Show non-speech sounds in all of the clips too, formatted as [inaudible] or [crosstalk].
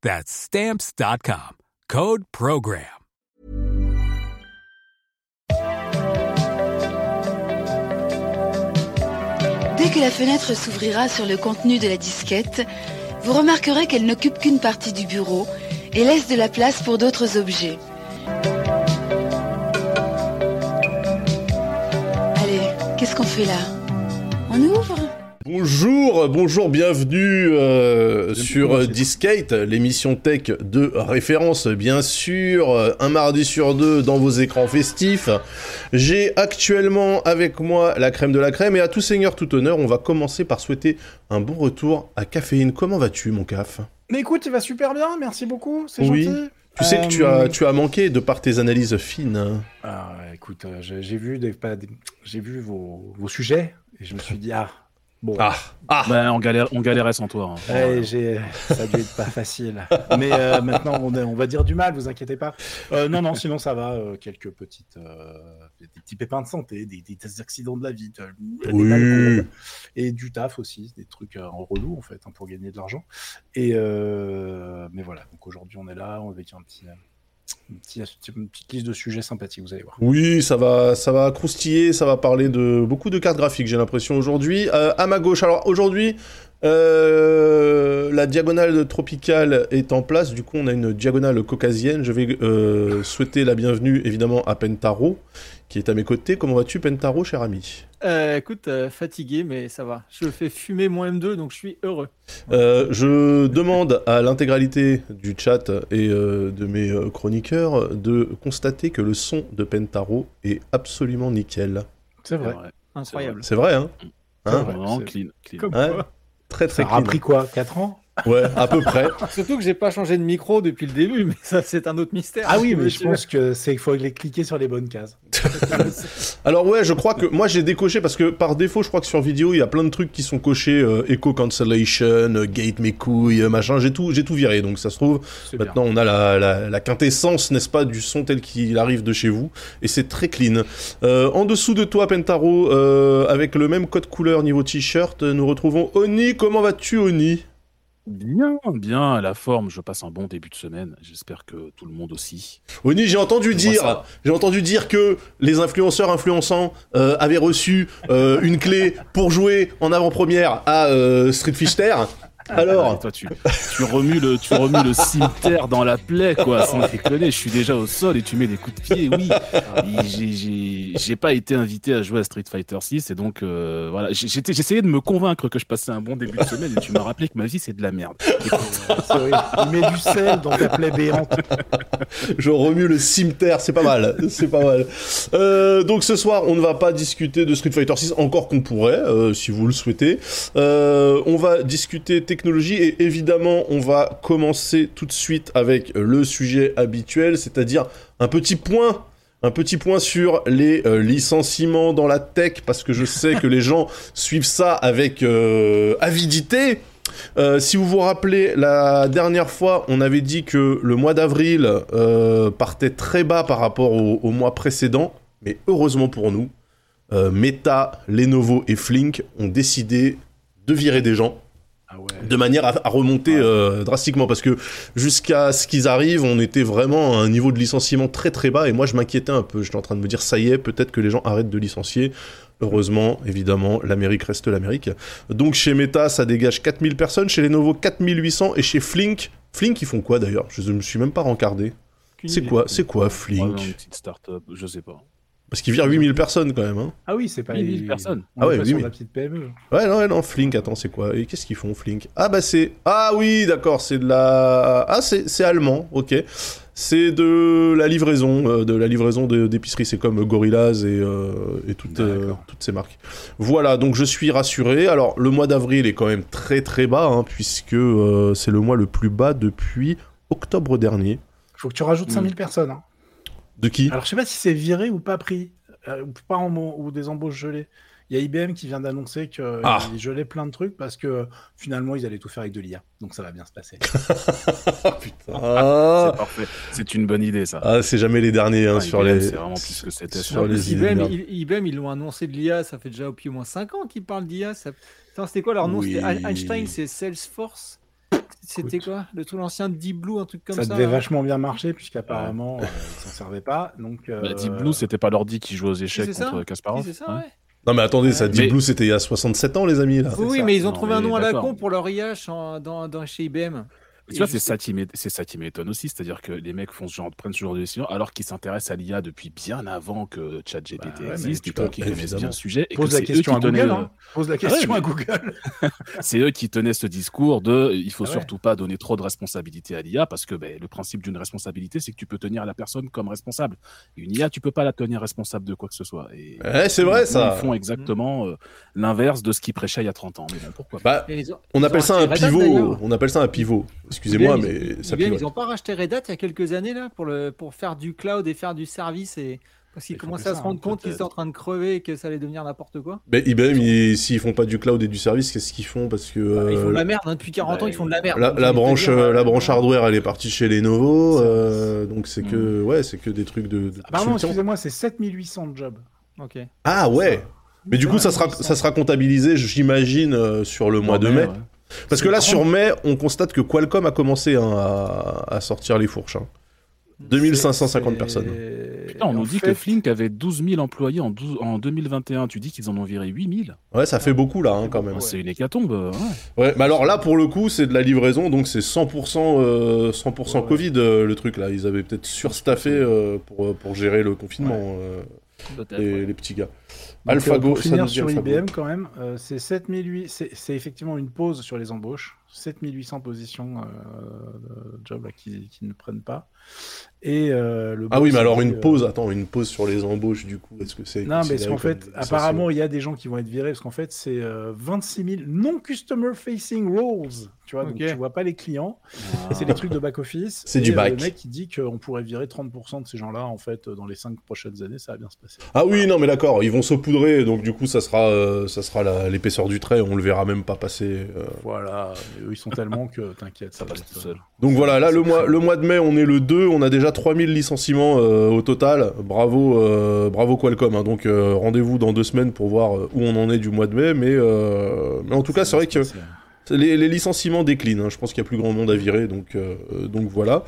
That's Stamps.com. Code Program. Dès que la fenêtre s'ouvrira sur le contenu de la disquette, vous remarquerez qu'elle n'occupe qu'une partie du bureau et laisse de la place pour d'autres objets. Allez, qu'est-ce qu'on fait là? On ouvre? Bonjour, bonjour, bienvenue euh, sur euh, Discate, l'émission tech de référence, bien sûr, euh, un mardi sur deux dans vos écrans festifs. J'ai actuellement avec moi la crème de la crème et à tout seigneur, tout honneur, on va commencer par souhaiter un bon retour à Caféine. Comment vas-tu, mon caf? Mais écoute, il va super bien, merci beaucoup, c'est Oui. gentil. Tu sais que tu Euh, as, tu as manqué de par tes analyses fines. Ah, ouais, écoute, euh, j'ai vu, des, pas des- j'ai vu vos, vos sujets et je me suis dit, ah, bon, Ah, ah Bah, on, galère, on galérait sans toi. hein. ouais, j'ai- ça a dû être pas facile. [laughs] Mais euh, maintenant, on, est- on va dire du mal, vous inquiétez pas. Euh, non, non, sinon ça va, euh, quelques petites, euh, des petits pépins de santé, des, des accidents de la vie, des Oui. et du taf aussi, des trucs en relou en fait, hein, pour gagner de l'argent. Et euh, mais voilà, donc aujourd'hui on est là, on avec un petit- une petite liste de sujets sympathiques, vous allez voir. Oui, ça va, ça va croustiller, ça va parler de beaucoup de cartes graphiques, j'ai l'impression aujourd'hui. Euh, à ma gauche, alors aujourd'hui, euh, la diagonale tropicale est en place, du coup on a une diagonale caucasienne. Je vais euh, souhaiter la bienvenue évidemment à Pentaro, qui est à mes côtés. Comment vas-tu Pentaro, cher ami? Euh, écoute, euh, fatigué, mais ça va. Je fais fumer mon M2, donc je suis heureux. Euh, Je demande à l'intégralité du chat et euh, de mes chroniqueurs de constater que le son de Pentaro est absolument nickel. C'est vrai. Ouais, Incroyable. C'est vrai, hein, hein? Ouais, Vraiment clean. clean. Comme Ouais. quoi. Très très Ça clean. pris quoi? 4 ans? Ouais, à peu près. Surtout que j'ai pas changé de micro depuis le début, mais ça, c'est un autre mystère. Ah oui, mais je [laughs] pense que c'est il faut les cliquer sur les bonnes cases. [laughs] Alors ouais, je crois que moi j'ai décoché parce que par défaut, je crois que sur vidéo, il y a plein de trucs qui sont cochés euh, echo cancellation, euh, gate mes couilles, euh, machin, j'ai tout j'ai tout viré. Donc ça se trouve bien. maintenant on a la, la, la quintessence, n'est-ce pas, du son tel qu'il arrive de chez vous et c'est très clean. Euh, en dessous de toi Pentaro euh, avec le même code couleur niveau t-shirt, nous retrouvons Oni. Comment vas-tu Oni? Bien, bien, à la forme. Je passe un bon début de semaine. J'espère que tout le monde aussi. Oni, j'ai entendu dire, j'ai entendu dire que les influenceurs influençants euh, avaient reçu euh, une clé pour jouer en avant-première à euh, Street Fighter. Ah, Alors, toi, tu, tu, remues le, tu remues le cimetière dans la plaie, quoi, sans déconner. Je suis déjà au sol et tu mets des coups de pied, oui. J'ai- pas été invité à jouer à Street Fighter 6 et donc, euh, voilà. J'étais- J'essayais de me convaincre que je passais un bon début de semaine et tu m'as rappelé que ma vie, c'est de la merde. [laughs] Il met du sel dans ta plaie béante. je remue le cimetière, c'est pas mal, c'est pas mal. Euh, donc ce soir, on ne va pas discuter de Street Fighter 6, encore qu'on pourrait, euh, si vous le souhaitez. Euh, on va discuter et évidemment, on va commencer tout de suite avec le sujet habituel, c'est-à-dire un petit point. Un petit point sur les euh, licenciements dans la tech, parce que je sais que les gens [laughs] suivent ça avec euh, avidité. Euh, si vous vous rappelez, la dernière fois, on avait dit que le mois d'avril partait très bas par rapport au, au mois précédent, mais heureusement pour nous, Meta, Lenovo et Flink ont décidé de virer des gens Ah ouais. de manière à, à remonter euh, drastiquement parce que jusqu'à ce qu'ils arrivent, on était vraiment à un niveau de licenciement très très bas et moi je m'inquiétais un peu. J'étais en train de me dire ça y est, peut-être que les gens arrêtent de licencier. Heureusement, évidemment, l'Amérique reste l'Amérique. Donc chez Meta, ça dégage 4000 personnes, chez Lenovo 4800 et chez Flink, Flink ils font quoi d'ailleurs? Je ne me suis même pas rencardé. C'est quoi, c'est quoi Ouais, Flink? non, une petite start-up, je sais pas. Parce qu'il vire 8000 personnes quand même. Hein. Ah oui, c'est pas 8000 personnes. On Ah ouais, pas oui, sur oui. la petite PME. Ouais, non, ouais, non, Flink, attends, c'est quoi? Et qu'est-ce qu'ils font, Flink? Ah, bah c'est. Ah oui, d'accord, c'est de la. Ah, c'est c'est allemand, ok. C'est de la livraison, euh, de la livraison de- d'épicerie. C'est comme Gorillaz et, euh, et toutes, euh, toutes ces marques. Voilà, donc je suis rassuré. Alors, le mois d'avril est quand même très très bas, hein, puisque euh, c'est le mois le plus bas depuis octobre dernier. Faut que tu rajoutes Mm. 5000 personnes. hein. De qui? Alors, je sais pas si c'est viré ou pas pris, euh, ou pas en, ou des embauches gelées. Il y a IBM qui vient d'annoncer qu'ils Ah. gelaient plein de trucs parce que finalement, ils allaient tout faire avec de l'IA. Donc, ça va bien se passer. Ah [laughs] putain C'est parfait. C'est une bonne idée, ça. Ah, c'est jamais les derniers hein, Ah, sur IBM, les. C'est vraiment plus que c'était. sur les IBM, ils, IBM, ils l'ont annoncé de l'IA, ça fait déjà depuis au moins 5 ans qu'ils parlent d'IA. Ça... Attends, c'était quoi leur nom? Oui. Einstein, c'est Salesforce? C'était quoi Le tout l'ancien Deep Blue, un truc comme ça ça, devait là vachement bien marcher puisqu'apparemment, euh, ils s'en servaient pas. Donc, euh, Bah, Deep Blue, c'était pas l'ordi qui jouait aux échecs contre Kasparov. Oui, c'est ça, Ouais. ouais. Non, mais attendez, ça. Deep Mais- Blue, c'était il y a 67 ans, les amis, là. Oui, ça. mais ils ont Non, trouvé un nom à la con pour leur dans, dans, chez IBM. Tu vois, c'est ça, qui m'é- c'est ça qui m'étonne aussi, c'est-à-dire que les mecs font ce genre, prennent ce genre de décision alors qu'ils s'intéressent à l'IA depuis bien avant que ChatGPT Bah ouais, existe tu et peux- qu'ils connaissent bien le sujet. Et pose que la c'est question eux à Google. le- hein. Pose la ouais, question mais- à Google. [laughs] C'est eux qui tenaient ce discours de il faut Ah ouais. surtout pas donner trop de responsabilité à l'IA parce que ben, le principe d'une responsabilité, c'est que tu peux tenir la personne comme responsable. Une IA, tu peux pas la tenir responsable de quoi que ce soit. Et Ouais, c'est vrai, ils- ça. Ils font exactement euh, l'inverse de ce qu'ils prêchaient il y a 30 ans. Mais bon, pourquoi Bah, ont- on appelle ça un pivot. On appelle ça un pivot. Excusez-moi, mais ils- ça IBM, pivote. ils n'ont pas racheté Red Hat il y a quelques années là pour, le, pour faire du cloud et faire du service et parce qu'ils commençaient à ça, se rendre hein, compte qu'ils étaient en train de crever et que ça allait devenir n'importe quoi. Mais IBM, ils- s'ils font pas du cloud et du service, qu'est-ce qu'ils font? Parce que Bah, ils font euh, de la merde hein, depuis 40 ans, bah, ils font de la merde. la, te branche, dire, euh, euh, la branche hardware, elle est partie chez Lenovo. Euh, donc c'est que, Mm. ouais, c'est que des trucs de. de Pardon, consultants. excusez-moi, c'est 7800 jobs. Ok. Ah ouais. Mais du coup, ça sera, ça sera comptabilisé, j'imagine, euh, sur le mois de mai. ouais. Parce que là, sur mai, on constate que Qualcomm a commencé hein, à, à sortir les fourches. hein. 2550 C'est- personnes. Putain, on nous dit fait, que Flink avait 12 000 employés en, 12 en 2021. Tu dis qu'ils en ont viré 8 000 Ouais, ça fait beaucoup là, hein, quand même. Ouais. C'est une hécatombe. euh, ouais. Ouais, mais alors là, pour le coup, c'est de la livraison, donc c'est 100%, euh, 100% Ouais. Covid, euh, le truc là. Ils avaient peut-être surstaffé euh, pour, pour gérer le confinement, euh, Peut-être, les, ouais. les petits gars. AlphaGo, euh, ça nous dit sur AlphaGo. IBM quand même, euh, c'est 7800, c'est c'est effectivement une pause sur les embauches, 7800 positions euh, de jobs là, qui, qui ne prennent pas. Et euh, le Ah oui, mais alors une euh, pause, attends, une pause sur les embauches, du coup, est-ce que c'est. Non, mais parce qu'en fait, apparemment, il y a des gens qui vont être virés parce qu'en fait, c'est euh, 26 000 non-customer facing roles. Tu vois, donc tu vois pas les clients. C'est les trucs de back-office. C'est du euh, back. Le mec, il dit qu'on pourrait virer 30% de ces gens-là, en fait, dans les 5 prochaines années, ça va bien se passer. Ah oui, non, mais d'accord, ils vont saupoudrer, donc du coup, ça sera, euh, ça sera l'épaisseur du trait, on le verra même pas passer. euh. Voilà, mais eux, ils sont tellement que [laughs] t'inquiète, ça, Ça va passe tout seul. Donc voilà, là, le mois, le mois de mai, on est le 2, on a déjà 3000 licenciements euh, au total. Bravo, euh, bravo Qualcomm. hein. Donc euh, rendez-vous dans deux semaines pour voir euh, où on en est du mois de mai. Mais, euh, mais en tout cas, c'est vrai que les, les licenciements déclinent. hein. Je pense qu'il y a plus grand monde à virer. Donc, euh, donc voilà.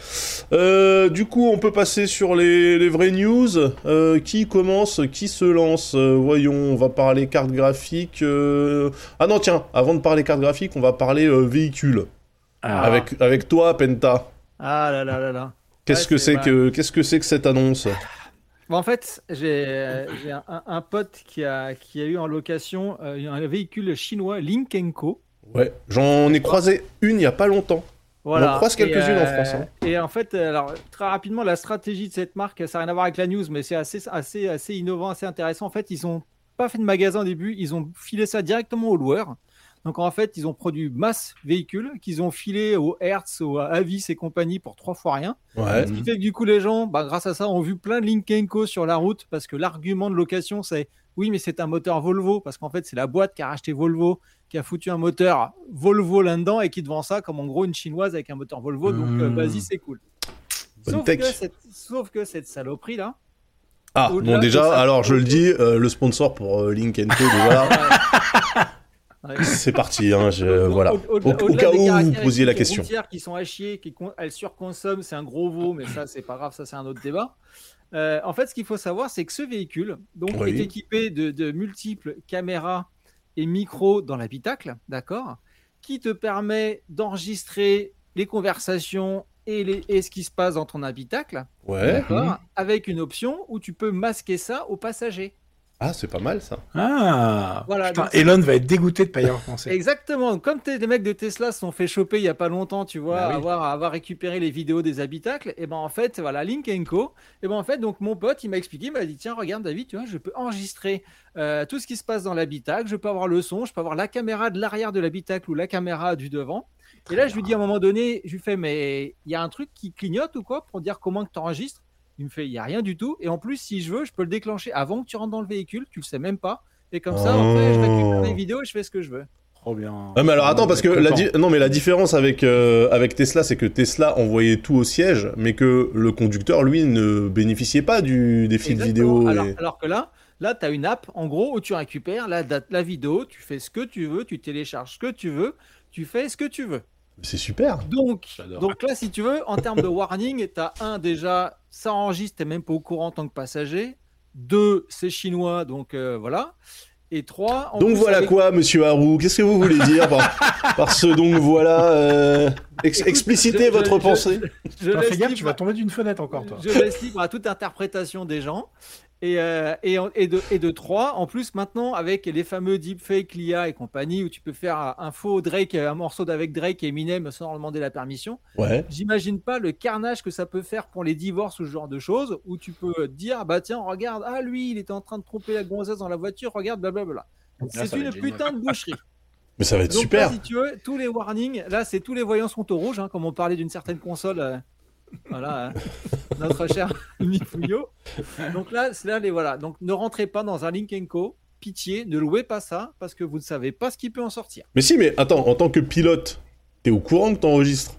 Euh, du coup, on peut passer sur les, les vraies news. Euh, qui commence Qui se lance Euh, Voyons, on va parler carte graphique. euh, Ah non, tiens, avant de parler carte graphique, on va parler euh, véhicule. Ah. Avec, avec toi, Penta. Ah là là là là. Qu'est-ce Ouais, que c'est- que qu'est-ce que c'est que cette annonce? Bon, en fait, j'ai euh, j'ai un, pote qui a, qui a eu en location euh, un véhicule chinois Link Co. Ouais, j'en ai croisé une il y a pas longtemps. Voilà. On en croise quelques-unes en euh, France, hein. Et en fait, euh, alors très rapidement, la stratégie de cette marque, ça n'a rien à voir avec la news, mais c'est assez, assez, assez innovant, assez intéressant. En fait, ils ont pas fait de magasin au début, ils ont filé ça directement aux loueurs. Donc en fait, ils ont produit masse véhicules qu'ils ont filé au Hertz, au Avis et compagnie pour trois fois rien. Ouais. Ce qui fait que du coup, les gens, bah, grâce à ça, ont vu plein de Link Co sur la route parce que l'argument de location, c'est oui, mais c'est un moteur Volvo parce qu'en fait, c'est la boîte qui a racheté Volvo qui a foutu un moteur Volvo là-dedans et qui te vend ça comme en gros une chinoise avec un moteur Volvo. Donc, euh, Mmh. vas-y, c'est cool. Sauf que, cette, sauf que cette saloperie là, Ah, bon déjà, ça- alors je le dis, euh, le sponsor pour euh, Link voilà, [laughs] [laughs] c'est parti, hein, je- Euh, voilà. Au, cas où vous posiez la question. routières qui sont à chier, qui elles surconsomment, c'est un gros veau, mais ça c'est pas grave, ça c'est un autre débat. Euh, en fait, ce qu'il faut savoir, c'est que ce véhicule donc, Oui. est équipé de, de multiples caméras et micros dans l'habitacle, d'accord, qui te permet d'enregistrer les conversations et, les, et ce qui se passe dans ton habitacle, Ouais. d'accord, avec une option où tu peux masquer ça aux passagers. Ah, c'est pas mal ça. Ah Voilà, Putain, donc- Elon va être dégoûté de pas y avoir pensé. [laughs] Exactement, comme t'es- les mecs de Tesla se sont fait choper il y a pas longtemps, tu vois, Bah oui. avoir, avoir récupéré les vidéos des habitacles, et ben en fait, voilà, Link Co. Et ben en fait, donc mon pote, il m'a expliqué, il m'a dit tiens, regarde David, tu vois, je peux enregistrer euh, tout ce qui se passe dans l'habitacle, je peux avoir le son, je peux avoir la caméra de l'arrière de l'habitacle ou la caméra du devant. et là, je lui dis à un moment donné, je lui fais mais il y a un truc qui clignote ou quoi pour dire comment que tu enregistres Il me fait il y a rien du tout. Et en plus, si je veux, je peux le déclencher avant que tu rentres dans le véhicule, tu le sais même pas. Et comme ça, en fait, je récupère les vidéos et je fais ce que je veux. Trop bien. Ah mais alors attends parce que la non mais la différence avec euh, avec Tesla c'est que Tesla envoyait tout au siège mais que le conducteur lui ne bénéficiait pas du des fils vidéo. Alors, et- alors que là, là, tu as une app, en gros, où tu récupères la, date, la vidéo, tu fais ce que tu veux, tu télécharges ce que tu veux, tu fais ce que tu veux. C'est super. Donc, donc là, si tu veux, en termes de warning, tu as un, déjà, ça enregistre, tu même pas au courant en tant que passager. Deux, c'est chinois, donc euh, voilà. Et trois, en Donc plus, voilà avec- quoi Monsieur Harou, qu'est-ce que vous voulez dire par, [laughs] par ce donc voilà euh, ex- Écoute, explicitez je- votre je- pensée. Je libre- tu vas tomber d'une fenêtre encore, toi. Je laisse libre à toute interprétation des gens. Et, euh, et, de, et de trois, en plus maintenant avec les fameux deepfake, l'IA et compagnie, où tu peux faire un faux Drake, un morceau d'avec Drake et Eminem sans leur demander la permission, Ouais. j'imagine pas le carnage que ça peut faire pour les divorces ou ce genre de choses, où tu peux dire, bah tiens, regarde, ah lui, il était en train de tromper la gonzesse dans la voiture, regarde, blablabla. ça C'est une putain de boucherie. [laughs] Mais ça va être Donc super. là, si tu veux, tous les warnings, là, c'est tous les voyants sont au rouge, hein, comme on parlait d'une certaine console. euh, voilà, euh, notre cher Mifouillot. Donc là, c'est là les voilà. Donc ne rentrez pas dans un Link Co. Pitié, ne louez pas ça parce que vous ne savez pas ce qui peut en sortir. Mais si mais attends en tant que pilote t'es au courant que t'enregistres?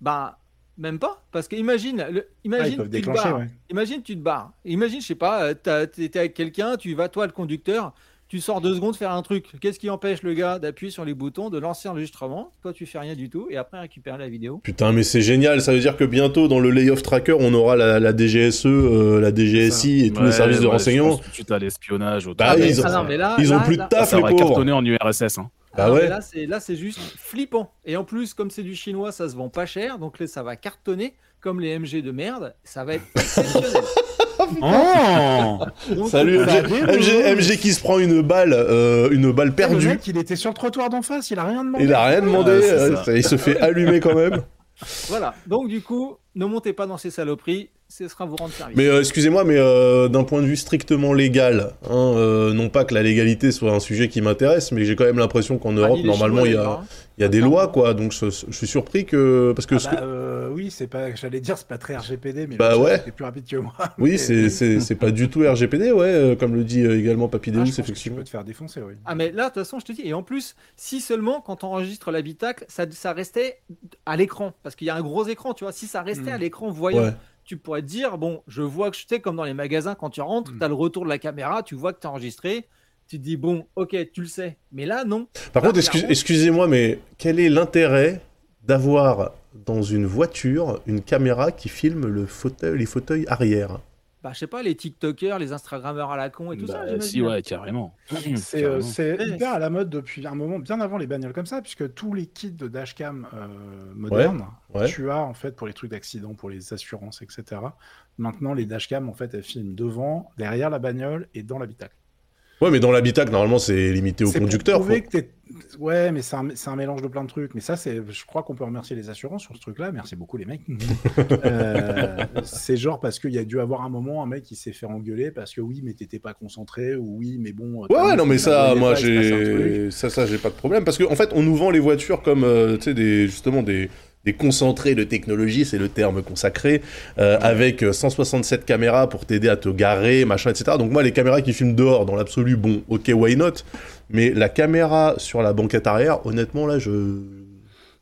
Bah même pas parce que imagine, le, Ah, imagine peuvent tu te barres. ouais. Imagine tu te barres. Imagine je sais pas, euh, t'es avec quelqu'un, tu vas toi le conducteur. Tu sors deux secondes faire un truc. Qu'est-ce qui empêche le gars d'appuyer sur les boutons, de lancer l'enregistrement Toi, tu fais rien du tout et après récupérer la vidéo? Putain mais c'est génial. Ça veut dire que bientôt dans le layoff tracker on aura la, la DGSE, euh, la DGSI et tous les services de ouais, renseignement. suite à l'espionnage. au Bah ils ont- ah non, mais là, Ils ont là- plus de taf ça les pauvres. cartonné en URSS. Hein. Bah Ah ouais. Là, c'est là, c'est juste flippant. Et en plus, comme c'est du chinois, ça se vend pas cher, donc là, ça va cartonner comme les MG de merde. Ça va être exceptionnel. [laughs] Oh Donc, Salut MG, qui se prend une balle, euh, une balle Le perdue. mec, il était sur le trottoir d'en face, il a rien demandé. Il a rien demandé, euh, il se fait allumer quand même. Voilà. Donc du coup, ne montez pas dans ces saloperies. Ce sera vous rendre service. Mais euh, excusez-moi, mais euh, d'un point de vue strictement légal, hein, euh, non pas que la légalité soit un sujet qui m'intéresse, mais j'ai quand même l'impression qu'en Ah, Europe, normalement, Chinois, il y d'ailleurs, a, hein. il y a des lois, quoi. Donc je, je suis surpris que parce que Ah ce bah, que- euh, oui, c'est pas, j'allais dire, c'est pas très RGPD, mais Bah ouais. était plus rapide que moi. [laughs] oui, c'est c'est c'est pas du tout RGPD, ouais, euh, comme le dit euh, également Ah, Papidéus, je pense que tu effectivement. peux te faire défoncer, oui. Ah mais là, de toute façon, je te dis. Et en plus, si seulement quand on enregistre l'habitacle, ça, ça restait à l'écran, parce qu'il y a un gros écran, tu vois. Si ça restait Mm. à l'écran voyant, Ouais. Tu pourrais te dire, bon, je vois que je sais comme dans les magasins, quand tu rentres, Mm. tu as le retour de la caméra, tu vois que tu as enregistré. Tu te dis, bon, ok, tu le sais. Mais là, non. Par Là, contre, excuse- excusez-moi, mais quel est l'intérêt d'avoir dans une voiture une caméra qui filme le fauteuil, les fauteuils arrière? Bah, je sais pas, les TikTokers, les Instagrammeurs à la con et tout ça, Bah, j'imagine. si, ouais, carrément. [clears throat] C'est euh, hyper à la mode depuis un moment, bien avant les bagnoles comme ça, puisque tous les kits de dashcam euh, modernes, ouais. tu as en fait pour les trucs d'accident, pour les assurances, etc. Maintenant, les dashcams en fait, elles filment devant, derrière la bagnole et dans l'habitacle. Ouais, mais dans l'habitacle, normalement, c'est limité au pour conducteur. quoi. que Ouais, mais c'est un, un mélange de plein de trucs. Mais ça, c'est, je crois qu'on peut remercier les assurances sur ce truc-là. Merci beaucoup, les mecs. [laughs] Euh, c'est genre parce qu'il y a dû avoir un moment, un mec qui s'est fait engueuler parce que oui, mais t'étais pas concentré, ou oui, mais bon. Ouais, non, mais ça, moi, j'ai. Ça, ça, j'ai pas de problème. Parce qu'en en fait, on nous vend les voitures comme, euh, tu sais, des... justement, des... des concentrés de technologie, c'est le terme consacré, euh, avec euh, 167 caméras pour t'aider à te garer, machin, etc. Donc, moi, les caméras qui filment dehors, dans l'absolu, bon, ok, why not? Mais la caméra sur la banquette arrière, honnêtement, là, je.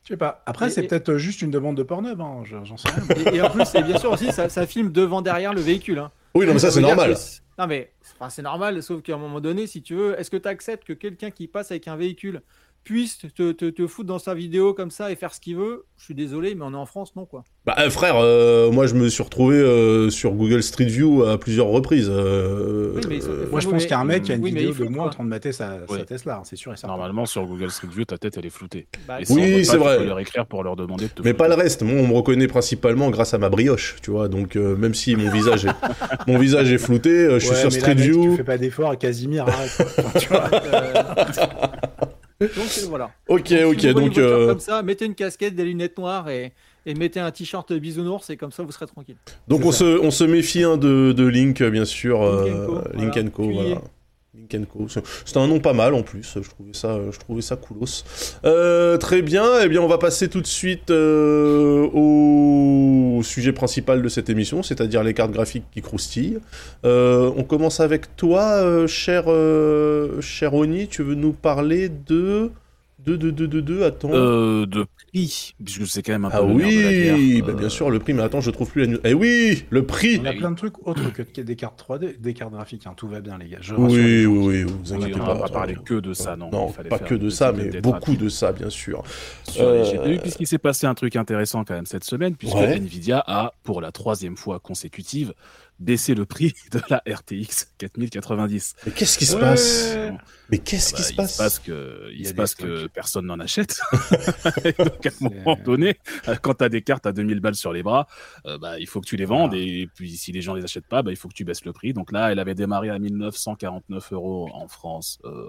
Je sais pas. Après, c'est et- peut-être juste une demande de Pornhub, hein, je- j'en sais rien. [laughs] Et, et en plus, et bien sûr aussi, ça, ça filme devant, derrière le véhicule. hein. Oui, non, mais ça, c'est normal. Non, mais enfin, c'est normal, sauf qu'à un moment donné, si tu veux, est-ce que tu acceptes que quelqu'un qui passe avec un véhicule puisse te, te, te foutre dans sa vidéo comme ça et faire ce qu'il veut, je suis désolé, mais on est en France, non quoi. Bah euh, frère, euh, moi je me suis retrouvé euh, sur Google Street View à plusieurs reprises. euh, Oui, mais euh, Moi, je pense qu'il y a un mec qui a une Oui, mais vidéo de moi en train de mater sa, sa. Tesla, hein, c'est sûr et certain. Normalement, sur Google Street View, ta tête, elle est floutée. Bah, Et si Oui, c'est tu vrai. peux leur écrire pour leur demander de te mais flouter. pas le reste. Moi, on me reconnaît principalement grâce à ma brioche, tu vois. Donc euh, même si mon visage est, [laughs] mon visage est flouté, euh, je suis Ouais, sur mais là, Street mec, View. Tu fais pas d'effort, Casimir, arrête. Enfin, [laughs] tu vois. Donc euh, voilà. Ok, ok, vous donc euh, comme ça, mettez une casquette, des lunettes noires et, et mettez un t-shirt bisounours et comme ça vous serez tranquille. donc on ça. se, on se méfie hein, de, de Link, bien sûr. Link euh, Co, Link voilà. Co, Puis- voilà. Link Co. C'est- un nom pas mal en plus. Je trouvais ça, je coolos. Euh, très bien. Eh bien, on va passer tout de suite euh, au sujet principal de cette émission, c'est-à-dire les cartes graphiques qui croustillent. Euh, on commence avec toi, cher, cher Oni. Tu veux nous parler de de de de de, de attends. De prix, puisque c'est quand même un peu ah le nerf de la guerre. oui, bah, Euh, bien sûr le prix. Mais attends, je trouve plus la news. Eh oui, le prix. On a oui. plein de trucs autres que des cartes 3D, des cartes graphiques. hein. Tout va bien, les gars. Je rassure les Oui, oui, oui, vous oui, inquiétez on pas. va pas parler que de ça, non. Non, Il pas que de ça, mais beaucoup de ça, bien sûr. sur Euh, puisqu'il s'est passé un truc intéressant quand même cette semaine, puisque Ouais. Nvidia a, pour la troisième fois consécutive, baissé le prix [laughs] de la RTX 4090. Mais qu'est-ce qui se Ouais. passe Mais qu'est-ce bah, qui se il passe? se passe que, il se passe que personne n'en achète. [laughs] Donc à un moment donné, euh, quand tu as des cartes à 2000 balles sur les bras, euh, bah, il faut que tu les vendes et puis si les gens les achètent pas, bah, il faut que tu baisses le prix. Donc là, elle avait démarré à 1949 euros en France. euh,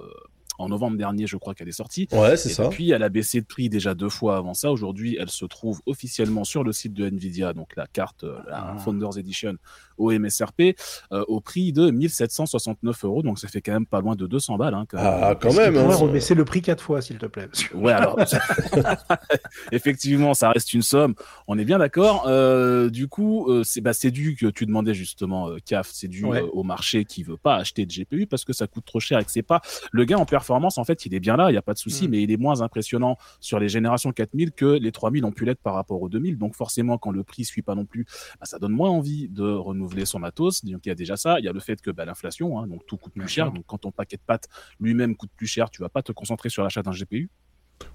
en novembre dernier, je crois qu'elle est sortie. Ouais, c'est Et ça. depuis, elle a baissé de prix déjà deux fois avant ça. Aujourd'hui, elle se trouve officiellement sur le site de Nvidia, donc la carte, euh, la Ah. Founders Edition au MSRP, euh, au prix de 1769 euros. Donc ça fait quand même pas loin de 200 balles. Hein, quand même. Ah, quand même. hein. rebaisser le prix quatre fois, s'il te plaît que- Ouais, alors [laughs] effectivement, ça reste une somme. On est bien d'accord. Euh, du coup, euh, c'est bah, c'est dû que tu demandais justement, euh, CAF, c'est dû Ouais. euh, au marché qui veut pas acheter de GPU parce que ça coûte trop cher et que c'est pas le gain en performance. En fait, il est bien là, il y a pas de souci, Mm. mais il est moins impressionnant sur les générations 4000 que les 3000 ont pu l'être par rapport aux 2000. Donc forcément, quand le prix suit pas non plus, bah, ça donne moins envie de renouveler son matos. Donc il y a déjà ça. Il y a le fait que bah, l'inflation, hein, donc tout coûte plus cher. Donc quand ton paquet de pâtes lui-même coûte plus cher, tu vas pas te concentrer sur l'achat d'un GPU.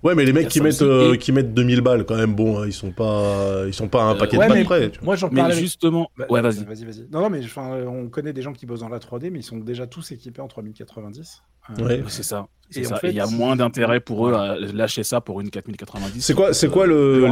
Ouais, mais les mecs a qui mettent, euh, qui mettent 2000 balles, quand même, bon, hein, ils sont pas, ils sont pas un Euh, paquet ouais, de mais- balles près. tu vois. Moi, j'en Mais parle avec justement, Bah, ouais, vas-y. Vas-y, vas-y. Non, non, mais enfin, on connaît des gens qui bossent dans la 3D, mais ils sont déjà tous équipés en 3090. Euh, Ouais. C'est ça. C'est Et ça. en fait, Et il y a moins d'intérêt pour eux à lâcher ça pour une 4090. C'est quoi, c'est quoi le,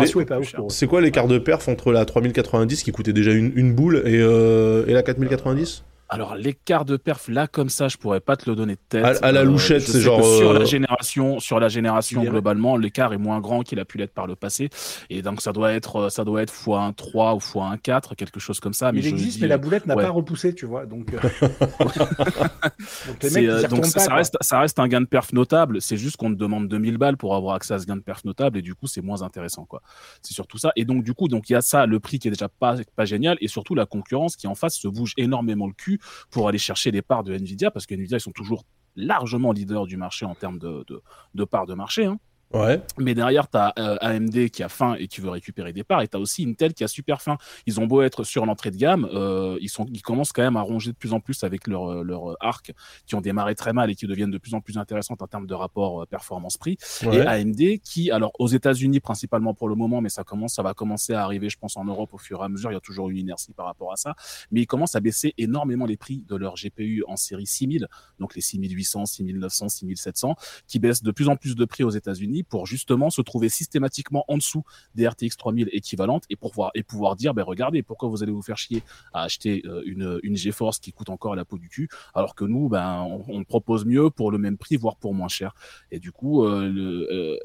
c'est quoi l'écart de perf entre la 3090 qui coûtait déjà une, une boule et, euh, et la 4090 Alors l'écart de perf là comme ça, je pourrais pas te le donner de tête. À- à la louchette, je c'est genre, sur euh, la génération, sur la génération globalement, l'écart est moins grand qu'il a pu l'être par le passé. Et donc ça doit être, ça doit être fois 1 3 ou fois 1 4, quelque chose comme ça. Mais Il je existe, dis, mais la boulette n'a ouais. pas repoussé, tu vois. Donc, euh, [laughs] [laughs] donc mecs, euh, donc ça, pas. ça reste, ça reste un gain de perf notable. C'est juste qu'on te demande 2000 balles pour avoir accès à ce gain de perf notable et du coup c'est moins intéressant quoi. C'est surtout ça. Et donc du coup donc il y a ça, le prix qui est déjà pas pas génial et surtout la concurrence qui en face se bouge énormément le cul pour aller chercher les parts de Nvidia parce que Nvidia ils sont toujours largement leaders du marché en termes de parts de marché. Hein. Ouais. Mais derrière, tu as AMD qui a faim et qui veut récupérer des parts, et tu as aussi Intel qui a super faim. Ils ont beau être sur l'entrée de gamme, euh, ils, sont, ils commencent quand même à ronger de plus en plus avec leur, leur arc, qui ont démarré très mal et qui deviennent de plus en plus intéressantes en termes de rapport euh, performance-prix. ouais. Et AMD qui, alors aux États-Unis principalement pour le moment, mais ça commence, ça va commencer à arriver, je pense, en Europe au fur et à mesure. Il y a toujours une inertie par rapport à ça, mais ils commencent à baisser énormément les prix de leur GPU en série 6000, donc les 6800, 6900, 6700, qui baissent de plus en plus de prix aux États-Unis pour justement se trouver systématiquement en dessous des RTX 3000 équivalentes et et pouvoir dire, ben regardez, pourquoi vous allez vous faire chier à acheter euh, une une GeForce qui coûte encore la peau du cul, alors que nous, ben on, on propose mieux pour le même prix, voire pour moins cher. Et du coup, euh, le, euh,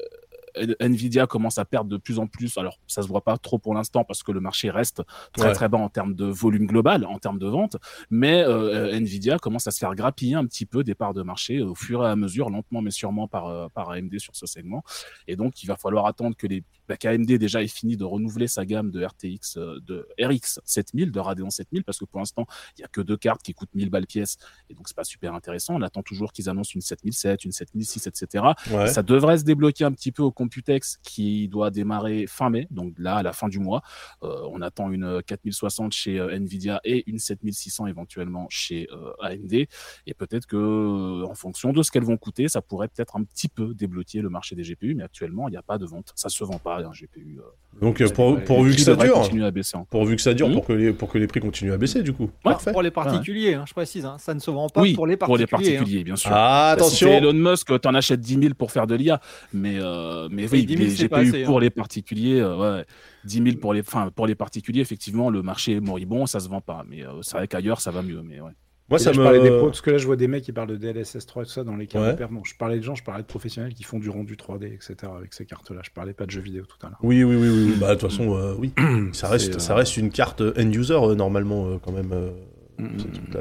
Nvidia commence à perdre de plus en plus. Alors, ça se voit pas trop pour l'instant parce que le marché reste très Ouais. très bas en termes de volume global, en termes de vente. Mais euh, Nvidia commence à se faire grappiller un petit peu des parts de marché au fur et à mesure, lentement mais sûrement par euh, par AMD sur ce segment. Et donc, il va falloir attendre que les bah, qu'AMD déjà ait fini de renouveler sa gamme de RTX, euh, de RX 7000, de Radeon 7000, parce que pour l'instant, il y a que deux cartes qui coûtent 1000 balles pièce, et donc c'est pas super intéressant. On attend toujours qu'ils annoncent une 7007, une 7006, etc. ouais. Ça devrait se débloquer un petit peu au, Computex qui doit démarrer fin mai, donc là à la fin du mois. on attend une 4060 chez Nvidia et une 7600 éventuellement chez AMD. Et peut-être que en fonction de ce qu'elles vont coûter, ça pourrait peut-être un petit peu débloquer le marché des GPU, mais actuellement il n'y a pas de vente, ça se vend pas un GPU. donc pour, pourvu que ça dure, à baisser pourvu que ça dure, pour que les pour que les prix continuent à baisser du coup. Pour les particuliers, hein, je précise, hein, ça ne se vend pas pour les particuliers. Pour les particuliers, hein. bien sûr. Ah, attention. Elon Musk, t'en achètes 10 000 pour faire de l'IA, mais euh, mais oui, les GPU pour les particuliers, euh, ouais. 10 000 pour les, enfin, pour les particuliers, effectivement, le marché est moribond, ça se vend pas. Mais euh, c'est vrai qu'ailleurs, ça va mieux. Mais ouais. Moi, ça me. parlais des pros, parce que là, je vois des mecs qui parlent de DLSS 3 et tout ça dans les cartes ouais. je parlais de gens, je parlais de professionnels qui font du rendu 3D, etc. avec ces cartes-là. Je parlais pas de jeux vidéo tout à l'heure. Oui, oui, oui, oui. Bah, de toute façon, euh, oui. [clears throat] ça reste, ça reste une carte end-user, euh, normalement, euh, quand même.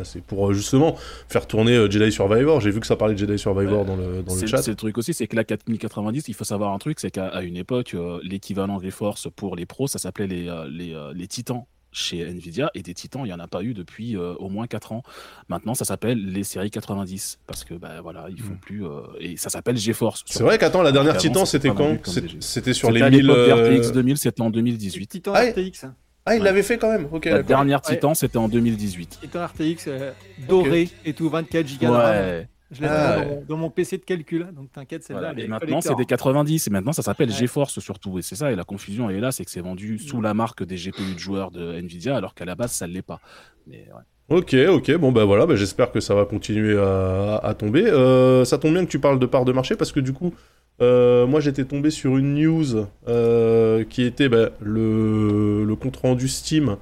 C'est pour justement faire tourner Jedi Survivor. J'ai vu que ça parlait de Jedi Survivor dans le, dans le chat. C'est le truc aussi, c'est que la 4090, il faut savoir un truc, c'est qu'à une époque, l'équivalent des forces pour les pros, ça s'appelait les, les, les titans chez Nvidia et des titans, il n'y en a pas eu depuis euh, au moins 4 ans. Maintenant, ça s'appelle les séries 90 parce que bah, voilà, ils font mm. plus euh, et ça s'appelle GeForce. C'est vrai qu'attends, la dernière titan, c'était quand C'était sur les 1000 RTX 2000, c'était en 2018. Titan ah, RTX. Ah, il l'avait fait quand même. OK. La dernière titan, c'était en 2018. Titan RTX euh, doré et tout 24 Go ouais. Je l'ai ah dans, mon PC de calcul, hein, donc t'inquiète, c'est là Et maintenant, c'est des 90, et maintenant, ça s'appelle GeForce surtout. Et c'est ça, et la confusion est là, c'est que c'est vendu sous la marque des GPU de joueurs de Nvidia, alors qu'à la base, ça ne l'est pas. Mais, Ok, ok, bon ben voilà, ben j'espère que ça va continuer à, tomber. Euh, ça tombe bien que tu parles de part de marché parce que du coup, euh, moi j'étais tombé sur une news euh, qui était ben, le, le compte rendu Steam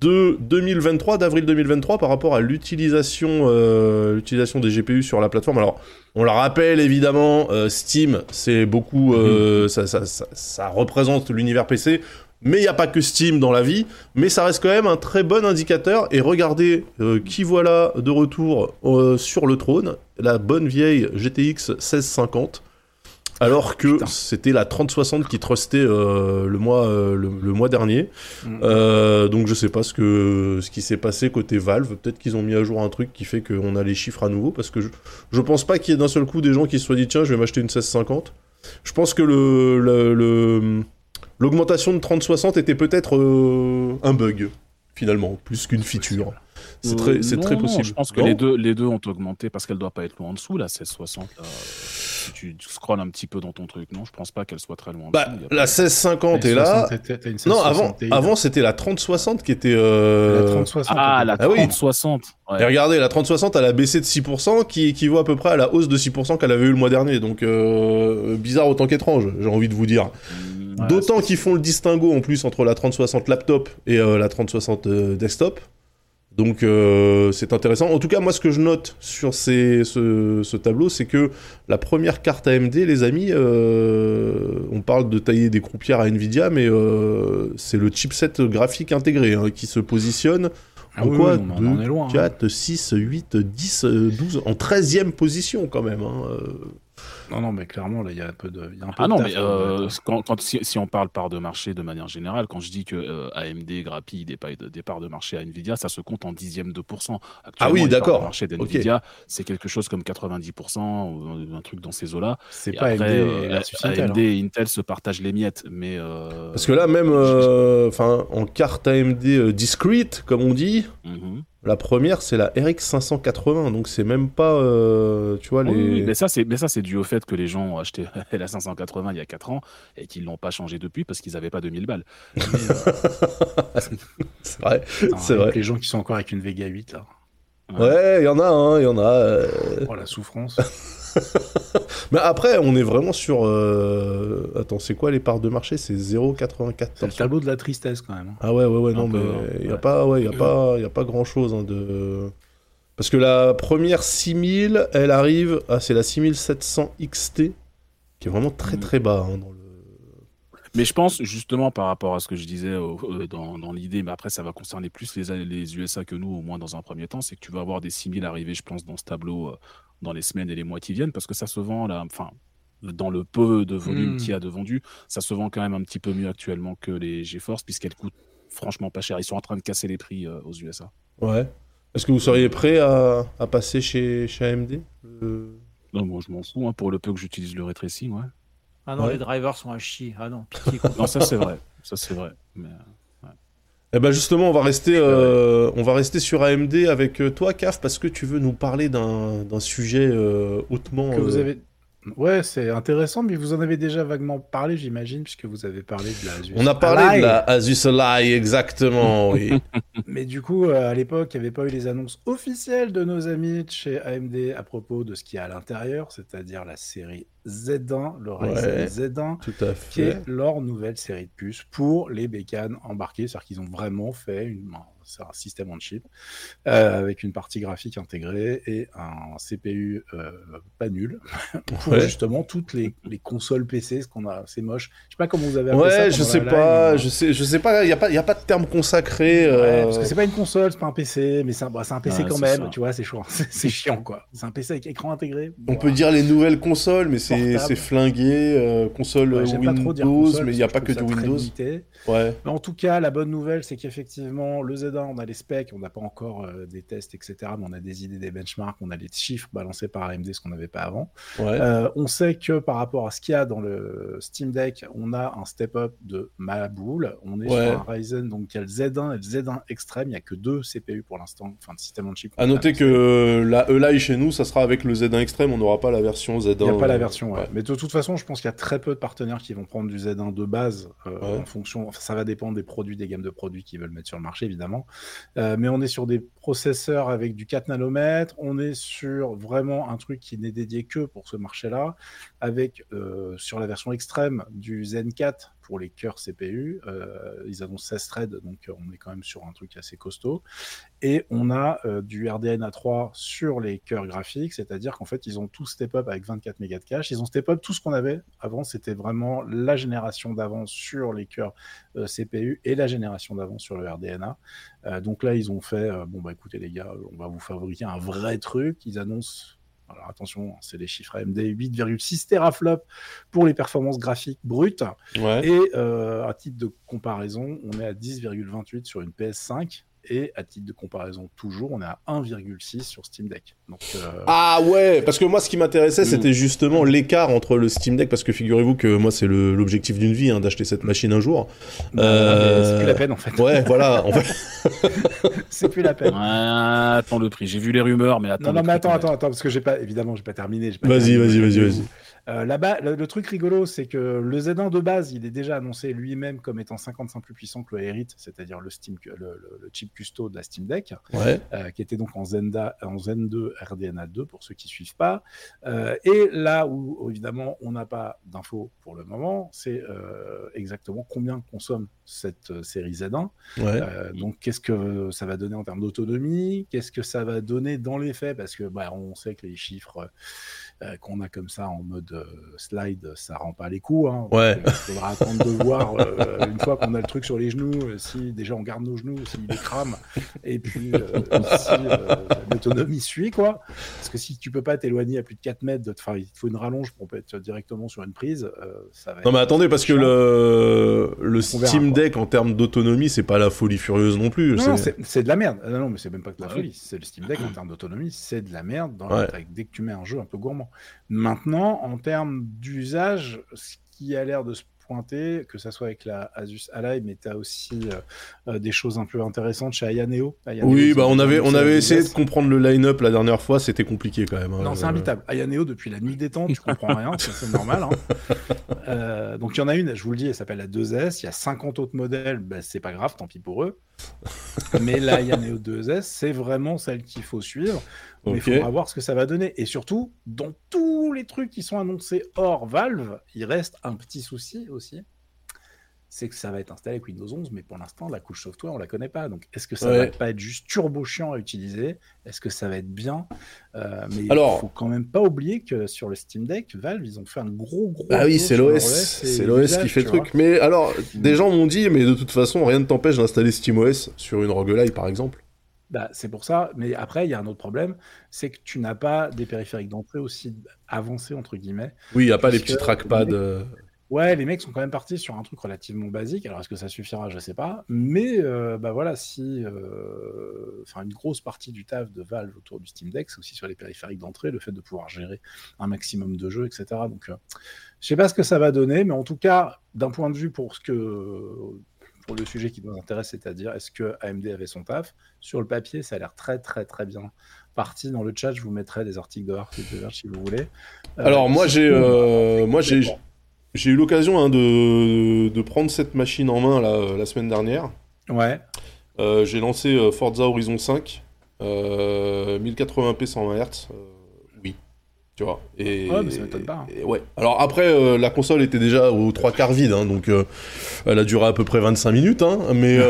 de 2023, d'avril 2023, par rapport à l'utilisation euh, l'utilisation des GPU sur la plateforme. Alors, on le rappelle évidemment, Steam, c'est beaucoup, mhm. ça, ça, ça, représente l'univers PC, mais il n'y a pas que Steam dans la vie, mais ça reste quand même un très bon indicateur. Et regardez qui voilà de retour sur le trône, la bonne vieille GTX 1650. Alors que c'était la 3060 qui trustait euh, le, mois, euh, le, mois dernier. Mm. Euh, donc je sais pas ce, que, ce qui s'est passé côté Valve. Peut-être qu'ils ont mis à jour un truc qui fait qu'on a les chiffres à nouveau. Parce que je, je pense pas qu'il y ait d'un seul coup des gens qui se soient dit tiens, je vais m'acheter une 1650. Je pense que le, le, l'augmentation de 3060 était peut-être un bug, finalement, plus qu'une feature. C'est très, c'est très possible. je pense que les deux, les deux ont augmenté parce qu'elle doit pas être loin en dessous, la 1660. Là tu, scrolles un petit peu dans ton truc, non? Je pense pas qu'elle soit très loin. Bah, la 1650 est là. non, avant, avant c'était la 3060 qui était. Euh... La 3060. Ah, la 3060. Ah, Et regardez, la 3060, elle a baissé de 6%, qui équivaut à peu près à la hausse de 6% qu'elle avait eu le mois dernier. Donc, euh, bizarre autant qu'étrange, j'ai envie de vous dire. Mmh, D'autant qu'ils font le distinguo en plus entre la 3060 laptop et euh, la 3060 euh, desktop. Donc euh, c'est intéressant. En tout cas, moi ce que je note sur ces, ce, tableau, c'est que la première carte AMD, les amis, euh, on parle de tailler des croupières à Nvidia, mais euh, c'est le chipset graphique intégré hein, qui se positionne ah en quoi 2, 4, 6, 8, 10, 12, en 13e position quand même. Hein, non, non, mais clairement, là, il y a un peu de. Y a un peu ah non, mais euh, quand, quand si, on parle part de marché de manière générale, quand je dis que euh, AMD grappille des, des parts de marché à Nvidia, ça se compte en dixième de pourcent. Ah oui, d'accord. Le marché d'Nvidia, c'est quelque chose comme 90% ou un truc dans ces eaux-là. C'est pas après, AMD, et, AMD et Intel se partagent les miettes, mais. Euh, Parce que là, même en carte AMD discrete, comme on dit. Mm la première, c'est la RX 580, donc c'est même pas, euh, tu vois, les. Oui, mais ça, c'est, mais ça, c'est dû au fait que les gens ont acheté [laughs] la 580 il y a 4 ans et qu'ils l'ont pas changé depuis parce qu'ils n'avaient pas 2000 balles. [laughs] Euh, [laughs] c'est vrai, c'est vrai. Les gens qui sont encore avec une Vega 8 là. Ouais, il y en a, hein, il y en a. Euh. Oh la souffrance. [laughs] Mais après, on est vraiment sur. Euh, attends, c'est quoi les parts de marché? C'est 0,84. C'est le tableau de la tristesse quand même. Hein. Ah ouais, ouais, ouais, non, mais il n'y a, pas, ouais, y a, pas, y a pas grand chose hein, de. Parce que la première 6000, elle arrive. Ah, c'est la 6700 XT, qui est vraiment très mm. très bas hein, dans le. Mais je pense justement par rapport à ce que je disais euh, dans, dans l'idée, mais après ça va concerner plus les, les USA que nous, au moins dans un premier temps, c'est que tu vas avoir des 6000 arriver, je pense, dans ce tableau euh, dans les semaines et les mois qui viennent, parce que ça se vend là, enfin, dans le peu de volume mmh. qu'il y a de vendu, ça se vend quand même un petit peu mieux actuellement que les GeForce, puisqu'elles coûtent franchement pas cher. Ils sont en train de casser les prix euh, aux USA. Ouais. Est-ce que vous seriez prêt à, à passer chez, chez AMD Non, moi je m'en fous, hein, pour le peu que j'utilise le ray ouais. Ah non, Ouais. les drivers sont à chier. Ah non, pitié. quoi. [laughs] Non, ça c'est vrai. Ça c'est vrai. Mais, Eh ben justement, on va rester, euh, on va rester sur AMD avec euh, toi, Caf, parce que tu veux nous parler d'un d'un sujet euh, hautement. Que vous euh, avez... Ouais, c'est intéressant, mais vous en avez déjà vaguement parlé, j'imagine, puisque vous avez parlé de la Asus On a parlé Ally. de la Asus Ally, exactement. [laughs] oui. Mais du coup, euh, à l'époque, il n'y avait pas eu les annonces officielles de nos amis de chez AMD à propos de ce qu'il y a à l'intérieur, c'est-à-dire la série Z1, le Ryzen Ouais. Z1, Tout à qui est leur nouvelle série de puces pour les bécanes embarquées. C'est-à-dire qu'ils ont vraiment fait une, un- c'est un système on chip euh, avec une partie graphique intégrée et un CPU euh, pas nul [laughs] pour Ouais. justement toutes les, les consoles PC. Ce qu'on a, c'est moche. Je sais pas comment vous avez appelé ça. Ouais, je pendant sais pas, live, je sais, je sais pas. Il y a pas, y a pas de terme consacré. Ouais, euh, parce que c'est pas une console, c'est pas un PC, mais c'est un, bah, un PC Ouais, quand même, ça. tu vois, c'est chiant, [laughs] c'est c'est chiant quoi. C'est un PC avec écran intégré. On peut dire les nouvelles consoles, mais c'est flingué. euh, console ouais, euh, Windows, console, mais il y a pas que je du ça Windows. Limité. Ouais. Mais en tout cas, la bonne nouvelle, c'est qu'effectivement, le Z1, on a les specs, on n'a pas encore euh, des tests, etc. Mais on a des idées, des benchmarks, on a les chiffres balancés par AMD, ce qu'on n'avait pas avant. Ouais. Euh, on sait que par rapport à ce qu'il y a dans le Steam Deck, on a un step-up de ma boule. On est Ouais. sur un Ryzen, donc il y a le Z1 et le Z1 Extreme. Il n'y a que deux CPU pour l'instant, enfin de système on chip. À noter que la Eli chez nous, ça sera avec le Z1 Extreme, on n'aura pas la version Z1. Il n'y a pas la euh, version, ouais. Mais de toute façon, je pense qu'il y a très peu de partenaires qui vont prendre du Z1 de base euh, en fonction. Ça va dépendre des produits, des gammes de produits qu'ils veulent mettre sur le marché, évidemment. Euh, mais on est sur des processeurs avec du 4 nanomètres. On est sur vraiment un truc qui n'est dédié que pour ce marché-là, avec euh, sur la version extrême du Zen 4 pour les cœurs CPU. Euh, ils annoncent 16 threads, donc euh, on est quand même sur un truc assez costaud. Et on a euh, du RDNA 3 sur les cœurs graphiques, c'est-à-dire qu'en fait, ils ont tout step up avec 24 mégas de cache. Ils ont step up tout ce qu'on avait avant, c'était vraiment la génération d'avant sur les cœurs CPU et la génération d'avant sur le RDNA. Donc là, ils ont fait bon, bah écoutez, les gars, on va vous fabriquer un vrai truc. Ils annoncent. Alors attention, c'est les chiffres AMD 8,6 teraflops pour les performances graphiques brutes. Ouais. Et euh, à titre de comparaison, on est à 10,28 sur une PS5. Et à titre de comparaison, toujours, on est à 1,6 sur Steam Deck. Donc, euh, Ah ouais, parce que moi ce qui m'intéressait Mm. c'était justement l'écart entre le Steam Deck, parce que figurez-vous que moi c'est l'objectif d'une vie hein, d'acheter cette machine un jour. bah, euh, c'est plus la peine en fait. Ouais, voilà. En fait, [laughs] c'est plus la peine. Ah, attends le prix. J'ai vu les rumeurs, mais attends. Non, non, mais attends, attends, attends, parce que j'ai pas, évidemment, j'ai pas terminé. j'ai pas Vas-y, vas-y, vas-y, vas-y. Euh, Là-bas, le, le truc rigolo, c'est que le Z1 de base, il est déjà annoncé lui-même comme étant 55 plus puissant que le Herite, c'est-à-dire le, Steam, le, le- le chip custo de la Steam Deck, ouais. euh, qui était donc en, Zenda, en Zen 2 RDNA 2 pour ceux qui suivent pas. Euh, et là où, évidemment, on n'a pas d'infos pour le moment, c'est euh, exactement combien consomme cette euh, série Z1. Ouais. Euh, donc, qu'est-ce que ça va donner en termes d'autonomie? Qu'est-ce que ça va donner dans les faits? Parce que bah, on sait que les chiffres euh, qu'on a comme ça en mode euh, slide, ça rend pas les coups. Hein. Ouais. Donc, euh, Il faudra attendre de voir une fois qu'on a le truc sur les genoux, si déjà on garde nos genoux, s'il les crame, et puis si l'autonomie suit, quoi. Parce que si tu peux pas t'éloigner à plus de 4 mètres, de, enfin, il te faut une rallonge pour être directement sur une prise. ça va Non mais attendez parce que le le On verra, Steam quoi. Deck en termes d'autonomie c'est pas la folie furieuse non plus. Non, c'est- de la merde. Ah Non, non, mais c'est même pas que de la Ouais. folie. C'est le Steam Deck en termes d'autonomie, c'est de la merde dans Ouais. dès que tu mets un jeu un peu gourmand. Maintenant, en termes d'usage, ce qui a l'air de se pointer, que ça soit avec la Asus Ally, mais tu as aussi euh, euh, des choses un peu intéressantes chez Ayaneo. Ayaneo, Oui, bah on avait on avait essayé de comprendre le line-up la dernière fois, c'était compliqué quand même. hein. Non, c'est Euh, imbitable. Ayaneo, depuis la nuit des temps, tu comprends rien, c'est normal. hein. Euh, donc il y en a une, je vous le dis, elle s'appelle la 2S. Il y a 50 autres modèles, bah, c'est pas grave, tant pis pour eux. [laughs] Mais la Ayaneo 2S, c'est vraiment celle qu'il faut suivre. Mais il faudra voir ce que ça va donner. Et surtout, dans tous les trucs qui sont annoncés hors Valve, il reste un petit souci aussi. C'est que ça va être installé avec Windows 11, mais pour l'instant, la couche software, on la connaît pas. Donc, est-ce que ça Ouais. va pas être juste turbo chiant à utiliser? Est-ce que ça va être bien? Euh, Mais Alors- faut quand même pas oublier que sur le Steam Deck, Valve, ils ont fait un gros, gros. Ah oui, c'est l'OS, c'est l'OS qui fait le truc. Mais alors, des gens m'ont dit, mais de toute façon, rien ne t'empêche d'installer SteamOS sur une roguelike, par exemple. Bah, c'est pour ça. Mais après, il y a un autre problème, c'est que tu n'as pas des périphériques d'entrée aussi avancés entre guillemets. Oui, il y a pas les petits trackpads. euh, Ouais, les mecs sont quand même partis sur un truc relativement basique. Alors, est-ce que ça suffira? Je sais pas. Mais euh, bah voilà, si, euh, enfin, une grosse partie du taf de Valve autour du Steam Deck, c'est aussi sur les périphériques d'entrée, le fait de pouvoir gérer un maximum de jeux, etc. Donc, euh, je sais pas ce que ça va donner, mais en tout cas, d'un point de vue pour ce que pour le sujet qui nous intéresse, c'est-à-dire est-ce que AMD avait son taf? Sur le papier, ça a l'air très très très bien parti. Dans le chat, je vous mettrai des articles de si vous voulez. Euh, Alors moi j'ai euh, moi j'ai bon. J'ai eu l'occasion hein, de, de prendre cette machine en main là, euh, la semaine dernière. Ouais. Euh, j'ai lancé euh, Forza Horizon 5, euh, 1080p 120 Hz. euh, oui, tu vois. Et, Ouais, mais ça m'étonne pas, hein. et ouais. Alors après, la console était déjà aux trois quarts vide, hein, donc elle a duré à peu près 25 minutes, mais. [laughs]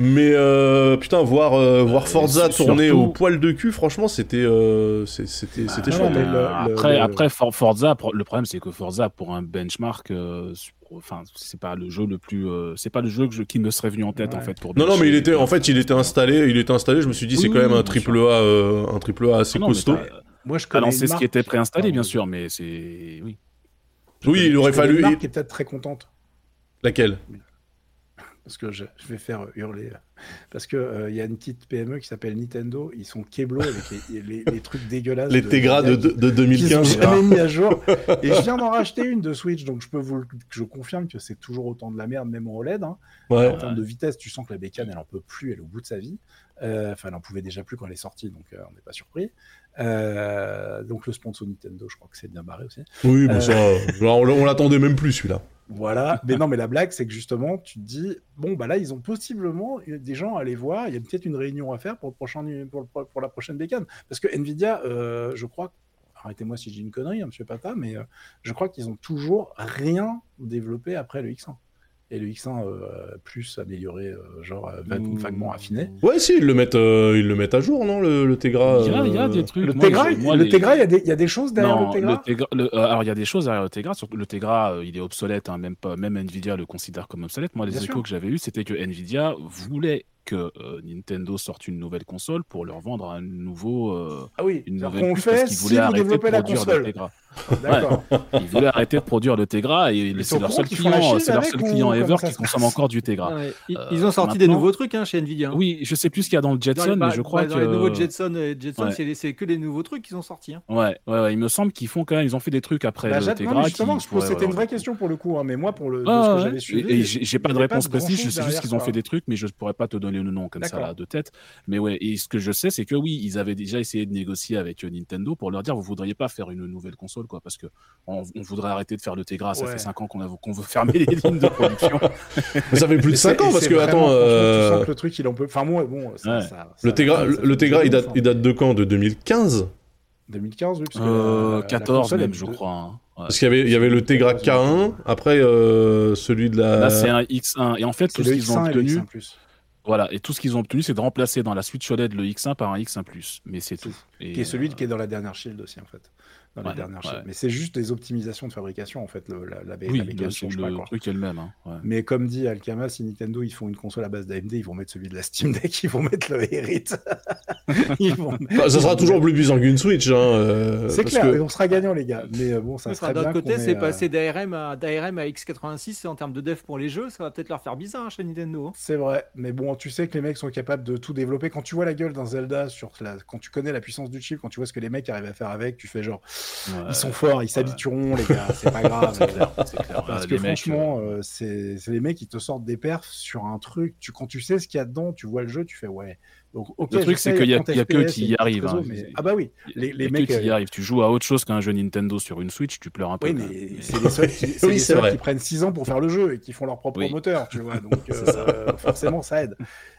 euh, Mais euh, putain, voir, euh, voir Forza surtout- tourner au poil de cul, franchement, c'était euh, c'est- c'était c'était non, chouette. mais le- Euh, le- après, le- après For- Forza, pour- le problème c'est que Forza pour un benchmark, euh, enfin c'est pas le jeu le plus, euh, c'est pas le jeu que je- qui me serait venu en tête Ouais. en fait pour. Non, non, mais il était, en fait, il était installé, il était installé. Je me suis dit, Oui, c'est quand même un triple. A, euh, un triple A assez Non, mais costaud. Moi, je connais une ce qui était préinstallé, bien sûr, mais c'est oui. Oui, il aurait fallu. Une marque il- qui est peut-être très contente. Laquelle? Parce que je, je vais faire hurler. là. Parce que euh, il y a une petite PME qui s'appelle Nintendo. Ils sont keblo avec les, les- les trucs dégueulasses. Les Tegra de, de, de qu'ils ont 2015. jamais mis à jour. [laughs] Et je viens d'en racheter une de Switch, donc je peux vous, le- je confirme que c'est toujours autant de la merde, même en OLED. hein. Ouais. En termes de vitesse, tu sens que la bécane, elle en peut plus, elle est au bout de sa vie. Euh, Enfin, elle en pouvait déjà plus quand elle est sortie, donc euh, on n'est pas surpris. Euh, donc le sponsor Nintendo, je crois que c'est bien barré aussi. Oui, Euh. ça, on, on l'attendait même plus celui-là. Voilà, mais non, mais la blague, c'est que justement, tu te dis, bon, bah là, ils ont possiblement des gens à aller voir, il y a peut-être une réunion à faire pour, le prochain, pour, le- pour la prochaine bécane. Parce que Nvidia, euh, je crois, arrêtez-moi si j'ai une connerie, hein, monsieur Pata, mais je crois qu'ils ont toujours rien développé après le X1. Et le X1 euh, plus amélioré, euh, genre euh, vague- vaguement affiné. Ouais, si, ils le mettent, euh, ils le mettent à jour, non, le, le Tegra. Il y a, il y a des trucs. Le moi, Tegra, je- moi, le les- Tegra, il y, a des- il y a des choses derrière Non, le Tegra. Tegra- le- alors il y a des choses derrière le Tegra, surtout le Tegra, euh, il est obsolète, hein, même pas, même Nvidia le considère comme obsolète. Moi, les Bien échos sûr. que j'avais eu, c'était que Nvidia voulait que euh, Nintendo sorte une nouvelle console pour leur vendre un nouveau, euh, Ah oui, une nouvelle qu'on le puce parce fait si vous développez la console. [laughs] Ils voulaient arrêter de produire le Tegra et c'est leur seul client, c'est leur seul client ever qui consomme encore du Tegra. Ouais. Ils, Euh, ils ont sorti des nouveaux trucs hein, chez Nvidia. hein. Oui, je sais plus ce qu'il y a dans le Dans Jetson, les- mais je crois dans que les nouveaux Jetson, euh, Jetson Ouais. c'est que les nouveaux trucs qu'ils ont sortis. hein. Ouais, ouais, ouais, il me semble qu'ils font quand même, ils ont fait des trucs après Bah, le Tegra. qui justement, je pose- pourraient c'était une vraie question pour le coup, hein, mais moi, pour le, de Ah, ce que j'avais suivi, j'ai j'ai pas de réponse précise, je sais juste qu'ils ont fait des trucs, mais je pourrais pas te donner le nom comme ça de tête. Mais ouais, et ce que je sais, c'est que oui, ils avaient déjà essayé de négocier avec euh, Nintendo pour leur dire, vous voudriez pas faire une nouvelle console, quoi, parce que on, on voudrait arrêter de faire le Tegra, ça Ouais. fait 5 ans qu'on a- qu'on veut fermer les lignes de production. Mais [laughs] ça fait plus de Et 5 c'est- ans parce que, vraiment, attends, euh, tu sens que le truc, il en peut. Enfin, moi, bon, ça, Ouais. ça- ça- le Tegra, le, Tegra, il date, il date de quand? De 2015 2015, oui, parce que Euh, la- la 14 console, même, je crois. hein. Ouais. Parce qu'il y avait, il y avait le Tegra K1, après euh, celui de la. Là, c'est un X1. Et en fait, tout ce qu'ils ont X1 et le obtenu, X1 Plus. voilà, et tout ce qu'ils ont obtenu, c'est de remplacer dans la Switch OLED le X1 par un X1+. Mais c'est tout. Et, Qui est celui euh, qui est dans la dernière Shield aussi, en fait. Dans Ouais, les dernières ouais. Mais c'est juste des optimisations de fabrication, en fait, le, la, la, Oui, la le, bécane change pas, le quoi. truc est le même. hein, ouais. Mais comme dit Alkama, si Nintendo ils font une console à base d'AMD, ils vont mettre celui de la Steam Deck, [laughs] ils vont mettre le Herit. [laughs] ils vont Bah, ça sera toujours plus puissant qu'une Switch. Hein, euh, C'est clair, que- on sera gagnant, les gars. Mais euh, bon, ça serait D'un côté, c'est euh, passé d'ARM à, d'ARM à X86 en termes de dev pour les jeux, ça va peut-être leur faire bizarre hein, chez Nintendo. hein. C'est vrai, mais bon, tu sais que les mecs sont capables de tout développer. Quand tu vois la gueule d'un Zelda, sur la... quand tu connais la puissance du chip, quand tu vois ce que les mecs arrivent à faire avec, tu fais genre, Ouais. ils sont forts, ils s'habitueront, les gars, c'est pas grave. [laughs] Clair, clair. Parce que les franchement, euh, c'est c'est les mecs qui te sortent des perfs sur un truc. Tu, quand tu sais ce qu'il y a dedans, tu vois le jeu, tu fais ouais. Donc, Le truc, c'est qu'il y a- 30 il y a que qui y il arrivent, hein. mais- Ah bah oui, les, mecs. que qui y euh, arrivent. Tu joues à autre chose qu'un jeu Nintendo sur une Switch, tu pleures un peu. Oui, mais c'est les seuls, qui, Oui, les c'est seuls vrai. qui prennent 6 ans pour faire le jeu et qui font leur propre Oui. moteur, tu vois. [laughs] Donc euh, forcément, ça aide.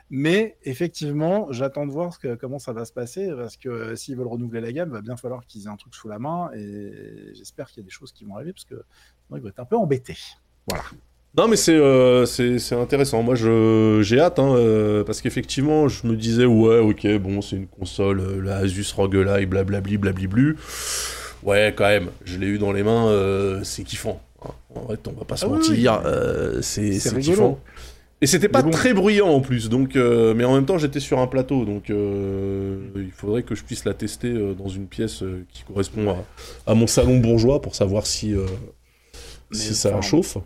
Mais effectivement, j'attends de voir ce que, comment ça va se passer parce que euh, s'ils veulent renouveler la gamme, va bien falloir qu'ils aient un truc sous la main et j'espère qu'il y a des choses qui vont arriver parce que sinon ils vont être un peu embêtés. Voilà. Non, mais c'est euh, c'est intéressant. Moi, je j'ai hâte, hein, euh, parce qu'effectivement, je me disais, ouais, ok, bon, c'est une console, euh, la Asus ROG Ally, blablabli, blabliblu. Ouais, quand même, je l'ai eu dans les mains, euh, c'est kiffant. hein. En fait, on va pas se Ah mentir, oui. c'est kiffant. Et c'était pas bon. très bruyant en plus, donc euh, mais en même temps j'étais sur un plateau, donc euh, il faudrait que je puisse la tester dans une pièce qui correspond à, à mon salon bourgeois pour savoir si, si ça enfin, chauffe.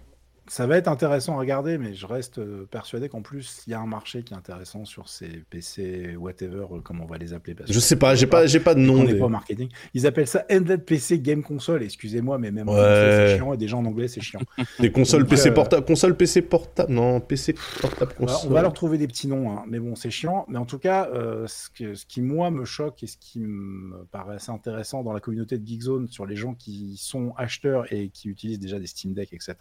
Ça va être intéressant à regarder, mais je reste euh, persuadé qu'en plus, il y a un marché qui est intéressant sur ces PC, whatever, euh, comme on va les appeler. parce Je sais pas, j'ai pas, j'ai pas de on nom. n'est des- pas au marketing. Ils appellent ça Ended PC Game Console. Excusez-moi, mais même en français, c'est chiant et déjà en anglais, c'est chiant. [laughs] Des consoles Donc, PC euh, portable, console PC portable, non, PC portable On va- console. on va leur trouver des petits noms, hein. mais bon, c'est chiant. Mais en tout cas, euh, ce, que- ce qui, moi, me choque et ce qui me paraît assez intéressant dans la communauté de Geekzone sur les gens qui sont acheteurs et qui utilisent déjà des Steam Deck, etc.,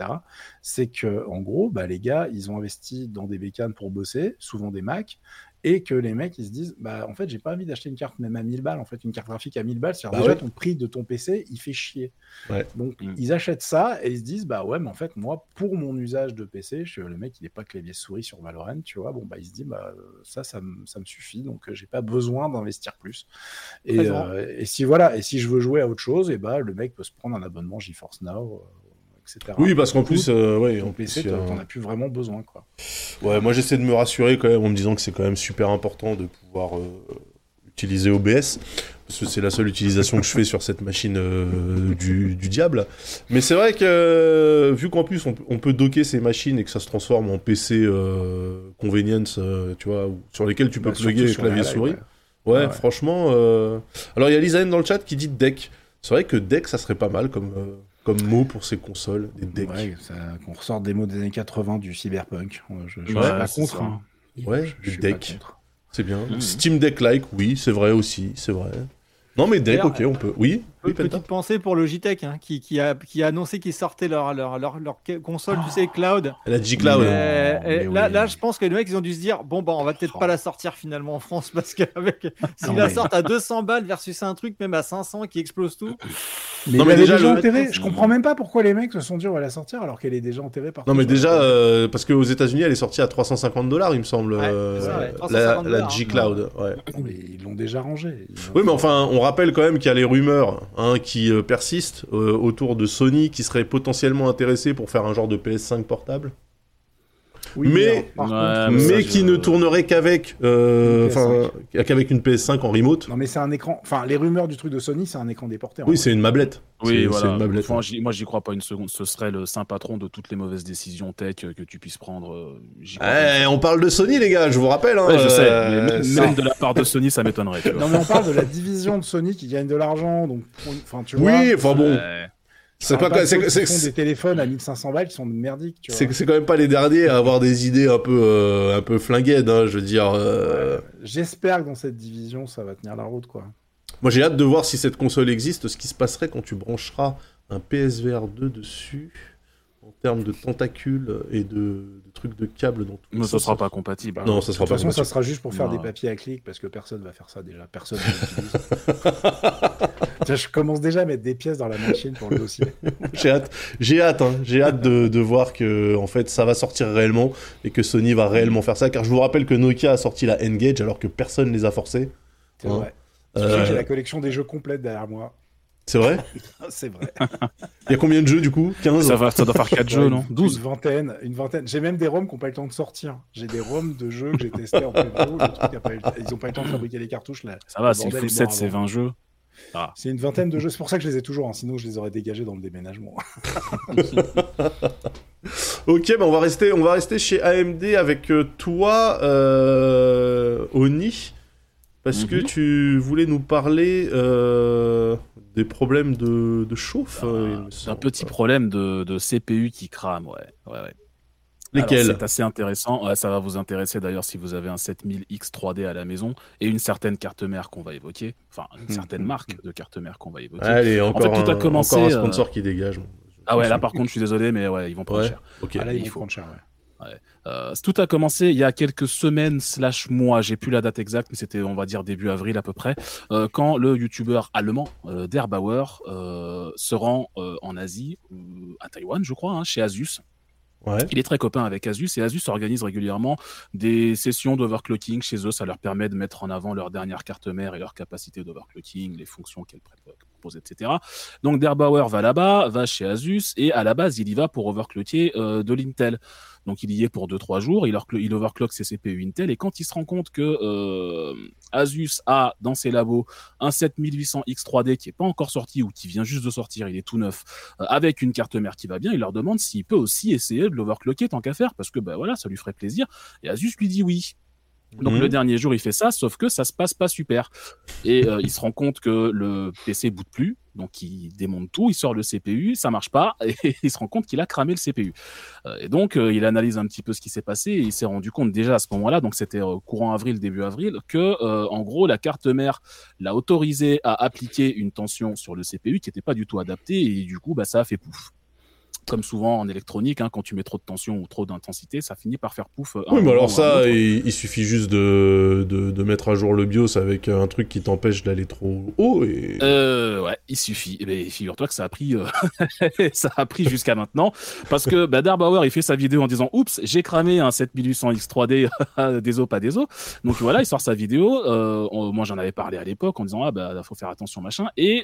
c'est que, en gros, bah, les gars, ils ont investi dans des bécanes pour bosser, souvent des Mac, et que les mecs, ils se disent, bah, en fait, j'ai pas envie d'acheter une carte même à 1000 balles, en fait, une carte graphique à 1000 balles, c'est-à-dire Bah déjà ouais. ton prix de ton PC, il fait chier. Ouais. Donc, Mm. ils achètent ça et ils se disent, bah ouais, mais en fait, moi, pour mon usage de PC, je, le mec, il est pas clavier souris sur Valorant, tu vois, bon, bah, il se dit, bah, ça, ça, me- ça me suffit, donc euh, j'ai pas besoin d'investir plus. Et, euh, et si, voilà, et si je veux jouer à autre chose, et bah, le mec peut se prendre un abonnement GeForce Now, euh, etc. Oui, parce qu'en plus, euh, ouais, en PC, a- t'en as plus vraiment besoin, quoi. Ouais, moi j'essaie de me rassurer quand même en me disant que c'est quand même super important de pouvoir euh, utiliser OBS. Parce que c'est la seule utilisation que je fais sur cette machine euh, du, du diable. Mais c'est vrai que, euh, vu qu'en plus on, peut- on peut docker ces machines et que ça se transforme en PC euh, convenience, euh, tu vois, sur lesquels tu peux Bah, plugger clavier souris. Ouais, Ouais, ouais. franchement. euh, Alors il y a Lisaine dans le chat qui dit deck. C'est vrai que deck ça serait pas mal comme, euh, comme mot pour ces consoles, des decks. Ouais, ça- qu'on ressorte des mots des années 80 du cyberpunk. Je, je Ouais, suis pas c'est contre. hein. Ouais, Je- decks. contre. C'est bien. Mhm. Steam Deck like, oui, c'est vrai aussi, c'est vrai. Non mais Deck, ok, on peut. Oui, oui Petite pensée pour Logitech hein, qui, qui, a, qui a annoncé qu'ils sortaient leur, leur, leur, leur console, tu sais, cloud. La G-Cloud. Mais- Euh, mais et là, oui. là, je pense que les mecs, ils ont dû se dire bon, bah, on va peut-être Oh. pas la sortir finalement en France parce qu'avec [laughs] s'ils la mais- sortent à [laughs] 200 balles versus un truc même à 500 qui explose tout. Mais, Non, mais déjà, déjà le- enterré. Je comprends même pas pourquoi les mecs se sont dit on va la sortir alors qu'elle est déjà enterrée par. Non mais déjà, euh, parce qu'aux États-Unis, elle est sortie à 350 dollars, il me semble. Ouais, euh, c'est ça, ouais, la, 350 la dollars, G-Cloud. Ouais. ils l'ont déjà rangée. Oui, mais enfin, on rappelle quand même qu'il y a les rumeurs hein, qui euh, persistent euh, autour de Sony qui serait potentiellement intéressé pour faire un genre de PS5 portable, Oui, mais- alors, par Ouais, contre, mais ça, qui je- ne tournerait qu'avec, euh, Une PS5. enfin, qu'avec une PS5 en remote. Non mais c'est un écran. Enfin, les rumeurs du truc de Sony, c'est un écran déporté. Oui, vrai. c'est une mablette. Oui, C'est- voilà. une mablette. Moi, j'y crois pas une seconde. Ce serait le saint patron de toutes les mauvaises décisions tech euh, que tu puisses prendre. euh. Eh, on parle de Sony, les gars, je vous rappelle. Hein, Ouais, je sais. mais même- de la part de Sony, ça m'étonnerait. [laughs] Non mais on parle de la division de Sony qui gagne de l'argent, donc pour une- enfin tu vois. Oui, enfin bon, Ouais. C'est pas, de c'est- c'est- des téléphones à 1500 balles qui sont merdiques, c'est c'est quand même pas les derniers à avoir des idées un peu, euh, un peu flinguettes, hein, je veux dire. euh, J'espère que dans cette division, ça va tenir la route, quoi. Moi, j'ai hâte de voir si cette console existe, ce qui se passerait quand tu brancheras un PSVR 2 dessus, termes de tentacules et de, de trucs de câbles dans tout Mais ça sera pas compatible. Non, ça De sera toute pas façon, ça sera juste pour faire Non. des papiers à clic parce que personne va faire ça déjà. Personne ne [laughs] je commence déjà à mettre des pièces dans la machine pour le dossier. [laughs] J'ai hâte, j'ai hâte, hein, j'ai hâte de, de voir que en fait ça va sortir réellement et que Sony va réellement faire ça. Car je vous rappelle que Nokia a sorti la N-Gage alors que personne les a forcés. C'est Hein. vrai. Euh, J'ai la collection des jeux complète derrière moi. C'est vrai [laughs] C'est vrai. [laughs] Il y a combien de jeux du coup? 15 Ça, va, ça doit faire 4 [laughs] jeux, non? une- 12 Une vingtaine, une vingtaine. J'ai même des ROMs qui n'ont pas eu le temps de sortir. J'ai des ROMs de jeux que j'ai testés en preview. Ils n'ont pas eu le temps de fabriquer les cartouches. Là. Ça va, bordel full est mort set, c'est avant. 20 jeux. C'est une vingtaine de jeux. C'est pour ça que je les ai toujours. hein. Sinon, je les aurais dégagés dans le déménagement. Ok, bah on va rester, on va rester chez AMD avec euh, toi, euh, Oni, parce que Mhm. tu voulais nous parler euh, des problèmes de, de chauffe. euh, C'est un petit problème de, de CPU qui crame, ouais. ouais, ouais. Lesquels C'est assez intéressant. Ouais, ça va vous intéresser d'ailleurs si vous avez un 7000X 3D à la maison et une certaine carte mère qu'on va évoquer. Enfin, une certaine marque de carte mère qu'on va évoquer. Allez, encore, fait, tout a un, commencé, encore un euh, sponsor qui dégage. Ah ouais, là par contre, je suis désolé, mais ouais, ils vont prendre Ouais. cher. Ok. Ah là, il ils vont faut. prendre cher. ouais. Euh, tout a commencé il y a quelques semaines slash mois, j'ai plus la date exacte, mais c'était on va dire début avril à peu près, euh, quand le youtubeur allemand euh, Derbauer euh, se rend en Asie, à Taïwan je crois, hein, chez Asus. Ouais. Il est très copain avec Asus et Asus organise régulièrement des sessions d'overclocking chez eux. Ça leur permet de mettre en avant leur dernière carte mère et leur capacité d'overclocking, les fonctions qu'elle etc. Donc Derbauer va là-bas, va chez Asus, et à la base, il y va pour overclocker euh, de l'Intel. Donc il y est pour 2-3 jours, il, overclock ses CPU Intel, et quand il se rend compte que euh, Asus a dans ses labos un 7800X3D qui est pas encore sorti ou qui vient juste de sortir, il est tout neuf, euh, avec une carte mère qui va bien, il leur demande s'il peut aussi essayer de l'overclocker tant qu'à faire, parce que bah voilà, ça lui ferait plaisir. Et Asus lui dit oui. Donc Mhm. le dernier jour, il fait ça, sauf que ça se passe pas super. Et euh, il se rend compte que le PC boot plus, donc il démonte tout, il sort le CPU, ça marche pas, [laughs] et il se rend compte qu'il a cramé le CPU. Euh, et donc euh, il analyse un petit peu ce qui s'est passé, et il s'est rendu compte déjà à ce moment-là, donc c'était courant avril, début avril, que en gros la carte mère l'a autorisé à appliquer une tension sur le CPU qui n'était pas du tout adaptée, et du coup bah, ça a fait pouf. Comme souvent en électronique, hein, quand tu mets trop de tension ou trop d'intensité, ça finit par faire pouf. euh, Oui, mais alors ça, il, il suffit juste de, de, de mettre à jour le BIOS avec un truc qui t'empêche d'aller trop haut et... Euh, ouais, il suffit. Mais figure-toi que ça a pris, euh, [laughs] ça a pris jusqu'à maintenant, parce que bah, Darbauer il fait sa vidéo en disant oups, j'ai cramé un 7800 X3D, [laughs] des os pas des os. Donc voilà, il sort sa vidéo. Euh, moi j'en avais parlé à l'époque en disant ah bah faut faire attention machin. Et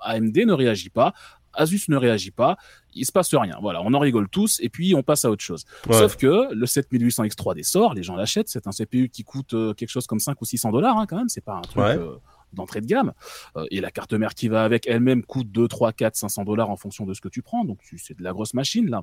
AMD ne réagit pas. Asus ne réagit pas, il se passe rien. Voilà, on en rigole tous et puis on passe à autre chose. Ouais. Sauf que le 7800 X3D sort, les gens l'achètent, c'est un CPU qui coûte euh, quelque chose comme 5 ou 600 dollars hein, quand même, c'est pas un truc Ouais. euh, d'entrée de gamme. Euh, et la carte mère qui va avec elle-même coûte 2, 3, 4, 500 dollars en fonction de ce que tu prends, donc c'est de la grosse machine là.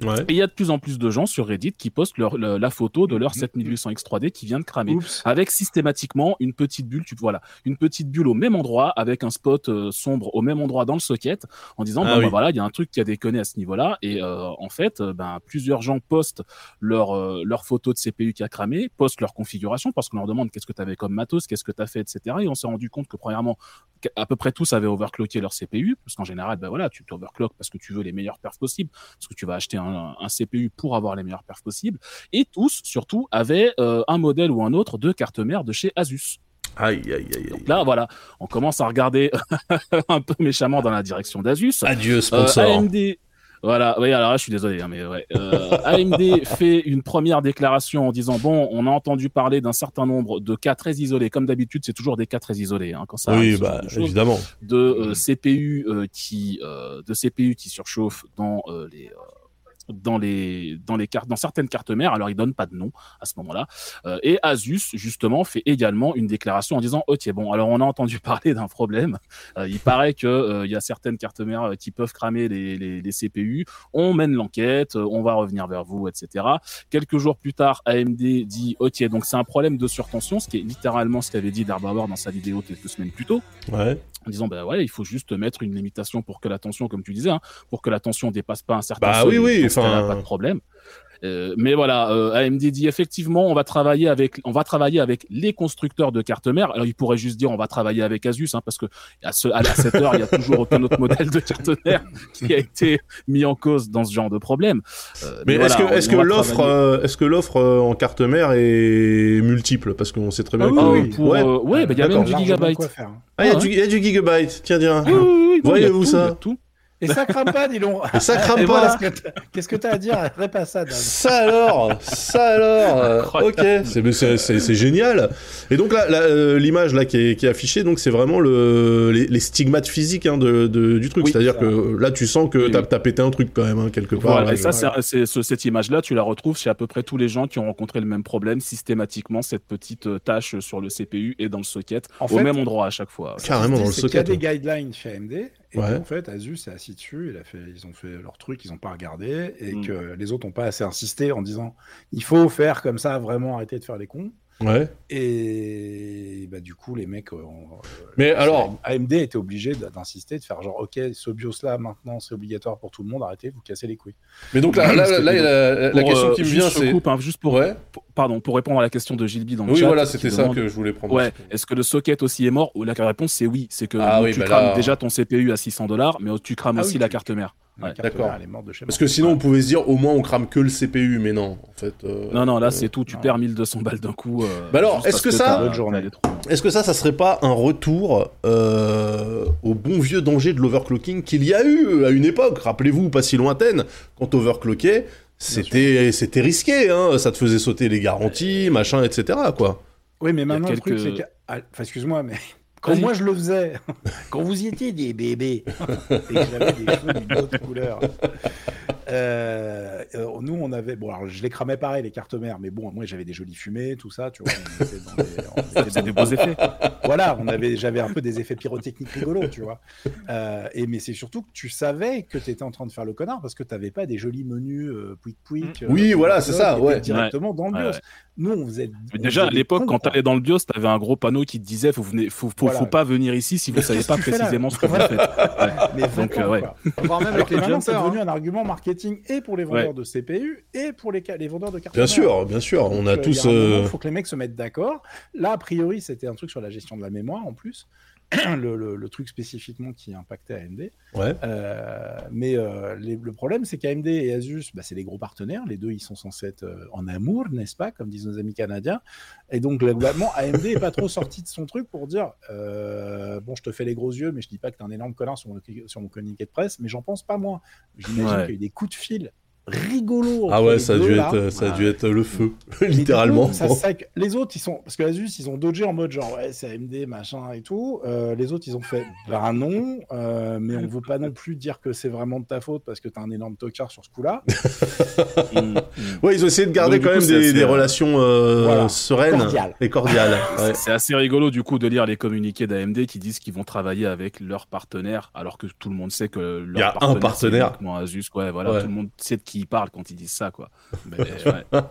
Ouais. Et il y a de plus en plus de gens sur Reddit qui postent leur, le- la photo de leur 7800 X3D qui vient de cramer Oups. avec systématiquement une petite bulle, tu voilà, une petite bulle au même endroit avec un spot euh, sombre au même endroit dans le socket en disant Ah bon oui. bah, voilà, il y a un truc qui a déconné à ce niveau-là et euh, en fait euh, ben plusieurs gens postent leur euh, leur photo de CPU qui a cramé, postent leur configuration parce qu'on leur demande qu'est-ce que tu avais comme matos, qu'est-ce que tu as fait etc. et on s'est rendu compte que premièrement à peu près tous avaient overclocké leur CPU parce qu'en général ben voilà, tu t'overclock parce que tu veux les meilleures perfs possibles parce que tu vas acheter un, un CPU pour avoir les meilleures perfs possibles et tous surtout avaient euh, un modèle ou un autre de carte mère de chez Asus. Aïe, aïe, aïe, aïe. Donc là, voilà, on commence à regarder [laughs] un peu méchamment dans la direction d'Asus. Adieu, Euh, sponsor. AMD, voilà, oui, alors là, je suis désolé, hein, mais ouais. Euh, AMD [laughs] fait une première déclaration en disant bon, on a entendu parler d'un certain nombre de cas très isolés. Comme d'habitude, c'est toujours des cas très isolés hein, quand ça oui, arrive, bah, évidemment. de euh, CPU euh, qui euh, de CPU qui surchauffent dans euh, les euh, dans les dans les cartes dans certaines cartes mères. Alors ils donnent pas de nom à ce moment-là. Euh, et Asus justement fait également une déclaration en disant ok bon alors on a entendu [laughs] parler d'un problème. Euh, il paraît que euh, il y a certaines cartes mères euh, qui peuvent cramer les, les, les CPU on mène l'enquête euh, on va revenir vers vous etc quelques jours plus tard AMD dit ok donc c'est un problème de surtension ce qui est littéralement ce qu'avait dit Darbauer dans sa vidéo quelques semaines plus tôt. Ouais. En disant bah ouais il faut juste mettre une limitation pour que la tension comme tu disais hein, pour que la tension dépasse pas un certain Bah seuil, oui, oui, enfin- pas de problème Euh, mais voilà, euh, AMD dit effectivement, on va travailler avec, on va travailler avec les constructeurs de cartes mères. Alors, il pourrait juste dire, on va travailler avec Asus, hein, parce que à, ce, à cette heure, il y a toujours aucun autre modèle de carte mère qui a été mis en cause dans ce genre de problème. Euh, Mais est-ce voilà, que, est-ce on que l'offre, travailler- euh, est-ce que l'offre euh, en carte mère est multiple? Parce qu'on sait très bien Ah que. Oui, oui, pour, ouais. euh, ouais, bah, il y a même du gigabyte. faire. hein. Ah, il y, a Ah du- il y a du gigabyte. Tiens, tiens. Oui, oui, oui, Voyez-vous ça il y a tout. Et ça crame pas, dis donc. Et ça crame Et pas. que t'as- Qu'est-ce que tu as à dire Répète ça, Dan. Ça alors, ça alors, euh, ok, c'est mais c'est- c'est c'est génial. Et donc là, là, euh, l'image là qui est, qui est affichée, donc c'est vraiment le, les, les stigmates physiques hein, de, de- du truc. Oui, C'est-à-dire que là, tu sens que t'as as pété un truc quand même hein, quelque part. Voilà, là, et ça, c'est- c'est ce- cette image-là, tu la retrouves chez à peu près tous les gens qui ont rencontré le même problème systématiquement, cette petite euh, tache sur le CPU et dans le socket, En au fait, même endroit à chaque fois. Carrément dans le C'est qu'il y a socket. des ouais. guidelines chez AMD, et Ouais. en fait, Asus est assis dessus, il a fait, ils ont fait leur truc, ils n'ont pas regardé, et Mm. que les autres n'ont pas assez insisté en disant il faut faire comme ça, vraiment arrêter de faire les cons. Ouais. Et bah, du coup, les mecs, euh, ont- Mais alors, AMD était obligé d'insister, de faire genre ok, ce BIOS là maintenant c'est obligatoire pour tout le monde, arrêtez, vous cassez les couilles. mais donc là, là, là, là, la, question euh, qui me vient, je c'est. coupe, hein, juste pour, Ouais. pour- pardon, pour répondre à la question de Gilby dans le Oui, chat. voilà, qui c'était ça demande, que je voulais prendre. Ouais, est-ce que le socket aussi est mort Ou la réponse c'est oui, c'est que Ah donc, oui, tu bah crames là- déjà ton CPU à 600 dollars, mais tu crames Ah aussi oui, la carte mère. La Ouais. carte D'accord. mère, elle est morte de chez Parce que sinon, on pouvait se dire au moins on crame que le CPU, mais non, en fait. euh, Non, non, là euh, c'est tout, tu non. perds 1200 balles d'un coup. euh, Bah alors, est-ce que ça-. Est-ce que ça, ça serait pas un retour euh, au bon vieux danger de l'overclocking qu'il y a eu à une époque? Rappelez-vous, pas si lointaine, quand overclockait, c'était c'était risqué, hein, ça te faisait sauter les garanties, machin, etc. Quoi. Oui, mais maintenant, quelques- le truc, c'est que. ah, Enfin, excuse-moi, mais quand moi je le faisais, [laughs] quand vous y étiez des bébés et que j'avais des cheveux d'une autre couleur. Euh, euh, nous, on avait. Bon, alors je les cramais pareil, les cartes mères, mais bon, moi j'avais des jolies fumées, tout ça, tu vois. On était dans des, on [laughs] était C'est dans- des beaux effets. [laughs] Voilà, on avait, j'avais un peu des effets pyrotechniques rigolos, tu vois. Euh, et mais c'est surtout que tu savais que tu étais en train de faire le connard parce que tu n'avais pas des jolis menus euh, pouic pouic. Oui, voilà, c'est ça, ouais. Directement dans le Ouais, BIOS. ouais. Nous, on faisait. Mais on déjà, à faisait l'époque, quand quoi. t'allais dans le BIOS, t'avais un gros panneau qui te disait faut, venir, faut, faut, Voilà. faut pas venir ici si vous savez qu'est-ce pas tu précisément ce que vous faites. Ouais. [laughs] Mais Donc, vraiment, euh, ouais. Voire même avec les maintenant, c'est devenu hein. un argument marketing et pour les vendeurs Ouais. de CPU et pour les, vendeurs de cartes Bien sûr, bien sûr. On a Donc, euh, tous. Il euh, faut que les mecs se mettent d'accord. Là, a priori, c'était un truc sur la gestion de la mémoire en plus. [clears throat] le, le- le truc spécifiquement qui impactait AMD. Ouais. Euh, mais euh, les- le problème, c'est qu'AMD et Asus, bah, c'est les gros partenaires. Les deux, ils sont censés être euh, en amour, n'est-ce pas, comme disent nos amis canadiens. Et donc, globalement, [laughs] AMD est pas trop sorti de son truc pour dire bon, je te fais les gros yeux, mais je dis pas que t'es un énorme connard sur mon, sur mon communiqué de presse, mais j'en pense pas moins. J'imagine Ouais. qu'il y a eu des coups de fil rigolos. Ah ouais, ça a dû là. être, ça a dû Ouais. être le feu, [laughs] littéralement. coup, ça sac- Les autres, ils sont. Parce que Asus, ils ont dodgé en mode genre, ouais, c'est AMD, machin et tout. Euh, les autres, ils ont fait, bah non, euh, mais on veut pas non plus dire que c'est vraiment de ta faute parce que t'as un énorme tocard sur ce coup-là. [laughs] Mm. Ouais, ils ont essayé de garder Donc, quand coup, même c'est des, assez, des euh, relations euh, voilà, sereines cordiales. et cordiales. [laughs] Ouais. C'est assez rigolo du coup de lire les communiqués d'AMD qui disent qu'ils vont travailler avec leurs partenaires, alors que tout le monde sait que leur Il y a un partenaire, Asus. Ouais, voilà, Ouais. tout le monde sait de qui ils parlent quand ils disent ça, quoi. [laughs] Mais, ouais. [laughs]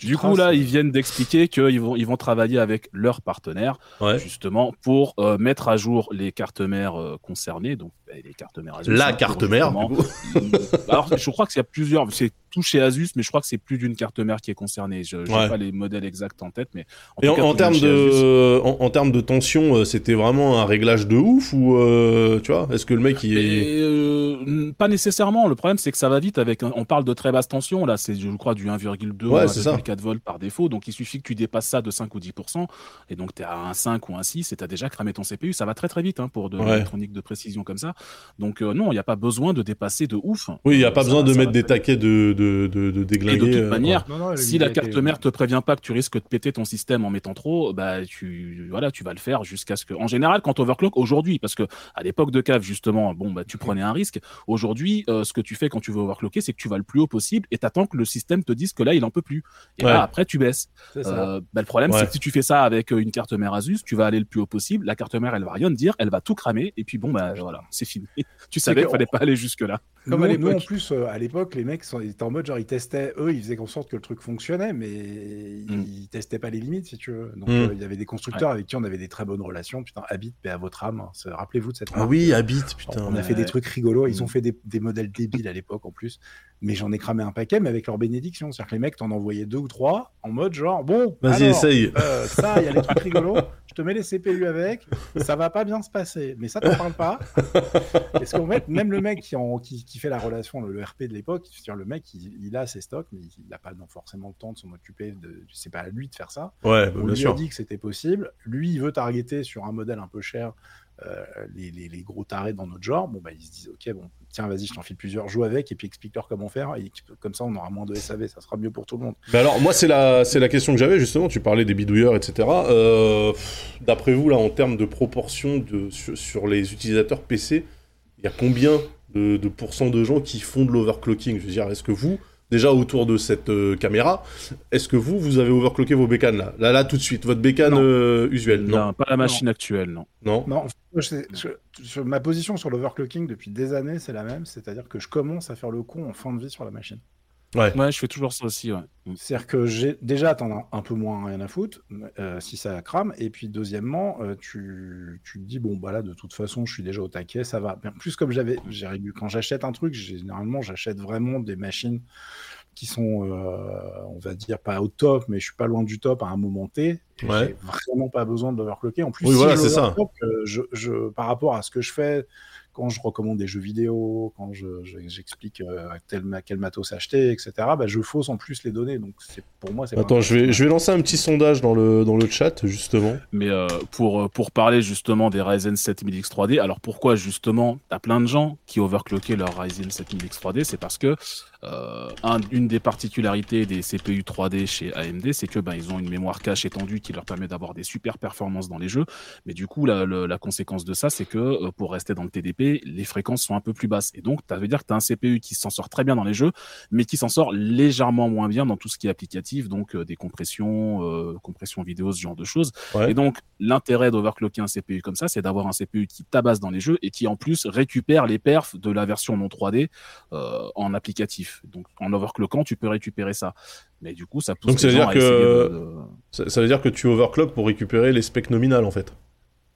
Du coup, là, ils viennent d'expliquer qu'ils vont, ils vont travailler avec leurs partenaires, Ouais. justement, pour euh, mettre à jour les cartes mères euh, concernées, donc les cartes mères. La carte mère. [laughs] Alors, je crois qu'il y a plusieurs, c'est tout chez Asus, mais je crois que c'est plus d'une carte mère qui est concernée. Je n'ai Ouais. pas les modèles exacts en tête, mais en Et en, cas, termes Asus. de, en, en termes de tension, euh, c'était vraiment un réglage de ouf ou euh, tu vois Est-ce que le mec il est euh, pas nécessairement. Le problème, c'est que ça va vite avec. On parle de très basse tension. Là, c'est, je crois, du 1,2 Ouais, ou c'est ça. 1,4 volts par défaut. Donc, il suffit que tu dépasses ça de 5 ou 10%. Et donc, tu es à un 5 ou un 6 et tu as déjà cramé ton CPU. Ça va très, très vite hein, pour de Ouais. l'électronique de précision comme ça. Donc, euh, non, il n'y a pas besoin de dépasser de ouf. Oui, il y a pas ça besoin de mettre des taquets de, de, de, de Et déglinguer. de toute euh, manière, Non, non, si la carte était- mère te prévient pas que tu risques de péter ton système en mettant trop, bah tu voilà, tu vas le faire jusqu'à ce que. En général, quand overclock aujourd'hui, parce que à l'époque de cave justement, bon bah tu prenais un risque. Aujourd'hui, euh, ce que tu fais quand tu veux overclocker, c'est que tu vas le plus haut possible et t'attends que le système te dise que là il en peut plus. Et Ouais. là après tu baisses. Euh, bah, le problème Ouais. c'est que si tu fais ça avec une carte mère Asus, tu vas aller le plus haut possible. La carte mère elle va rien te dire, elle va tout cramer et puis bon bah voilà, c'est fini. [laughs] tu savais qu'il fallait pas aller jusque là. Comme nous, à nous, en plus, euh, à l'époque, les mecs sont- étaient en mode genre ils testaient, eux, ils faisaient en sorte que le truc fonctionnait, mais ils, Mm. ils testaient pas les limites, si tu veux. Donc Mm. euh, il y avait des constructeurs avec qui on avait des très bonnes relations. Putain, Habit, paix à votre âme. hein. Rappelez-vous de cette Ah marque. oui, habite, putain. on a ouais. fait des trucs rigolos. Ils Mm. ont fait des, des modèles débiles à l'époque en plus. Mais j'en ai cramé un paquet, mais avec leur bénédiction. C'est-à-dire que les mecs t'en envoyaient deux ou trois en mode genre bon, Vas-y, essaye. euh, ça, il y a les trucs rigolos. Je te mets les CPU avec. Ça va pas bien se passer. Mais ça, t'en parles pas. Parce qu'en fait, même le mec qui, en- qui, qui fait la relation, le, le RP de l'époque, c'est-à-dire le mec, il, il a ses stocks, mais il n'a pas forcément le temps de s'en occuper. De, c'est pas à lui de faire ça. Ouais, On bien lui sûr. a dit que c'était possible. Lui, il veut targeter sur un modèle un peu cher euh, les, les- les gros tarés dans notre genre. Bon, bah, ils se disent, OK, bon, tiens, vas-y, je t'en file plusieurs, joue avec, et puis explique-leur comment faire. Et comme ça, on aura moins de SAV, ça sera mieux pour tout le monde. Mais alors, moi, c'est la, c'est la question que j'avais, justement. Tu parlais des bidouilleurs, etc. Euh, D'après vous, là, en termes de proportion de, sur, sur les utilisateurs PC, il y a combien de, de pourcents de gens qui font de l'overclocking Je veux dire, est-ce que vous, déjà autour de cette euh, caméra, est-ce que vous, vous avez overclocké vos bécanes, là? Là, là, tout de suite, votre bécane euh, usuelle Non? Non, pas la machine actuelle, non. Non? Non, moi, je sais- je- sur ma position sur l'overclocking depuis des années, c'est la même. C'est-à-dire que je commence à faire le con en fin de vie sur la machine. Ouais, je fais toujours ça aussi, ouais. Mm. C'est-à-dire que j'ai déjà t'en as un peu moins rien à foutre euh, si ça crame. Et puis deuxièmement, euh, tu, tu te dis bon bah là de toute façon je suis déjà au taquet, ça va. Mais en plus comme j'avais, j'ai quand j'achète un truc, généralement j'achète vraiment des machines qui sont, euh, on va dire pas au top, mais je suis pas loin du top à un moment T. Ouais. J'ai vraiment pas besoin de l'overclocker. En plus, Oui, si voilà, c'est ça. euh, je, par rapport à ce que je fais quand je recommande des jeux vidéo, quand je- je- j'explique euh, tel, quel matos acheter, etc., bah, je fausse en plus les données. Donc c'est pour moi, c'est pas Attends, je vais, je vais lancer un petit sondage dans le, dans le chat, justement. Mais euh, pour, euh, pour parler justement des Ryzen 7000 X3D, alors pourquoi justement t'as plein de gens qui overcloquaient leur Ryzen 7000 X3D C'est parce que euh, un- une des particularités des CPU 3D chez AMD, c'est que ben, ils ont une mémoire cache étendue qui leur permet d'avoir des super performances dans les jeux. Mais du coup, la, la conséquence de ça, c'est que euh, pour rester dans le TDP, les fréquences sont un peu plus basses. Et donc, ça veut dire que tu as un CPU qui s'en sort très bien dans les jeux, mais qui s'en sort légèrement moins bien dans tout ce qui est applicatif, donc euh, des compressions, euh, compression vidéo, ce genre de choses. Ouais. Et donc, l'intérêt d'overclocker un CPU comme ça, c'est d'avoir un CPU qui tabasse dans les jeux et qui en plus récupère les perfs de la version non 3D euh, en applicatif. Donc, en overclockant, tu peux récupérer ça. Mais du coup, ça pousse Donc, ça veut dire à que- de- Ça, ça veut dire que tu overclock pour récupérer les specs nominales, en fait.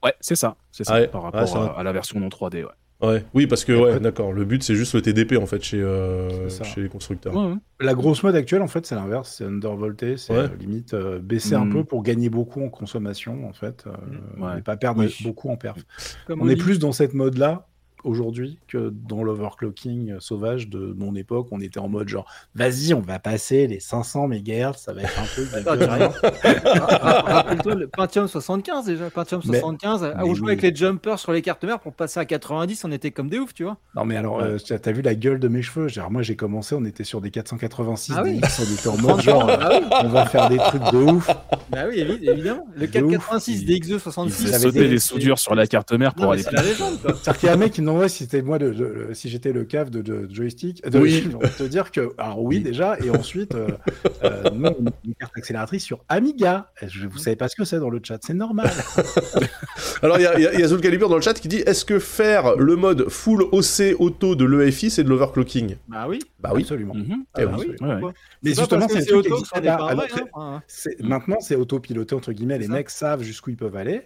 Ouais, c'est ça, c'est ça, Ouais, par ouais, rapport à, la version non 3D. Ouais. Ouais. Oui, parce que, ouais, d'accord. Le but, c'est juste le TDP, en fait, chez, euh, chez les constructeurs. Ouais, ouais. La grosse mode actuelle, en fait, c'est l'inverse, c'est undervolté, c'est Ouais. euh, limite euh, baisser un Mm. peu pour gagner beaucoup en consommation, en fait, euh, Ouais. et pas perdre Oui. beaucoup en perf. Comme On est dit. plus dans cette mode-là aujourd'hui que dans l'overclocking euh, sauvage de mon époque. On était en mode genre, vas-y, on va passer les 500 MHz, ça va être un rien. Rappelle-toi le Pentium 75 déjà. Pentium Mais- 75, mais on jouait oui. avec les jumpers sur les cartes mères pour passer à 90, on était comme des oufs, tu vois. Non mais alors, euh, t'as vu la gueule de mes cheveux? Genre, Moi j'ai commencé, on était sur des 486 Ah oui. DX, on était en mode genre, euh, Ah oui, on va faire des trucs de ouf. bah oui, évi- évidemment. Le De 486 ouf. DX2 Ils 66. faisaient avait sauter des- les soudures sur la carte mère pour Non, aller quoi. C'est-à-dire qu'il y a un mec qui si c'était moi, de, de- si j'étais le cave de, de joystick. De, Oui. On te dire que, alors oui, déjà, et ensuite, euh, [laughs] euh, une carte accélératrice sur Amiga. Je, vous savez pas ce que c'est dans le chat, c'est normal. [laughs] Alors, il y a, y a- il y a Zul Calibur dans le chat qui dit Est-ce que faire le mode full OC auto de l'EFI, c'est de l'overclocking? Bah oui. Bah oui. absolument. Mhm. Eh Ah oui. oui. Ouais, ouais. Quoi. Mais justement, c'est auto pas. Alors, hein. C'est- Maintenant, c'est autopiloté, entre guillemets. Les mecs savent jusqu'où ils peuvent aller.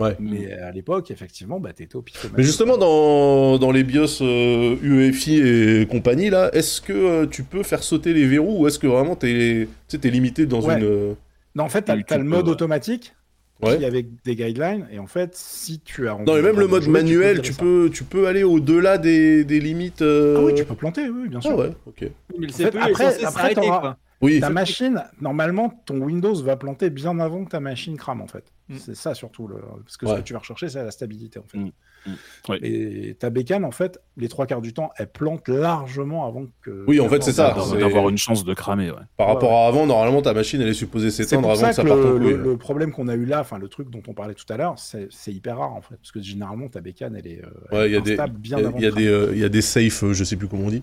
Ouais. Mais à l'époque, effectivement, bah, t'étais au pixel. Mais justement, dans, dans les BIOS euh, UEFI et compagnie, là, est-ce que euh, tu peux faire sauter les verrous ou est-ce que vraiment t'es t'es limité dans Ouais. une. euh, Non, en fait, t'as Tu as le mode ouais. automatique. Ouais. Qui est avec des guidelines et en fait si tu as Non, mais même le mode jouer, manuel, tu peux, tu peux aller au-delà des, des limites. euh, ah oui tu peux planter oui bien sûr Ah ouais, ok. Mais le fait, après- après. Oui, Ta machine, normalement, ton Windows va planter bien avant que ta machine crame, en fait. Mm. C'est ça surtout. Le... Parce que Ouais. ce que tu vas rechercher, c'est la stabilité, en fait. Mm. Mm. Ouais. Et ta bécane, en fait, les trois quarts du temps, elle plante largement avant que. Oui, en fait, c'est ça, D'avoir- une chance de cramer, ouais. par rapport à avant, normalement, ta machine, elle est supposée s'éteindre avant ça que ça parte le, le- le problème qu'on a eu là, enfin le truc dont on parlait tout à l'heure, c'est hyper rare en fait, parce que généralement ta bécane elle est, euh, elle Ouais, il y a est des, instable bien il y a- avant. il y a de des, euh, y a des safes, euh, je sais plus comment on dit.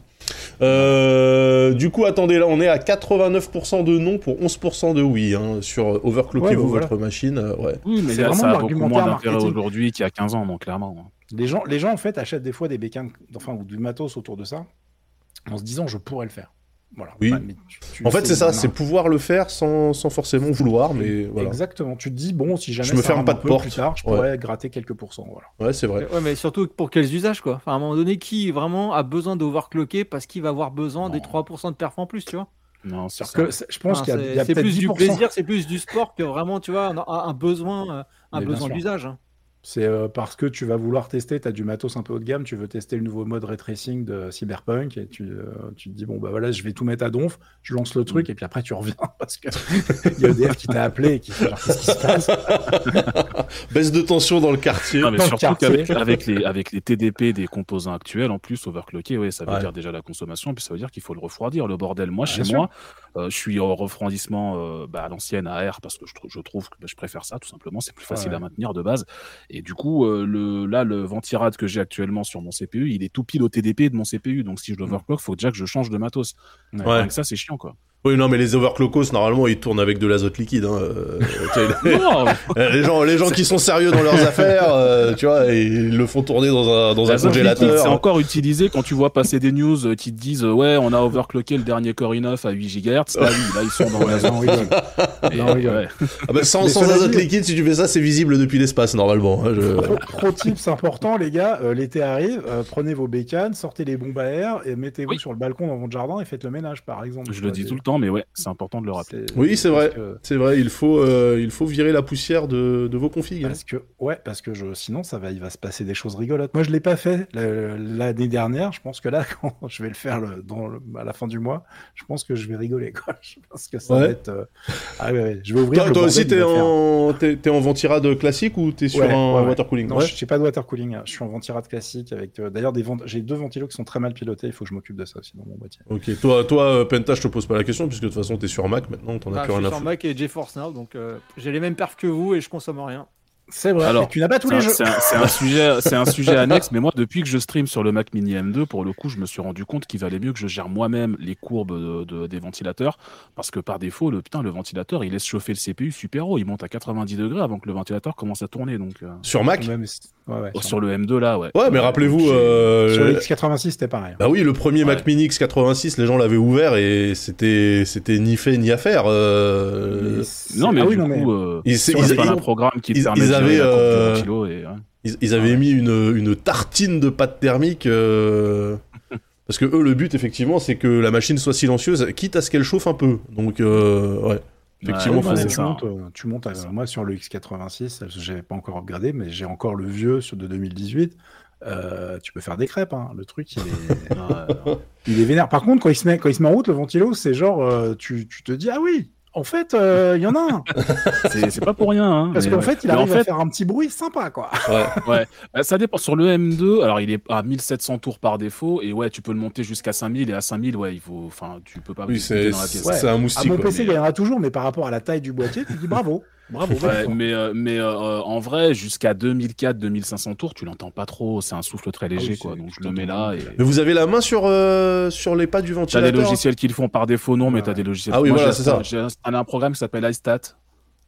Euh, du coup, attendez, là, on est à 89% de non pour 11% de oui hein, sur euh, overclockez-vous Ouais, bah, votre machine. euh, ouais. Oui, mais C'est vraiment ça a beaucoup l'argumentaire moins d'intérêt marketing. aujourd'hui qu'il y a 15 ans, donc clairement. hein. Les gens, les gens en fait achètent des fois des bécanes, enfin ou du matos autour de ça, en se disant je pourrais le faire. Voilà. Oui. Bah, mais tu- tu En fait, c'est ça, c'est pouvoir le faire sans, sans forcément vouloir, mais voilà. Exactement. Tu te dis bon, si jamais Je me ferme pas de peu porte. plus tard, je Ouais. pourrais gratter quelques pourcents. Voilà. Ouais, c'est vrai. Ouais, mais surtout pour quels usages, quoi. Enfin, à un moment donné, qui vraiment a besoin d'overclocker parce qu'il va avoir besoin des Non. 3% de perf en plus, tu vois Non, c'est que je pense Enfin, qu'il y a, c'est- plus du 10%. plaisir, c'est plus du sport que vraiment, tu vois, un, un besoin, euh, un Mais besoin d'usage. hein. C'est euh, parce que tu vas vouloir tester, tu as du matos un peu haut de gamme, tu veux tester le nouveau mode ray tracing de Cyberpunk et tu, euh, tu te dis bon bah voilà, je vais tout mettre à donf, je lance le Mm. truc et puis après tu reviens [laughs] parce que il y a EDF qui t'a appelé et qui fait genre qu'est-ce qui se passe? [laughs] Baisse de tension dans le quartier. Non, mais dans le surtout quartier. avec les, avec les TDP des composants actuels, en plus, overclocker, ouais, ça veut Ouais. dire déjà la consommation, puis ça veut dire qu'il faut le refroidir, le bordel. Moi, chez moi, euh, je suis au refroidissement euh, bah, à l'ancienne, à air, parce que je, trou- je trouve que bah, je préfère ça, tout simplement. C'est plus facile Ouais. à maintenir de base. Et du coup, euh, le, là, le ventirad que j'ai actuellement sur mon CPU, il est tout pile au TDP de mon CPU. Donc, si je l'overclock, faut déjà que je change de matos. Ouais. Ça, c'est chiant, quoi. Oui, non, mais les overclockos, normalement, ils tournent avec de l'azote liquide. Hein. euh, Non, [laughs] les, gens, les gens qui sont sérieux dans leurs affaires, euh, tu vois, ils le font tourner dans un, dans un liquide, congélateur. C'est encore utilisé quand tu vois passer des news euh, qui te disent ouais on a overclocké le dernier Core i9 à 8 GHz. Là oui, là ils sont dans l'azote Non, ouais. Ah bah, sans sans azote dit- liquide, si tu fais ça, c'est visible depuis l'espace, normalement. hein, je- Pro, pro tips important, les gars, euh, l'été arrive, euh, prenez vos bécanes, sortez les bombes à air et mettez-vous Oui. sur le balcon dans votre jardin et faites le ménage, par exemple. Je le dis tout le temps, Mais ouais, c'est important de le rappeler. Oui, c'est vrai. que- C'est vrai, il faut, euh, il faut virer la poussière de, de vos configs. hein. Parce que ouais, parce que je, sinon ça va, il va se passer des choses rigolotes. Moi, je l'ai pas fait l'année dernière. Je pense que là, [laughs] quand je vais le faire le- dans le- à la fin du mois, je pense que je vais rigoler. Quoi. [laughs] Je pense que ça Ouais. va être. euh, Ah ouais, ouais, je vais ouvrir. Toi, le toi aussi, t'es en, t'es en ventirade classique ou t'es sur Ouais, un ouais, ouais. water cooling? Non, Ouais. je n'ai pas de water cooling. hein. Je suis en ventirade classique avec euh, d'ailleurs des vent- j'ai deux ventilos qui sont très mal pilotés. Il faut que je m'occupe de ça aussi dans mon boîtier. Ok, toi, toi euh, Penta, je te pose pas la question puisque de toute façon t'es sur Mac maintenant, t'en as Bah, plus je rien suis à sur foutre. Mac et GeForce Now, donc euh, j'ai les mêmes perfs que vous et je consomme rien. C'est vrai. Alors, mais tu n'as pas tous C'est les un, jeux. c'est un- sujet, c'est un sujet [laughs] annexe, mais moi, depuis que je stream sur le Mac Mini M2, pour le coup, je me suis rendu compte qu'il valait mieux que je gère moi-même les courbes de, de- des ventilateurs, parce que par défaut, le putain, le ventilateur, il laisse chauffer le CPU super haut, il monte à 90 degrés avant que le ventilateur commence à tourner, donc euh, Sur Mac Ouais, mais c'est- ouais, ouais, oh, sur le M2 là, ouais. Ouais, mais rappelez-vous, euh, Sur le- le X86, c'était pareil. bah oui, le premier Ouais. Mac Mini X86, les gens l'avaient ouvert et c'était, c'était ni fait ni à faire. euh, Non, mais ah oui, du non, mais- coup, euh, Ils- c'est ils- pas ils- un programme qui ils- permet ils avaient, euh, et, ouais. Ils, ils avaient Ouais. mis une, une tartine de pâte thermique. euh, Parce que eux, le but, effectivement, c'est que la machine soit silencieuse, quitte à ce qu'elle chauffe un peu. Donc, euh, ouais. Effectivement, ouais, tu, montes, euh, tu montes à- moi sur le X86, je n'avais pas encore upgradé, mais j'ai encore le vieux sur de 2018. Euh, tu peux faire des crêpes, hein. le truc il est, [laughs] il est vénère. Par contre, quand il se met, quand il se met en route, le ventilo, c'est genre, euh, tu, tu te dis, ah oui, en fait, euh, il y en a un. [laughs] C'est pas pour rien. Hein, Parce qu'en ouais. fait, il Mais en arrive fait, à faire un petit bruit sympa, quoi. Ouais, [laughs] Bah, ça dépend. Sur le M2, alors il est à 1700 tours par défaut, et ouais, tu peux le monter jusqu'à 5000, et à 5000, ouais, il faut, enfin, tu peux pas Oui, c'est, dans la pièce. c'est- c'est un À moustique. mon quoi. PC, mais- il y en a toujours, mais par rapport à la taille du boîtier, tu dis bravo. Bravo. Ouais, mais euh, mais euh, en vrai, jusqu'à 2004-2500 tours, tu l'entends pas trop. C'est un souffle très léger, oui, quoi. Donc je le mets là. Et... Mais vous avez la main sur, euh, sur les pas du T'as ventilateur des logiciels qui le font par défaut, non, mais Ouais. t'as des logiciels. Ah oui, Moi, voilà, c'est ça. J'ai installé un programme qui s'appelle iStat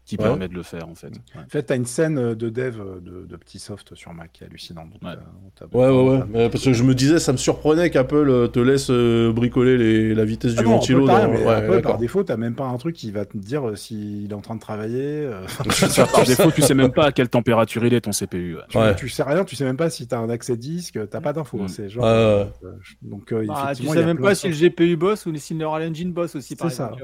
qui Ouais. permet de le faire, en fait. Ouais. En fait, tu as une scène de dev de, de petits soft sur Mac qui est hallucinante. Ouais. euh, Ouais, ouais, ouais. parce que je me disais, ça me surprenait qu'Apple euh, te laisse euh, bricoler les, la vitesse Ah du non, ventilo. Pareil, dans- Apple, par défaut, t'as même pas un truc qui va te dire euh, s'il est en train de travailler. euh, [laughs] Ça, par défaut, tu sais même pas à quelle température il est ton CPU. ouais. tu, Ouais. tu sais rien, tu sais même pas si t'as un accès disque, t'as pas d'infos. Mm. C'est genre. Euh, euh, donc, euh, Bah, tu sais même pas si le GPU bosse ou si le Neural Engine bosse aussi, C'est ça. tu.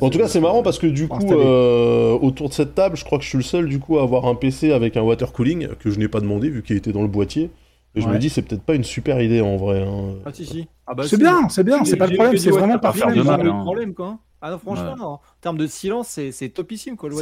En tout cas, c'est marrant parce que du coup, euh, autour de cette table, je crois que je suis le seul du coup à avoir un PC avec un water cooling que je n'ai pas demandé vu qu'il était dans le boîtier. Et je me dis, c'est peut-être pas une super idée en vrai. hein. Ah, si, si. Ah, bah, C'est bien, c'est bien, c'est pas le problème, c'est vraiment de mal, pas hein. le problème, quoi. Ah non, franchement, Ouais. non. En termes de silence, c'est topissime, quoi. Le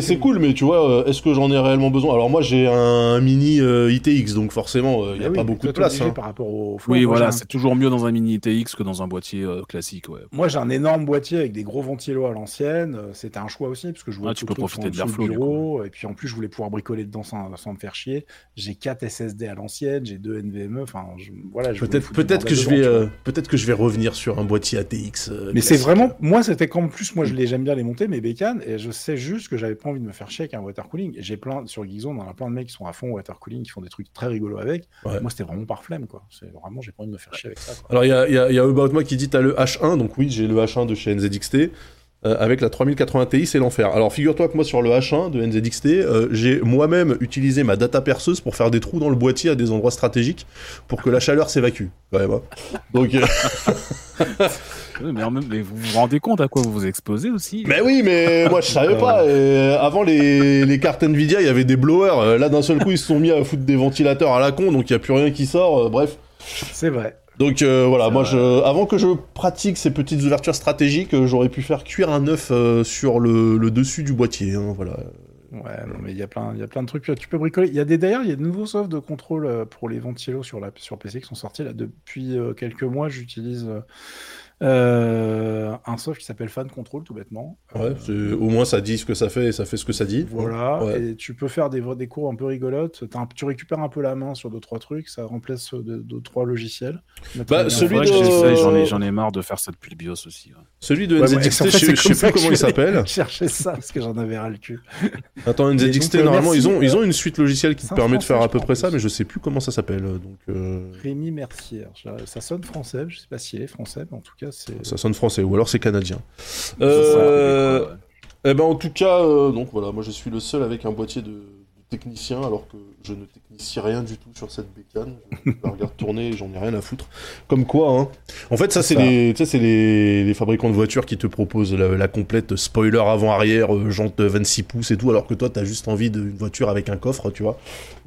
C'est cool, mais tu vois, euh, est-ce que j'en ai réellement besoin? Alors moi, j'ai un mini euh, ITX, donc forcément, il n'y a Ah oui, pas beaucoup de place. hein. par rapport au. Oui, Moi, voilà, j'ai un- c'est toujours mieux dans un mini TX que dans un boîtier euh, classique, ouais. Moi, j'ai un énorme boîtier avec des gros ventilos à l'ancienne. Euh, C'était un choix aussi, parce que je voulais Ah, tu peux profiter de l'airflow, du bureau. Et puis en plus, je voulais pouvoir bricoler dedans sans, sans me faire chier. J'ai 4 SSD à l'ancienne, j'ai 2 NVMe. Enfin, je- voilà. je voulais Peut-être peut-être que je vais euh, peut-être que je vais revenir sur un boîtier ATX. euh, Mais c'est vraiment, moi, c'était qu'en plus, moi, je j'aime bien les monter, mes bécanes, et je sais juste que j'avais pas envie de me faire chier avec un water cooling. J'ai plein, sur Geekzone, on a plein de mecs qui sont à fond water cooling, qui font des trucs très rigolos avec. Ouais. Moi, c'était vraiment par flemme, quoi. C'est vraiment, j'ai pas envie de me faire chier avec ça, quoi. Alors il y a, y a- y a About Moi qui dit t'as le H1, donc oui j'ai le H1 de chez NZXT. euh, avec la 3080 Ti, c'est l'enfer. Alors figure-toi que moi sur le H1 de NZXT, euh, j'ai moi-même utilisé ma data perceuse pour faire des trous dans le boîtier à des endroits stratégiques pour que la chaleur s'évacue. Quand même. hein. Donc, euh, [laughs] Mais, en même- mais vous vous rendez compte à quoi vous vous exposez aussi mais oui, mais [laughs] moi je savais pas. et avant les, les cartes Nvidia, il y avait des blowers. Euh, Là d'un seul coup, ils se sont mis à foutre des ventilateurs à la con, donc il y a plus rien qui sort. euh, bref. C'est vrai. Donc euh, voilà, moi vrai. je, avant que je pratique ces petites ouvertures stratégiques, euh, j'aurais pu faire cuire un œuf euh, sur le, le dessus du boîtier. Hein, voilà. Ouais, non, mais il y a plein, il y a plein de trucs. Tu peux bricoler. Il y a des d'ailleurs, il y a de nouveaux softs de contrôle euh, pour les ventilos sur la sur PC qui sont sortis là depuis euh, quelques mois. J'utilise euh, euh, un soft qui s'appelle Fan Control tout bêtement. Ouais, Euh, au moins ça dit ce que ça fait et ça fait ce que ça dit. Voilà, Ouais. et tu peux faire des, des cours un peu rigolotes. Un- tu récupères un peu la main sur deux trois trucs, ça remplace euh, deux, deux, trois logiciels. Bah, celui de- j'en ai, j'en ai marre de faire ça depuis le BIOS aussi. ouais. Celui de Ouais, ouais, NZXT, en fait, je, je sais plus comment il s'appelle. [laughs] chercher ça parce que j'en avais ras le cul. Attends, NZXT, donc, euh, normalement, merci, ils, ont, euh, ils ont une suite logicielle qui te permet de faire à peu près ça, mais je sais plus comment ça s'appelle. Donc, euh, Rémi Mercier, ça sonne français. Je sais pas s'il est français, mais en tout cas c'est. ça sonne français, ou alors c'est canadien. Euh. Eh ben en tout cas, euh, donc voilà, moi je suis le seul avec un boîtier de, de technicien alors que je ne technicie rien du tout sur cette bécane. Je la regarde tourner et j'en ai rien à foutre. Comme quoi, hein. En fait, ça, c'est ça. les, les, les fabricants de voitures qui te proposent la, la complète spoiler avant-arrière, euh, jante 26 pouces et tout, alors que toi, t'as juste envie d'une voiture avec un coffre, tu vois.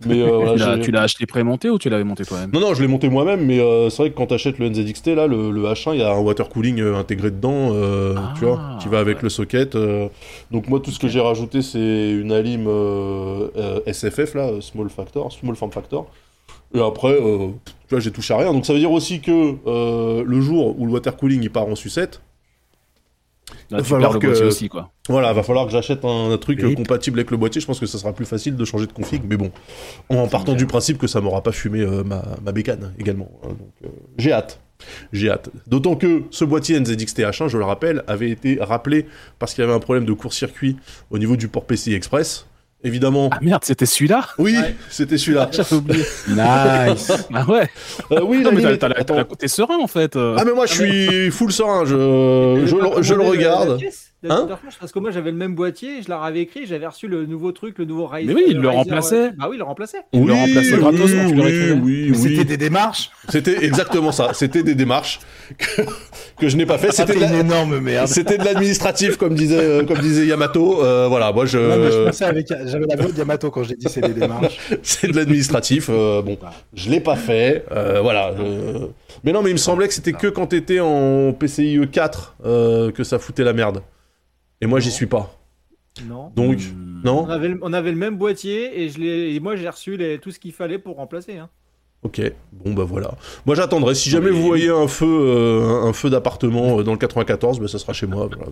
Mais euh, voilà, Tu l'as- j'ai- tu l'as acheté pré-monté ou tu l'avais monté toi-même? Non, non, je l'ai monté moi-même, mais euh, c'est vrai que quand t'achètes le NZXT, là, le, le H1, il y a un water cooling euh, intégré dedans, euh, Ah, tu vois, qui va avec ouais. le socket. euh. donc moi, tout ce que j'ai rajouté, c'est une alim euh, euh, SFF, là, euh, Small Factor, Small Form Factor. Et après, euh, tu vois, j'ai touché à rien. Donc ça veut dire aussi que euh, le jour où le water cooling il part en sucette, Là, va tu falloir perds le que- boîtier aussi, quoi. voilà, va falloir que j'achète un, un truc euh, compatible avec le boîtier. Je pense que ça sera plus facile de changer de config, mais bon, en partant du principe que ça m'aura pas fumé euh, ma, ma bécane également. hein. donc euh, j'ai hâte. J'ai hâte. D'autant que ce boîtier NZXT H1, je le rappelle, avait été rappelé parce qu'il y avait un problème de court-circuit au niveau du port PCI Express. Évidemment. Ah merde, c'était celui-là Oui, Ouais. c'était celui-là. J'avais oublié. Nice. [laughs] Ah ouais. Euh, oui, Non, mais t'as- la- t'es serein en fait. euh. Ah mais moi je suis full serein, je, je, le- je le [laughs] regarde. Hein Parce que moi j'avais le même boîtier, je leur avais écrit, j'avais reçu le nouveau truc, le nouveau Ryzen. Mais oui, il le remplaçait. Bah oui, il le remplaçait. Il le remplaçait gratos quand tu le oui, récupérais. oui, Mais oui. c'était des démarches. C'était exactement ça. C'était des démarches que, que je n'ai pas fait. C'était de C'était la- une énorme merde. C'était de l'administratif, comme disait, euh, comme disait Yamato. Euh, voilà, moi je, Non, mais je pensais avec, j'avais la voix de Yamato quand j'ai dit c'est des démarches. [laughs] c'est de l'administratif. euh, bon, je l'ai pas fait. euh, voilà. Mais non, mais il me semblait que c'était que quand t'étais en PCIe 4 euh, que ça foutait la merde. Et moi, j'y suis pas. Non. Donc, Hmm. non. On avait, le- on avait le même boîtier et, je l'ai- et moi j'ai reçu les- tout ce qu'il fallait pour remplacer. Hein. Ok, bon bah voilà. Moi j'attendrai. Si jamais Oui. vous voyez un feu, euh, un feu d'appartement euh, dans le 94, bah, ça sera chez moi. Voilà.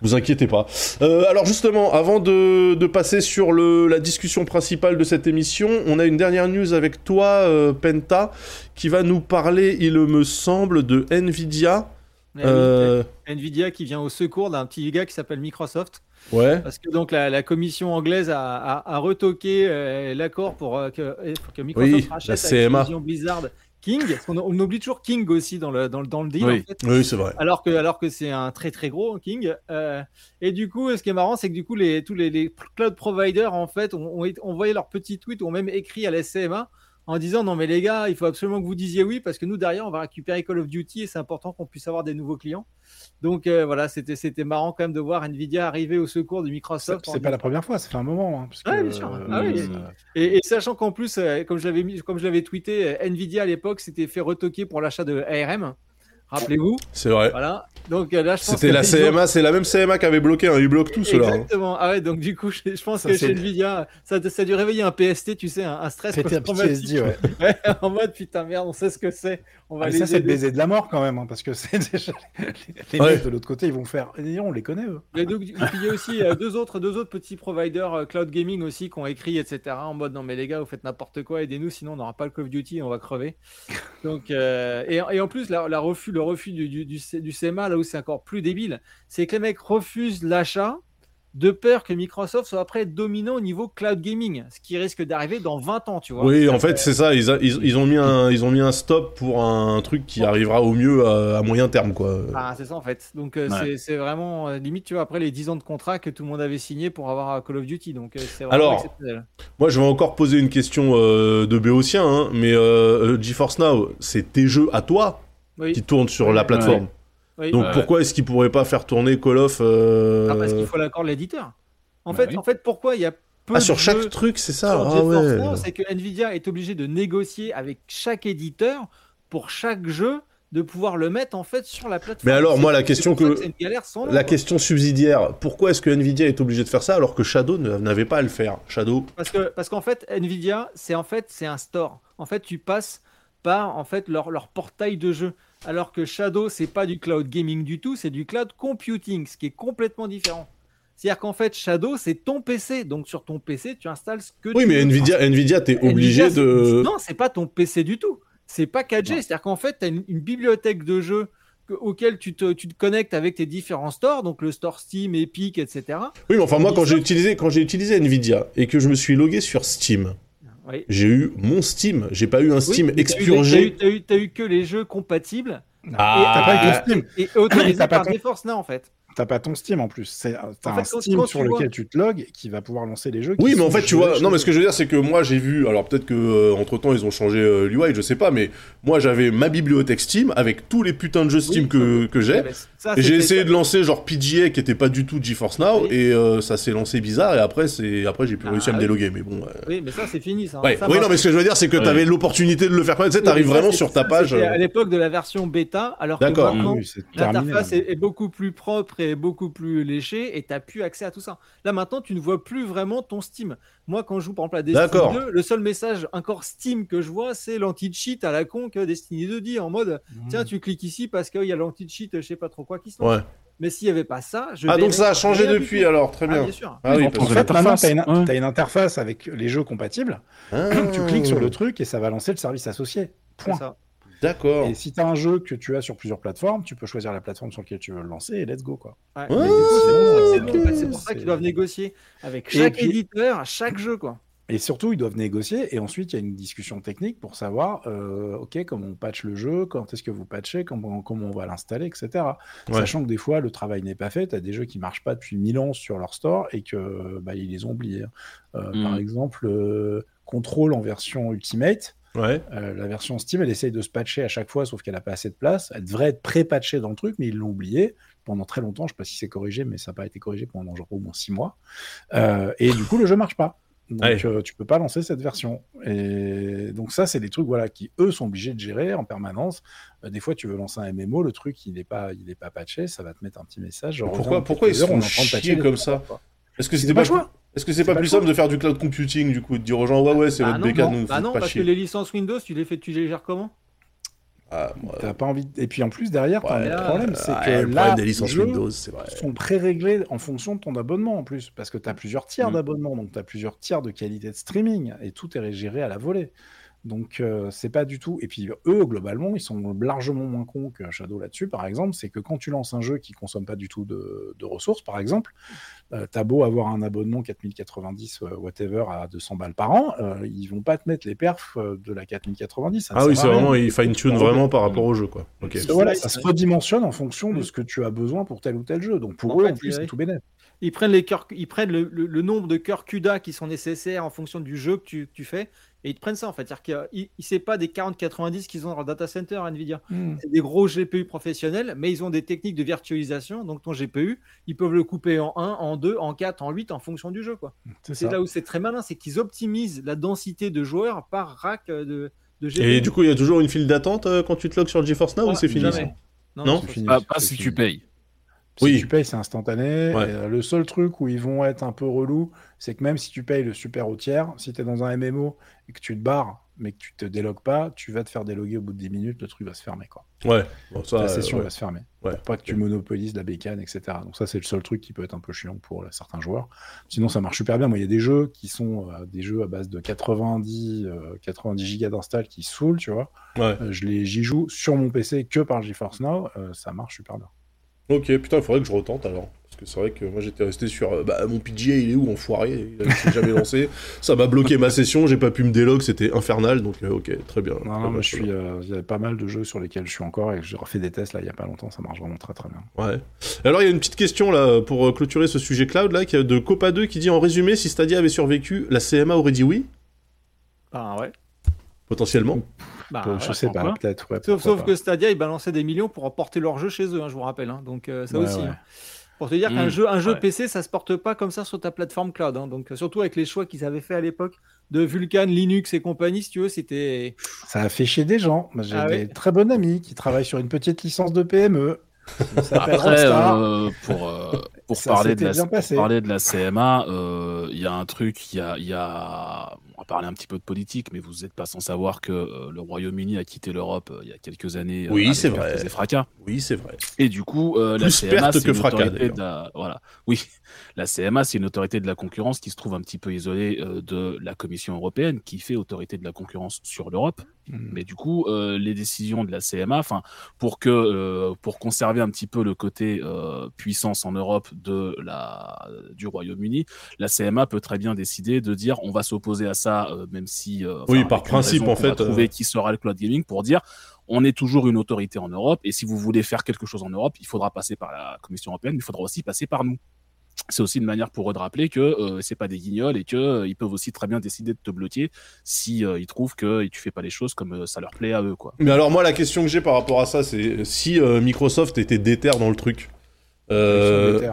Vous inquiétez pas. Euh, alors justement, avant de, de passer sur le, la discussion principale de cette émission, on a une dernière news avec toi, euh, Penta, qui va nous parler, il me semble, de Nvidia. Eh oui, Euh, Nvidia qui vient au secours d'un petit gars qui s'appelle Microsoft. ouais. Parce que donc la, la commission anglaise a, a- a retoqué euh, l'accord pour euh, que, eh, pour que Microsoft Oui, rachète la CMA. Blizzard King. On, oublie toujours King aussi dans le, dans le, dans le deal. Oui. en fait. Oui, c'est vrai. Alors que, alors que c'est un très très gros King. Euh, et du coup, ce qui est marrant, c'est que du coup, les, tous les, les cloud providers, en fait, ont, envoyé leur petit tweet, ont même écrit à la CMA en disant non mais les gars, il faut absolument que vous disiez oui parce que nous derrière, on va récupérer Call of Duty et c'est important qu'on puisse avoir des nouveaux clients. Donc euh, voilà, c'était c'était marrant quand même de voir Nvidia arriver au secours de Microsoft. c'est pas la première fois, ça fait un moment. Hein, parce que, Ouais, bien sûr. euh, Ah oui. euh, et, et sachant qu'en plus, euh, comme je l'avais mis, comme je l'avais tweeté, euh, Nvidia à l'époque s'était fait retoquer pour l'achat de ARM. Rappelez-vous, C'est vrai. voilà. Donc euh, là, je C'était la CMA, c'est la même CMA qui avait bloqué, hein, ils bloquent tout cela. hein. Exactement. Ah ouais, donc du coup, je, je pense Ça, que chez Nvidia, ça, ça a dû réveiller un PST, tu sais, un, un stress Péter un. PTSD, ouais. [laughs] Ouais, en mode putain merde, on sait ce que c'est. On va Ah, mais les ça, c'est le baiser de la mort quand même, hein, parce que c'est [laughs] déjà les, Ouais. mecs de l'autre côté, ils vont faire. Et on les connaît, eux. Et donc, et puis, il y a aussi euh, deux autres, deux autres petits providers euh, cloud gaming aussi qui ont écrit, etc. En mode non mais les gars, vous faites n'importe quoi, aidez-nous, sinon on n'aura pas le Call of Duty et on va crever. Donc euh, et, et en plus la, la refus, le refus du, du, du, là où c'est encore plus débile, c'est que les mecs refusent l'achat de peur que Microsoft soit après dominant au niveau cloud gaming, ce qui risque d'arriver dans 20 ans, tu vois. Oui, en fait, c'est ça. Ils, a- ils, ils ont mis un, ils ont mis un stop pour un truc qui arrivera au mieux à, à moyen terme, quoi. Ah, c'est ça en fait. Donc euh, Ouais. c'est- c'est vraiment euh, limite, tu vois, après les 10 ans de contrat que tout le monde avait signé pour avoir Call of Duty. Donc euh, c'est vraiment Alors, exceptionnel. Moi, je vais encore poser une question euh, de béotien, hein, mais euh, GeForce Now, c'est tes jeux à toi? Oui. qui tournent sur Oui. la plateforme. oui. Donc pourquoi est-ce qu'ils pourraient pas faire tourner Call of euh, Ah, parce qu'il faut l'accord de l'éditeur. En, Bah fait, oui. en fait, pourquoi il y a peu Ah, sur de chaque jeux truc, c'est ça Ah ouais. C'est que Nvidia est obligé de négocier avec chaque éditeur pour chaque jeu de pouvoir le mettre en fait sur la plateforme. Mais alors, moi, la question que- c'est une galère sans nom, La quoi. question subsidiaire, pourquoi est-ce que Nvidia est obligé de faire ça alors que Shadow n'avait pas à le faire? Shadow Parce que parce qu'en fait Nvidia c'est en fait c'est un store. En fait tu passes par en fait leur, leur portail de jeu. Alors que Shadow c'est pas du cloud gaming du tout, c'est du cloud computing, ce qui est complètement différent. C'est-à-dire qu'en fait Shadow c'est ton PC, donc sur ton PC tu installes ce que Oui, tu mais veux. Nvidia, Nvidia, t'es Nvidia, obligé de. Non, c'est pas ton PC du tout. C'est pas 4G. C'est-à-dire qu'en fait, tu as une, une bibliothèque de jeux que- auquel tu te, tu te connectes avec tes différents stores, donc le store Steam, Epic, etc. Oui, mais enfin moi, quand j'ai utilisé, quand j'ai utilisé Nvidia et que je me suis logué sur Steam, Oui. j'ai eu mon Steam. J'ai pas eu un Steam Oui, mais t'as eu- expurgé. T'as eu, t'as eu- que les jeux compatibles Ah, T'as pas eu Steam. et pas par GeForce Now, en fait. T'as pas ton Steam en plus. C'est t'as En un fait, Steam quand sur lequel vois- tu te logs qui va pouvoir lancer les jeux. qui Oui, mais en fait, tu vois, non, mais ce que je veux dire, c'est que moi, j'ai vu, alors peut-être que entre temps, ils ont changé euh, l'UI, je sais pas, mais moi, j'avais ma bibliothèque Steam avec tous les putains de jeux Steam Oui, que, que j'ai. Mais ça, Et j'ai essayé de lancer genre PGA qui était pas du tout GeForce Now Oui. et euh, ça s'est lancé bizarre et après c'est après j'ai plus Ah, réussi à me déloguer mais bon. euh, Oui, mais ça, c'est fini. Ça, Ouais. Ça oui non mais ce que je veux dire c'est que t'avais l'opportunité de le faire tu sais t'arrives vraiment sur ta page. euh, à l'époque de la version bêta, alors que maintenant, terminé. L'interface est beaucoup plus propre beaucoup plus léchée et tu n'as plus accès à tout ça. Là maintenant, tu ne vois plus vraiment ton Steam. Moi, quand je joue par exemple à Destiny D'accord. 2, le seul message encore Steam que je vois, c'est l'anti-cheat à la con que Destiny 2 dit en mode tiens, tu cliques ici parce qu'il y a l'anti-cheat, je sais pas trop quoi qui se lance. Ouais. Mais s'il n'y avait pas ça, je Ah donc ça a changé depuis alors très Ah, bien. sûr. Ah oui En parce En que- fait, maintenant, tu as, une, ouais. t'as une interface avec les jeux compatibles. Ah, Tu cliques sur le truc et ça va lancer le service associé. C'est Point. D'accord. Et si tu as un jeu que tu as sur plusieurs plateformes, tu peux choisir la plateforme sur laquelle tu veux le lancer et let's go. Quoi. Ouais. Ouais, c'est pour ça pour qu'ils doivent négocier avec chaque puis- éditeur à chaque jeu. quoi. Et surtout, ils doivent négocier. Et ensuite, il y a une discussion technique pour savoir, euh, OK, comment on patch le jeu, quand est-ce que vous patchez, comment, comment on va l'installer, etc. Ouais. Sachant que des fois, le travail n'est pas fait. Tu as des jeux qui marchent pas depuis 1000 ans sur leur store et que bah, ils les ont oubliés. Euh, Mm. Par exemple, euh, Control en version Ultimate. Ouais. Euh, la version Steam, elle essaye de se patcher à chaque fois, sauf qu'elle n'a pas assez de place. Elle devrait être pré-patchée dans le truc, mais ils l'ont oublié pendant très longtemps. Je ne sais pas si c'est corrigé, mais ça n'a pas été corrigé pendant genre au moins six mois. Euh, et du coup, le jeu marche pas. Donc, Ouais. euh, tu peux pas lancer cette version. Et donc, ça, c'est des trucs voilà, qui, eux, sont obligés de gérer en permanence. Euh, des fois, tu veux lancer un MMO, le truc, il n'est pas, il est pas patché, ça va te mettre un petit message. genre, Pourquoi pourquoi ils se font est en train de patcher chier comme ça. Est-ce que C'est c'était pas pas choix. Est-ce que c'est pas pas plus le simple de faire du cloud computing du coup de dire aux gens ouais ouais c'est Bah votre non, bécane non. nous Bah non, pas parce que les licences Windows, tu les fais, tu les gères comment? Ah, T'as pas envie. de- Et puis en plus, derrière, t'as ouais, autre problème, c'est ouais, que le là, des licences jeux Windows c'est vrai. sont pré-réglés en fonction de ton abonnement en plus, parce que tu as plusieurs tiers Mm. d'abonnement, donc tu as plusieurs tiers de qualité de streaming, et tout est géré à la volée. Donc euh, c'est pas du tout. Et puis eux, globalement, ils sont largement moins cons que Shadow là-dessus, par exemple. C'est que quand tu lances un jeu qui consomme pas du tout de, de ressources, par exemple, euh, t'as beau avoir un abonnement 4090 euh, whatever à 200 balles par an, euh, ils vont pas te mettre les perfs de la 4090. ça ne Ah oui c'est vraiment ils fine tune vraiment par rapport au jeu quoi. Voilà, ça se redimensionne en fonction de Mm. ce que tu as besoin pour tel ou tel jeu. Donc pour En eux, fait, en plus, c'est tout bénéf. Ils prennent, les cœurs, ils prennent le, le- le nombre de cœurs CUDA qui sont nécessaires en fonction du jeu que tu, tu fais et ils te prennent ça en fait. C'est-à-dire qu'ils ne pas des 40-90 qu'ils ont dans leur data center Nvidia. C'est des gros GPU professionnels, mais ils ont des techniques de virtualisation. Donc ton GPU, ils peuvent le couper en 1, en 2, en 4, en 8 en fonction du jeu. quoi. C'est C'est là où c'est très malin, c'est qu'ils optimisent la densité de joueurs par rack euh, de, de GPU. Et du coup il y a toujours une file d'attente euh, quand tu te logs sur GeForce Now ou c'est fini jamais. Non, Non non, C'est fini, Pas, si fini. tu payes. Si Oui. tu payes, c'est instantané. Ouais. Et, euh, le seul truc où ils vont être un peu relous, c'est que même si tu payes le super au tiers, si tu es dans un MMO et que tu te barres, mais que tu te délogues pas, tu vas te faire déloguer au bout de 10 minutes, le truc va se fermer. Quoi. Ouais. Bon ça La euh, session ouais. va se fermer. Ouais. Pour pas que tu monopolises la bécane, etc. Donc ça, c'est le seul truc qui peut être un peu chiant pour euh, certains joueurs. Sinon, ça marche super bien. Moi, il y a des jeux qui sont euh, des jeux à base de 90, euh, 90 gigas d'install qui saoulent, tu vois. Ouais. Euh, je les, j'y joue sur mon PC que par GeForce Now, euh, ça marche super bien. Ok, putain, il faudrait que je retente alors. Parce que c'est vrai que moi j'étais resté sur. euh, bah, mon PGA il est où, enfoiré Il s'est jamais lancé. [laughs] Ça m'a bloqué ma session, j'ai pas pu me délog, c'était infernal. Donc, euh, ok, très bien. Non, non, moi, je suis, euh, il y a pas mal de jeux sur lesquels je suis encore et que j'ai refait des tests là il y a pas longtemps, ça marche vraiment très très bien. Ouais. Alors, il y a une petite question là pour euh, clôturer ce sujet cloud là, qui est de Copa 2 qui dit en résumé si Stadia avait survécu, la CMA aurait dit oui, Bah, ouais. Potentiellement. Bah, Euh, ouais. je sais pas, peut-être. Ouais, Sauf, sauf pas. que Stadia, ils balançaient des millions pour emporter leur jeu chez eux, hein, je vous rappelle. hein. Donc euh, ça Ouais, aussi. ouais. hein. Pour te dire Mmh, qu'un jeu, un jeu ouais. PC, ça se porte pas comme ça sur ta plateforme cloud. hein. Donc euh, surtout avec les choix qu'ils avaient fait à l'époque de Vulkan, Linux et compagnie, si tu veux, c'était. Ça a fait chier des gens. J'ai Ah des très bons amis qui travaillent sur une petite licence de PME. Après, euh, pour, euh, pour, Ça parler de la, pour parler de la CMA, euh, il y a un truc, il y a, y va parler un petit peu de politique, mais vous n'êtes pas sans savoir que euh, le Royaume-Uni a quitté l'Europe euh, il y a quelques années. euh, Oui, c'est vrai. et fracas. Oui, c'est vrai. Et du coup, la CMA, c'est que une fracas, autorité de la, voilà. Oui, [laughs] la CMA, c'est une autorité de la concurrence qui se trouve un petit peu isolée de la Commission européenne, qui fait autorité de la concurrence sur l'Europe. Hmm. Mais du coup, les décisions de la CMA, enfin, pour que pour conserver un petit peu le côté puissance en Europe de la du Royaume-Uni, la CMA peut très bien décider de dire on va s'opposer à ça, euh, même si euh, Oui, enfin, par principe, en fait, trouver euh, qui sera le cloud gaming pour dire on est toujours une autorité en Europe et si vous voulez faire quelque chose en Europe, il faudra passer par la Commission européenne, mais il faudra aussi passer par nous c'est aussi une manière pour eux de rappeler que euh, c'est pas des guignols et que euh, ils peuvent aussi très bien décider de te bloquer si euh, ils trouvent que tu fais pas les choses comme euh, ça leur plaît à eux quoi. Mais alors moi la question que j'ai par rapport à ça c'est si euh, Microsoft était déter dans le truc. euh, Ils sont déter.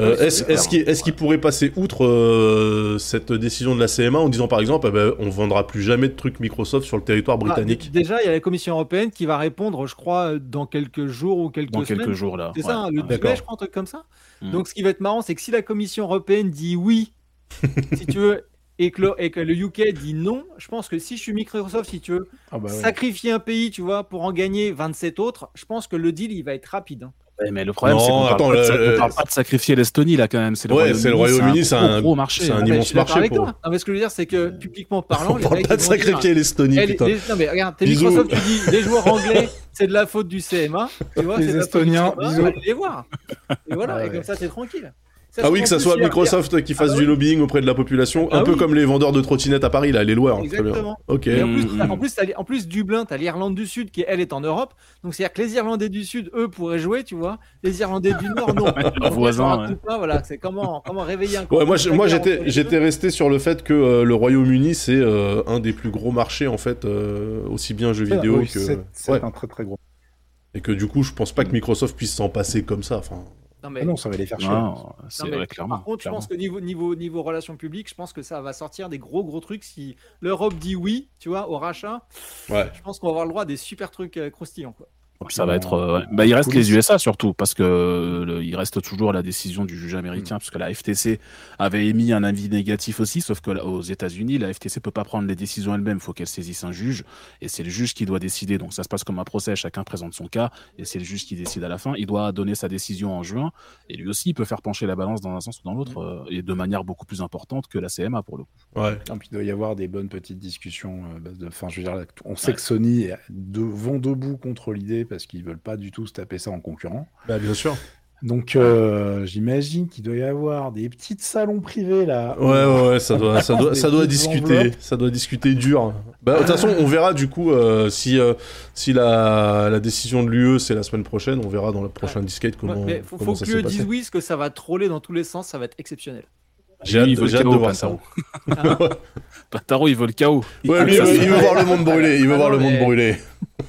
Euh, est-ce est-ce qu'il qu'il pourrait passer outre euh, cette décision de la CMA en disant par exemple, eh ben, on vendra plus jamais de trucs Microsoft sur le territoire Ah, britannique? déjà, il y a la Commission européenne qui va répondre, je crois, dans quelques jours ou quelques Dans semaines. quelques jours là. C'est Ouais, ça, hein, le ouais. 10 D'accord. mai, je crois, un truc comme ça. Mm. Donc, ce qui va être marrant, c'est que si la Commission européenne dit oui, [laughs] si tu veux, et que, le, et que le UK dit non, je pense que si je suis Microsoft, si tu veux, Ah bah ouais. sacrifier un pays, tu vois, pour en gagner 27 autres, je pense que le deal, il va être rapide. hein. Ouais, mais le problème Non, c'est qu'on attends, parle, parle pas de sacrifier l'Estonie là quand même. C'est le Ouais, Royaume-Uni, c'est un- gros marché. c'est un hein. Immense je suis d'accord marché avec pour- toi. Non, mais ce que je veux dire, c'est que, publiquement parlant, On les parle mecs, pas de ils sacrifier l'Estonie, Eh, les- putain. les- non mais regarde, t'es. Microsoft, tu dis les joueurs anglais, c'est de la faute du CMA. Tu vois, Les Estoniens, allez les voir. Et voilà, Ah et comme ça, t'es tranquille. Ah oui, que ça soit Microsoft qui fasse Ah bah du lobbying auprès de la population, Ah un peu oui. comme les vendeurs de trottinettes à Paris, là, les loueurs. Très bien. Exactement. Ok. Et en plus, Mm, en plus, en Dublin, t'as l'Irlande du Sud qui, elle, est en Europe. Donc, c'est-à-dire que les Irlandais du Sud, eux, pourraient jouer, tu vois. Les Irlandais du Nord, non. [laughs] Leurs voisins, ouais. pas, voilà, c'est comment, comment réveiller un Ouais, moi, j'étais, resté sur le fait que euh, le Royaume-Uni c'est euh, un des plus gros marchés en fait, euh, aussi bien jeux vidéo Oui, que c'est c'est ouais. un très très gros. et que du coup je pense pas que Microsoft puisse s'en passer comme ça. Enfin, Non, mais, Ah non, ça va les faire chier. Non, c'est Non, mais vrai, clairement. Par contre, je pense que niveau, niveau, niveau relations publiques, je pense que ça va sortir des gros gros trucs. Si l'Europe dit oui, tu vois, au rachat, ouais. je pense qu'on va avoir le droit à des super trucs euh, croustillants. Quoi. Ça va être. euh, ouais. Bah, il reste les USA surtout, parce que euh, le- il reste toujours la décision du juge américain, parce que la FTC avait émis un avis négatif aussi, sauf que là, aux États-Unis, la FTC peut pas prendre les décisions elle-même, il faut qu'elle saisisse un juge, et c'est le juge qui doit décider. Donc ça se passe comme un procès, chacun présente son cas, et c'est le juge qui décide à la fin. Il doit donner sa décision en juin, et lui aussi, il peut faire pencher la balance dans un sens ou dans l'autre, euh, et de manière beaucoup plus importante que la CMA pour le coup. Ouais. Non, puis il doit y avoir des bonnes petites discussions. euh, de- Enfin, je veux dire, on sait que Sony est de, vont debout contre l'idée parce qu'ils veulent pas du tout se taper ça en concurrent. Bah, bien sûr. Donc, euh, j'imagine qu'il doit y avoir des petites salons privés là. Ouais, ouais, ouais, ça doit, [laughs] ça doit, ça doit discuter, enveloppes. ça doit discuter dur. Bah, de toute façon, on verra du coup euh, si, euh, si la, la décision de l'UE c'est la semaine prochaine, on verra dans la prochaine disquette comment, Ouais, mais faut, comment faut ça que passé. dise oui, parce que ça va troller dans tous les sens, ça va être exceptionnel. J'ai hâte, de voir ça. [laughs] Pantaro, il veut le chaos. Ouais, lui, il veut, il veut voir le monde brûler, il veut Ah voir non, le monde brûler.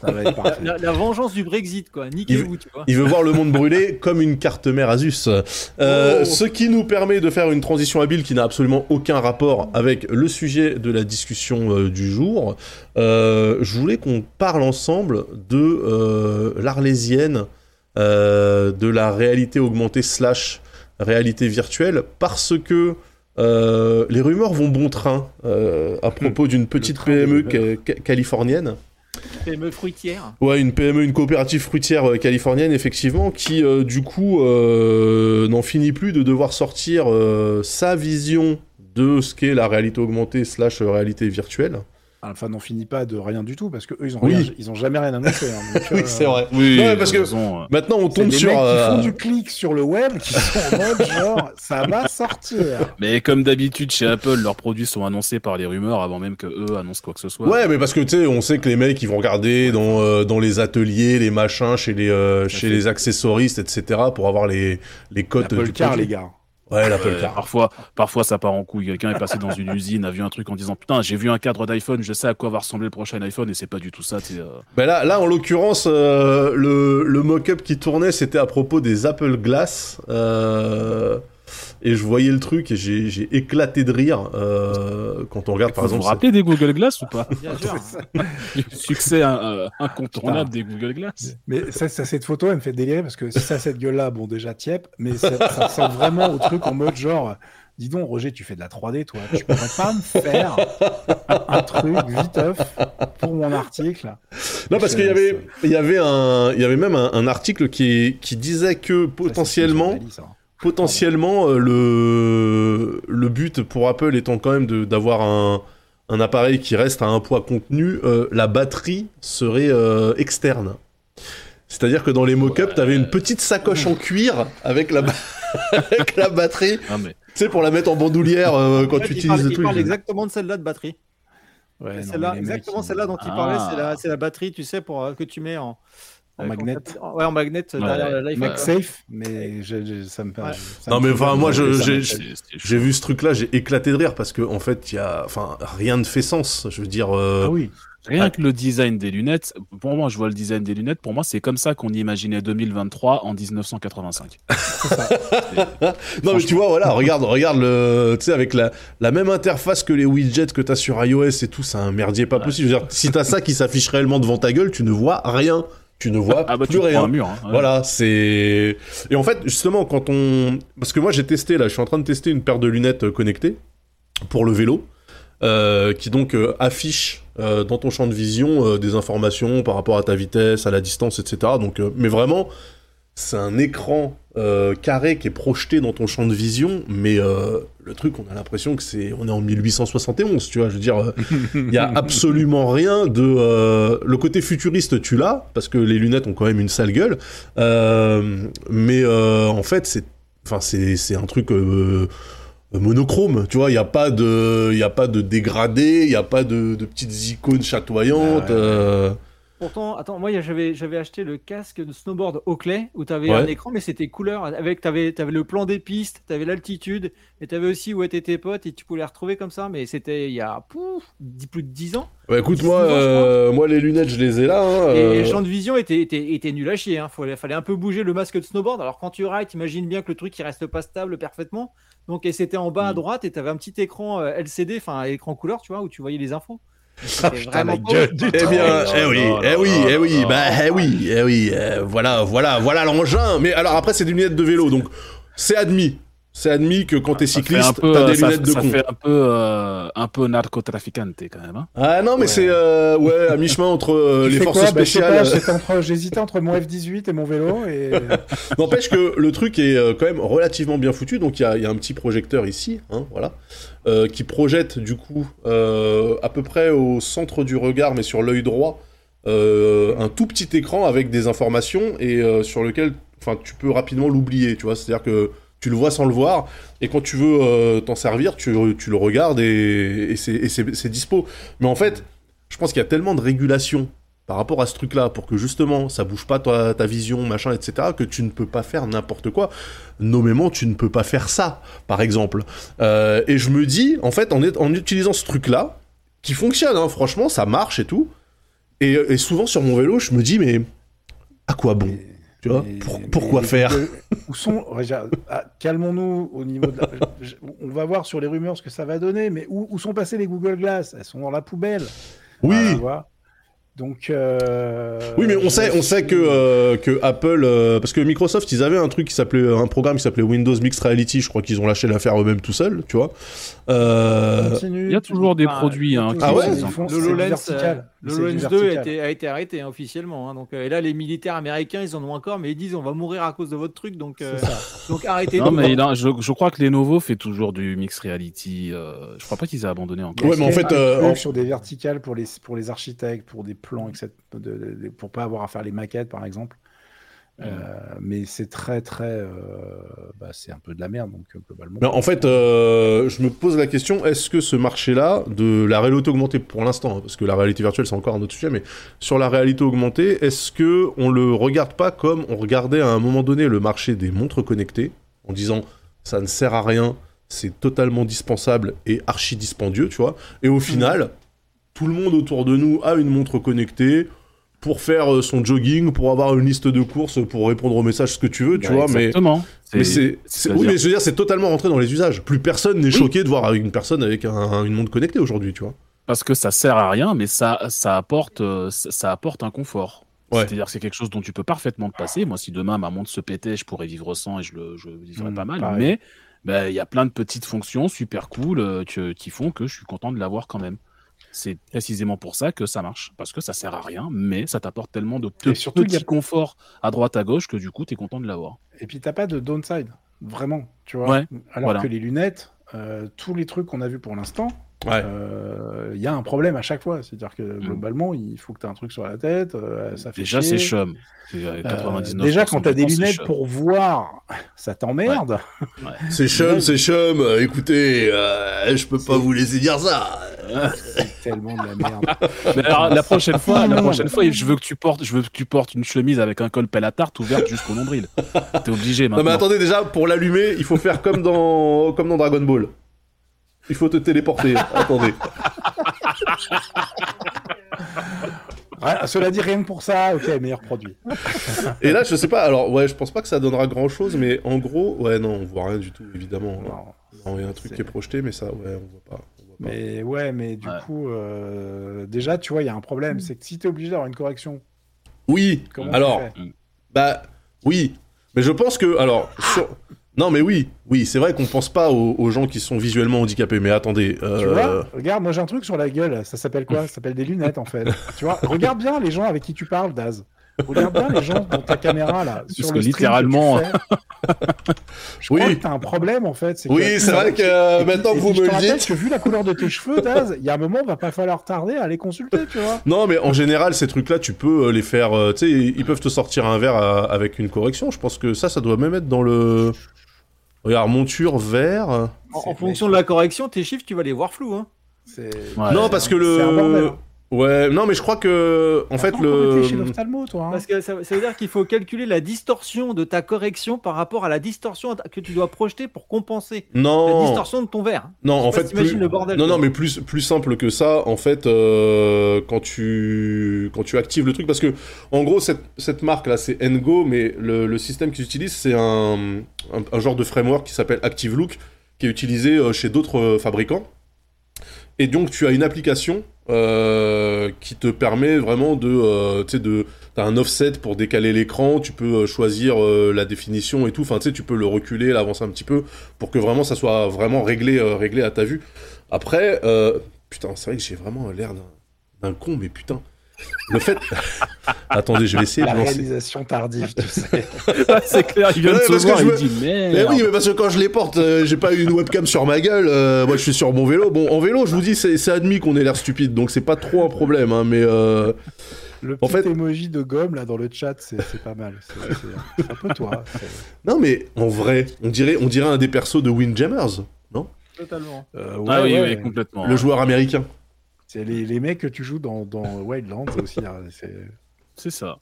Ça va être parfait. La, la vengeance du Brexit, quoi. Niquez-vous, tu vois. Il veut voir le monde brûler comme une carte mère Asus. Euh, Oh. Ce qui nous permet de faire une transition habile qui n'a absolument aucun rapport avec le sujet de la discussion euh, du jour. Euh, je voulais qu'on parle ensemble de euh, l'Arlésienne, euh, de la réalité augmentée slash réalité virtuelle, parce que euh, les rumeurs vont bon train euh, à propos d'une petite PME rumeurs. ca- ca- californienne. PME fruitière. Ouais, une PME, une coopérative fruitière euh, californienne, effectivement, qui euh, du coup euh, n'en finit plus de devoir sortir euh, sa vision de ce qu'est la réalité augmentée slash réalité virtuelle. Enfin, n'en finit pas de rien du tout parce que eux, ils ont, Oui. rien- ils ont jamais rien annoncé. hein. Donc, [laughs] Oui, euh, c'est vrai. Oui, Non, parce que- euh. Maintenant, on tombe des sur. mecs qui euh, font du clic sur le web qui sont en mode [laughs] genre ça va sortir. Mais comme d'habitude chez Apple, leurs produits sont annoncés par les rumeurs avant même que eux annoncent quoi que ce soit. Ouais, mais parce que tu sais, on sait que les mecs ils vont regarder dans, euh, dans les ateliers, les machins, chez les, euh, chez fait. les accessoristes, etc., pour avoir les, les cotes Apple du Car, produit. les gars. Ouais, l'Apple Euh, Car. parfois, parfois ça part en couille. Quelqu'un est passé dans une usine, a vu un truc en disant putain, j'ai vu un cadre d'iPhone, je sais à quoi va ressembler le prochain iPhone et c'est pas du tout ça. euh. Ben là, là, en l'occurrence, euh, le, le mock-up qui tournait, c'était à propos des Apple Glass. euh, et je voyais le truc et j'ai j'ai éclaté de rire euh, quand on regarde, par Vous vous exemple. rappelez des Google Glass ou pas Bien sûr. Du [laughs] Succès euh, incontournable des Google Glass. Mais ça, ça, cette photo, elle me fait délirer parce que si ça a cette gueule-là, bon, déjà tiep, mais ça, ça ressemble vraiment au truc en mode genre. Dis donc, Roger, tu fais de la 3D, toi. Tu pourrais pas me faire un truc viteuf pour mon article Non, parce qu'il y avait, il y avait un, il y avait même un, un article qui, qui disait que potentiellement, Ça, potentiellement, euh, le, le but pour Apple étant quand même d'avoir un, un appareil qui reste à un poids contenu, euh, la batterie serait euh, externe. C'est-à-dire que dans les mock-ups, tu t'avais une petite sacoche en cuir avec la, [laughs] avec la batterie. Ah, mais... Tu sais, pour la mettre en bandoulière euh, quand En fait, tu il utilises parle, le il truc. parle exactement de celle-là de batterie. Ouais, non, mecs, exactement ils- celle-là dont il Ah. parlait, c'est la, la batterie, tu sais, pour, euh, que tu mets en, En euh, magnet. Ouais, en magnet Ouais, derrière ouais. l'iPhone. MagSafe, mais je- je- ça me Ouais. ça Non, me mais enfin, moi, j'ai- vu ce truc-là, j'ai éclaté de rire parce que en fait, il y a, enfin, rien ne fait sens. Je veux dire, euh, Ah oui. Rien que le design des lunettes, pour moi, je vois le design des lunettes, pour moi, c'est comme ça qu'on imaginait 2023 en 1985. [laughs] Non mais tu vois voilà regarde regarde le tu sais avec la, la même interface que les widgets que t'as sur iOS et tout c'est un merdier pas possible. Je veux dire, si t'as ça qui s'affiche réellement devant ta gueule tu ne vois rien tu ne vois Ah bah, plus rien. un mur. hein. Ouais. Voilà c'est et en fait justement quand on parce que moi j'ai testé là je suis en train de tester une paire de lunettes euh, connectées pour le vélo euh, qui donc euh, affiche euh, dans ton champ de vision des informations par rapport à ta vitesse, à la distance, etc. Donc, mais vraiment, c'est un écran euh, carré qui est projeté dans ton champ de vision, mais euh, le truc, on a l'impression que c'est, on est en 1871, tu vois. Je veux dire, euh, il y a [laughs] absolument rien de euh, le côté futuriste, tu l'as parce que les lunettes ont quand même une sale gueule, euh, mais euh, en fait, c'est, enfin, c'est, c'est un truc. euh, monochrome, tu vois, il n'y a pas de, il y a pas de dégradé, il n'y a pas de, de petites icônes chatoyantes. Ah ouais. Euh, Pourtant, attends, moi j'avais j'avais acheté le casque de snowboard Oakley où tu avais Ouais. un écran, mais c'était couleur. Avec, tu avais, le plan des pistes, tu avais l'altitude, et tu avais aussi où étaient tes potes, et tu pouvais les retrouver comme ça. Mais c'était il y a pouf, dix- plus de 10 ans. Bah écoute, moi, ans, euh, moi les lunettes, je les ai là. hein, Et euh, les champs de vision étaient, étaient, étaient nuls à chier. Hein. Fallait, fallait un peu bouger le masque de snowboard. Alors quand tu rides, t'imagines bien que le truc il reste pas stable parfaitement. Donc et c'était en bas à Mm. droite et tu avais un petit écran euh, LCD, enfin écran couleur, tu vois, où tu voyais les infos. C'était putain, la gueule du Eh bien, eh oui, eh oui, eh oui, bah eh oui, eh oui, euh, voilà, voilà, voilà l'engin. Mais alors après, c'est des lunettes de vélo, donc c'est admis. C'est admis que quand t'es Ça fait cycliste, t'as euh, des ça- lunettes de ça con. fait un peu, euh, un peu narcotraficante quand même. Hein. Ah non, mais c'est euh, ouais à mi-chemin entre euh, les forces quoi spéciales. entre- J'hésitais entre mon F18 et mon vélo. Et... [laughs] N'empêche que le truc est euh, quand même relativement bien foutu. Donc il y a, il y a un petit projecteur ici, hein, voilà, euh, qui projette du coup euh, à peu près au centre du regard, mais sur l'œil droit, euh, un tout petit écran avec des informations et euh, sur lequel, enfin, tu peux rapidement l'oublier. Tu vois, c'est-à-dire que tu le vois sans le voir et quand tu veux euh, t'en servir, tu, le regardes et, c'est- dispo. Mais en fait, je pense qu'il y a tellement de régulation par rapport à ce truc-là, pour que justement ça bouge pas ta, ta vision, machin, etc., que tu ne peux pas faire n'importe quoi. Nommément, tu ne peux pas faire ça, par exemple. Euh, et je me dis, en fait, en utilisant ce truc-là, qui fonctionne, hein, franchement, ça marche et tout. Et, et souvent sur mon vélo, je me dis, mais à quoi bon? Tu vois Mais- Pour- mais Pourquoi faire Où sont ah, Calmons-nous au niveau de la- je- On va voir sur les rumeurs ce que ça va donner, mais où, où sont passées les Google Glass? Elles sont dans la poubelle. Oui. Donc. euh, Oui, mais on sait, on sait que, euh, que Apple, euh, parce que Microsoft, ils avaient un truc qui s'appelait, un programme qui s'appelait Windows Mixed Reality. Je crois qu'ils ont lâché l'affaire eux-mêmes tout seuls, tu vois. Euh, Continue, Il y a toujours des produits hein, qui Ah ouais ils font- Le c'est le HoloLens 2 a été, a été arrêté hein, officiellement. hein. donc, euh, et là, les militaires américains, ils en ont encore, mais ils disent on va mourir à cause de votre truc. Donc, euh, donc arrêtez. Non, mais je, je crois que Lenovo fait toujours du mix reality. euh, je crois pas qu'ils aient abandonné encore. Ouais, mais en fait, euh, en- sur des verticales pour les pour les architectes, pour des plans, etc. de- de- de- pour pas avoir à faire les maquettes, par exemple. Euh, mais c'est très très, euh, bah, c'est un peu de la merde donc euh, globalement. Mais en fait, je me pose la question est-ce que ce marché-là de la réalité augmentée pour l'instant, hein, parce que la réalité virtuelle c'est encore un autre sujet, mais sur la réalité augmentée, est-ce que on le regarde pas comme on regardait à un moment donné le marché des montres connectées, en disant ça ne sert à rien, c'est totalement dispensable et archi dispendieux, tu vois, et au final, tout le monde autour de nous a une montre connectée pour faire euh, son jogging, pour avoir une liste de courses, pour répondre aux messages, ce que tu veux, tu vois, Exactement. mais c'est- oui, mais je veux dire, c'est totalement rentré dans les usages. Plus personne n'est choqué de voir une personne avec un- une montre connectée aujourd'hui, tu vois. Parce que ça sert à rien, mais ça, ça, apporte, euh, ça, ça apporte un confort. Ouais. C'est-à-dire que c'est quelque chose dont tu peux parfaitement te passer. Moi, si demain ma montre se pétait, je pourrais vivre sans et je le je vivrais Mm, pas mal. pareil. Mais ben, il y a plein de petites fonctions super cool euh, qui font que je suis content de l'avoir quand même. C'est précisément pour ça que ça marche. Parce que ça sert à rien, mais ça t'apporte tellement de, Et surtout, il y a- petits conforts à droite à gauche que du coup, tu es content de l'avoir. Et puis t'as pas de downside, vraiment, tu vois. Ouais, Alors voilà. que les lunettes, euh, tous les trucs qu'on a vus pour l'instant, Ouais. euh, il y a un problème à chaque fois. C'est-à-dire que Mm. globalement, il faut que tu aies un truc sur la tête. euh, ça fait Déjà, c'est chum. C'est, euh, 99% déjà, quand tu as des temps, lunettes pour voir, ça t'emmerde. C'est chum, c'est chum. Écoutez, euh, je peux pas vous laisser dire ça. C'est tellement de la merde. Mais alors, la prochaine fois, la Non. prochaine fois, je veux que tu portes, je veux que tu portes une chemise avec un col pelle à tarte ouverte jusqu'au nombril. T'es obligé Non maintenant. mais attendez déjà pour l'allumer, il faut faire comme dans comme dans Dragon Ball. Il faut te téléporter. attendez. Ouais, cela dit, rien que pour ça, ok, meilleur produit. Et là, je sais pas. Alors ouais, je pense pas que ça donnera grand chose, mais en gros, ouais, non, on voit rien du tout, évidemment. Non. Non, il y a un truc qui est projeté, mais ça, ouais, on voit pas. Mais ouais, mais du Ouais. coup, euh, déjà, tu vois, il y a un problème. C'est que si tu es obligé d'avoir une correction, Oui. comment alors, tu fais bah, oui. Mais je pense que, alors, sur- non, mais oui, oui, c'est vrai qu'on pense pas aux, aux gens qui sont visuellement handicapés. Mais attendez. Tu euh, vois, regarde, moi j'ai un truc sur la gueule, ça s'appelle quoi? Ça s'appelle des lunettes en fait. [laughs] tu vois, regarde bien les gens avec qui tu parles, Daz. Regarde bien les gens dans ta caméra là. Sur que le littéralement- que tu fais. [laughs] Je crois Oui. que t'as un problème en fait. Oui, c'est vrai que euh, puis- maintenant que puis vous je me te le dites. que vu la couleur de tes cheveux, Daz, il y a un moment, va pas falloir tarder à les consulter, tu vois. Non, mais en général, ces trucs-là, tu peux euh, les faire. euh, tu sais, ils peuvent te sortir un verre euh, avec une correction. Je pense que ça, ça doit même être dans le. Regarde, monture vert. En, fonction de la correction, tes chiffres, tu vas les voir flous. Hein. Ouais. non, parce que c'est un bordel, le. Ouais, non, mais je crois que. En fait, le. chez l'ophtalmo, toi. hein. Parce que ça, ça veut dire qu'il faut calculer la distorsion de ta correction par rapport à la distorsion que tu dois projeter pour compenser la Non. distorsion de ton verre. Non, en fait, plus... le bordel, non, non, mais plus, plus simple que ça, en fait, euh, quand tu, quand tu actives le truc, parce que, en gros, cette, cette marque là, c'est Ngo, mais le, le système qu'ils utilisent, c'est un, un, un genre de framework qui s'appelle Active Look, qui est utilisé euh, chez d'autres euh, fabricants. Et donc, tu as une application euh, qui te permet vraiment de, euh, tu sais, de, t'as un offset pour décaler l'écran, tu peux euh, choisir la définition et tout. Enfin, tu sais, tu peux le reculer, l'avancer un petit peu pour que vraiment ça soit vraiment réglé, réglé à ta vue. Après, putain, c'est vrai que j'ai vraiment l'air d'un con, mais putain. Le fait. [laughs] Attendez, je vais essayer La de lancer. réalisation tardive, tu sais. [laughs] c'est clair, il vient Ouais, de se voir, il me- dit Mais merde. oui, mais parce que quand je les porte, euh, j'ai pas eu une webcam sur ma gueule. euh, moi, je suis sur mon vélo. Bon, en vélo, je vous dis, c'est c'est admis qu'on ait l'air stupide, donc c'est pas trop un problème. Hein, mais euh, Le En petit fait- emoji de gomme là dans le chat, c'est c'est pas mal. C'est un peu toi. non, mais en vrai, on dirait, on dirait un des persos de Windjammers, non? Totalement. Euh, Ah ouais, oui, ouais. oui, complètement. Le joueur américain. C'est les, les mecs que tu joues dans, dans Wildlands aussi. hein, c'est- ça.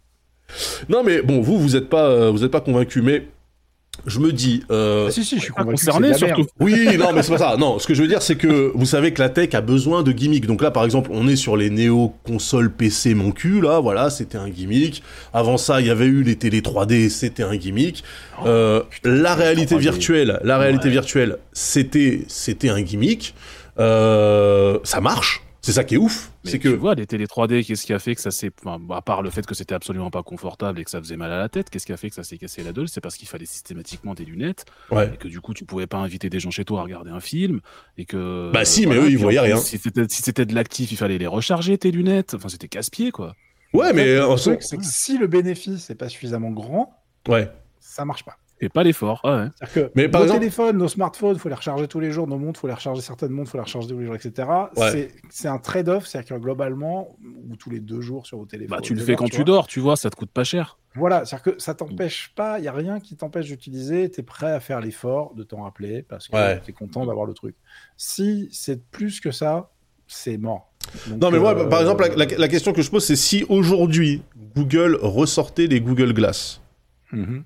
Non, mais bon, vous, vous êtes pas, euh, vous êtes pas convaincu, mais je me dis. euh, Ah, si, si, je suis Pas convaincu. concerné, surtout. Oui, non, mais c'est pas ça. Non, ce que je veux dire, c'est que vous savez que la tech a besoin de gimmicks. Donc là, par exemple, on est sur les néo consoles PC mon cul, là, voilà, c'était un gimmick. Avant ça, il y avait eu les télé 3D, c'était un gimmick. Euh, la réalité 3D. virtuelle, la réalité Ouais. virtuelle, c'était, c'était un gimmick. Euh, ça marche. C'est ça qui est ouf. C'est tu vois, les télé 3D, qu'est-ce qui a fait que ça s'est. enfin, à part le fait que c'était absolument pas confortable et que ça faisait mal à la tête, qu'est-ce qui a fait que ça s'est cassé la gueule C'est parce qu'il fallait systématiquement des lunettes ouais. et que du coup, tu pouvais pas inviter des gens chez toi à regarder un film et que. Bah si, mais eux, ils voyaient rien. Si c'était si c'était de l'actif, il fallait les recharger, tes lunettes. Enfin, c'était casse-pied, quoi. Ouais, mais, en truc, c'est que si le bénéfice n'est pas suffisamment grand, ouais. ça marche pas. Et pas l'effort. Ah ouais. C'est-à-dire que Mais par nos exemple- téléphones, nos smartphones, faut les recharger tous les jours, nos montres, faut les recharger certaines montres, faut les recharger tous les jours, etc. Ouais. C'est- un trade-off, c'est-à-dire que globalement, ou tous les deux jours sur vos téléphones. Bah, tu le fais heures, quand tu vois. dors, tu vois, ça te coûte pas cher. Voilà, c'est-à-dire que ça t'empêche pas, il n'y a rien qui t'empêche d'utiliser, tu es prêt à faire l'effort de t'en rappeler parce que Ouais. tu es content d'avoir le truc. Si c'est plus que ça, c'est mort. Donc, Non, mais moi, euh, par exemple, la, la- la question que je pose, c'est si aujourd'hui, Google ressortait les Google Glass. mhm.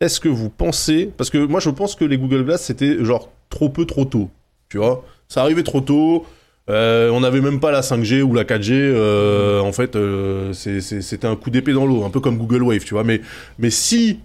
Est-ce que vous pensez parce que moi je pense que les Google Glass c'était genre trop peu trop tôt, tu vois Ça arrivait trop tôt. euh, on n'avait même pas la 5G ou la 4G. euh, en fait, euh, c'était un coup d'épée dans l'eau, un peu comme Google Wave, tu vois. Mais, mais si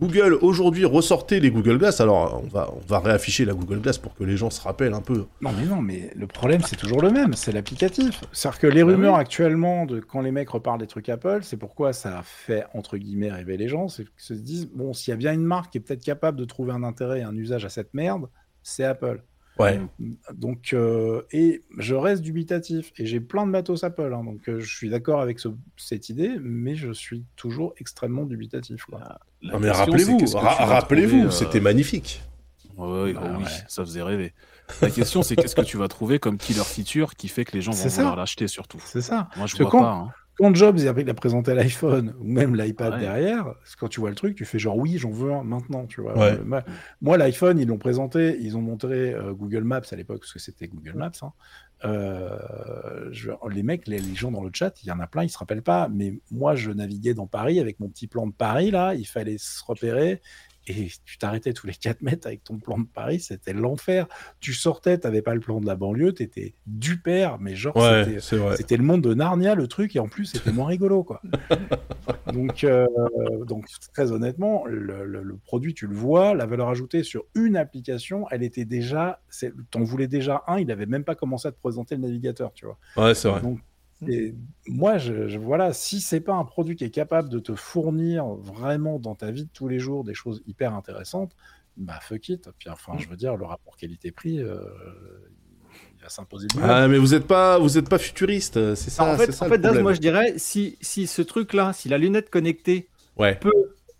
Google aujourd'hui ressortait les Google Glass, alors on va, on va réafficher la Google Glass pour que les gens se rappellent un peu. Non, mais non, mais le problème, c'est toujours le même, c'est l'applicatif. C'est-à-dire que les Bah rumeurs oui. actuellement de quand les mecs reparlent des trucs Apple, c'est pourquoi ça fait, entre guillemets, rêver les gens, c'est qu'ils se disent, bon, s'il y a bien une marque qui est peut-être capable de trouver un intérêt et un usage à cette merde, c'est Apple. Ouais. Donc, euh, et je reste dubitatif, et j'ai plein de matos Apple, hein, donc euh, je suis d'accord avec ce- cette idée, mais je suis toujours extrêmement dubitatif. Quoi. La Non, mais rappelez-vous, ra- rappelez-vous, euh, c'était magnifique. Ouais, ouais, Bah oh oui, ouais. ça faisait rêver. La question, c'est qu'est-ce que tu vas trouver comme killer feature qui fait que les gens vont vouloir l'acheter surtout? C'est ça. Moi, je vois quand- pas. hein. Quand Jobs il a il a présenté l'iPhone ou même l'iPad Ouais. derrière, quand tu vois le truc, tu fais genre oui, j'en veux un maintenant, tu vois. Ouais. Moi, moi, l'iPhone, ils l'ont présenté, ils ont montré euh, Google Maps à l'époque parce que c'était Google Maps. hein. Euh, je- les mecs, les, les gens dans le chat, il y en a plein, ils se rappellent pas. Mais moi, je naviguais dans Paris avec mon petit plan de Paris là, il fallait se repérer. Et tu t'arrêtais tous les 4 mètres avec ton plan de Paris, c'était l'enfer. Tu sortais, t'avais pas le plan de la banlieue, t'étais du père, mais genre Ouais, c'était le monde de Narnia, le truc, et en plus, c'était moins rigolo, quoi. [laughs] donc, euh, donc, très honnêtement, le, le- le produit, tu le vois, la valeur ajoutée sur une application, elle était déjà, t'en voulais déjà un, il avait même pas commencé à te présenter le navigateur, tu vois. Ouais, c'est vrai. Donc, et moi, je, je- voilà, si c'est pas un produit qui est capable de te fournir vraiment dans ta vie de tous les jours des choses hyper intéressantes, bah fuck it. Puis enfin, je veux dire, le rapport qualité-prix, euh, il va s'imposer. Ah, mais vous êtes pas, vous êtes pas futuriste, c'est ça, Alors, en fait, c'est ça en fait Daz, moi je dirais, si, si ce truc-là, si la lunette connectée Ouais.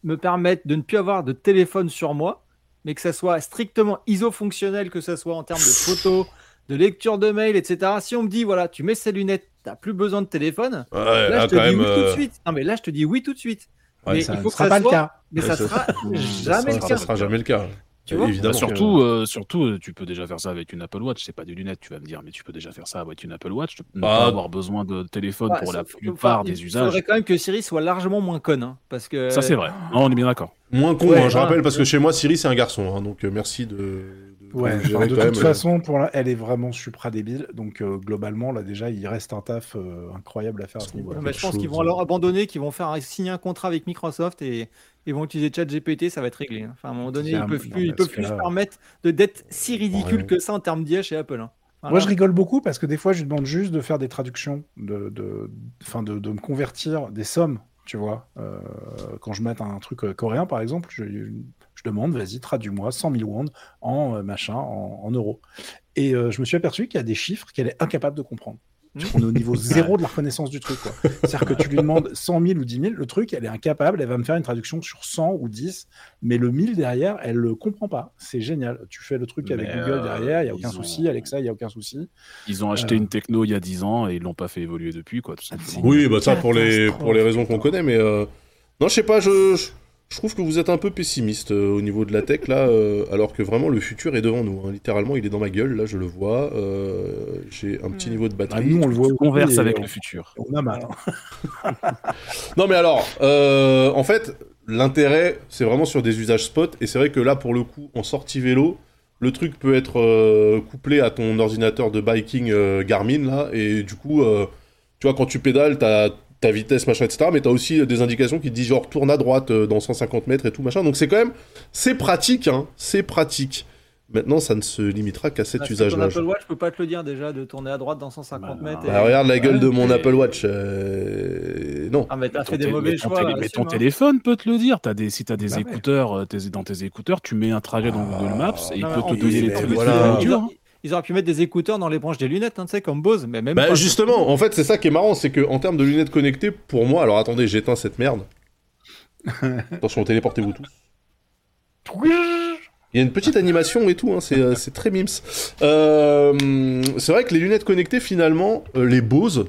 me permet de ne plus avoir de téléphone sur moi, mais que ça soit strictement iso-fonctionnel, que ça soit en termes de photos, de lecture de mail, etc. Si on me dit, voilà, tu mets ces lunettes, t'as plus besoin de téléphone, Ouais, là, là, je te dis même. oui tout de euh, suite. Non, mais là, je te dis oui tout de suite. ouais, mais ça il faut ne que sera ça pas le soit- cas. Mais ça ça- sera [laughs] ça jamais sera- le cas. Ça sera jamais le cas. Tu vois évidemment. Bah, surtout, euh, surtout, euh, tu peux déjà faire ça avec une Apple Watch. C'est pas des lunettes, tu vas me dire, mais tu peux déjà faire ça avec une Apple Watch. Ne Bah, pas avoir besoin de téléphone pour la plupart des Il usages. faudrait quand même que Siri soit largement moins conne. hein, parce que... Ça, c'est vrai. Non, on est bien d'accord. Moins con, Ouais, hein, je rappelle, parce que chez moi, Siri, c'est un garçon. hein, donc, euh, merci de. De- Ouais, de enfin, toute même, euh, façon, pour la- elle est vraiment supra débile. Donc euh, globalement, là déjà, il reste un taf euh, incroyable à faire à ce niveau-là. Ouais, mais je pense chose, qu'ils vont alors abandonner, qu'ils vont faire un- signer un contrat avec Microsoft et ils vont utiliser ChatGPT, ça va être réglé. hein. Enfin, à un moment donné, ils un- peuvent plus, ils peuvent plus se permettre de d'être si ridicule Ouais. que ça en termes d'IA chez Apple. hein. Moi, je rigole beaucoup parce que des fois, je lui demande juste de faire des traductions, de, de, enfin, de, de me convertir des sommes, tu vois. Euh, quand je mets un truc coréen, par exemple, je, je demande, vas-y, traduis-moi 100 000 won en euh, machin, en, en euros. Et euh, je me suis aperçu qu'il y a des chiffres qu'elle est incapable de comprendre. On est au niveau [laughs] zéro de la reconnaissance du truc. C'est-à-dire que tu lui demandes 100 000 ou 10 000, le truc, elle est incapable, elle va me faire une traduction sur 100 ou 10, mais le 1000 derrière, elle le comprend pas. C'est génial. Tu fais le truc avec Mais, Google euh, derrière, il n'y a aucun ont- souci, Alexa, il n'y a aucun souci. Ils ont acheté Euh. une techno il y a 10 ans et ils l'ont pas fait évoluer depuis, quoi, tout. Oui, bah ça pour les Catastrophe, pour les raisons qu'on connaît, mais euh, non, je sais pas, je, je trouve que vous êtes un peu pessimiste euh, au niveau de la tech là, euh, alors que vraiment le futur est devant nous. hein. Littéralement, il est dans ma gueule, là, je le vois. euh, J'ai un petit niveau de Bah, batterie. nous, on le voit converses et avec on- le futur. On a mal. [laughs] hein. Non, mais alors, euh, en fait, l'intérêt, c'est vraiment sur des usages spot, et c'est vrai que là, pour le coup, en sortie vélo, le truc peut être euh, couplé à ton ordinateur de biking euh, Garmin, là, et du coup, euh, tu vois, quand tu pédales, t'as ta vitesse, machin, etc., mais t'as aussi des indications qui te disent genre tourne à droite euh, dans 150 mètres et tout, machin, donc c'est quand même, c'est pratique, hein, c'est pratique. Maintenant, ça ne se limitera qu'à cet usage-là. Ton Apple Watch peut pas te le dire déjà de tourner à droite dans 150 Bah, mètres. Bah, regarde la gueule de mon Apple Watch. euh, Non. Ah, mais t'as Ton fait des mauvais mais ton choix. mais ton hein. téléphone peut te le dire. As des, si tu as des Bah écouteurs euh, t'es- dans tes écouteurs, tu mets un trajet dans Google Maps et il peut te donner les trucs voilà. Ils auraient- pu mettre des écouteurs dans les branches des lunettes, hein, tu sais, comme Bose, mais même Bah pas. justement, en fait, c'est ça qui est marrant, c'est que en termes de lunettes connectées, pour moi, alors attendez, j'éteins cette merde. [laughs] Attention, téléportez-vous tous. Il y a une petite animation et tout, hein, c'est c'est très mims. Euh, c'est vrai que les lunettes connectées, finalement, euh, les Bose,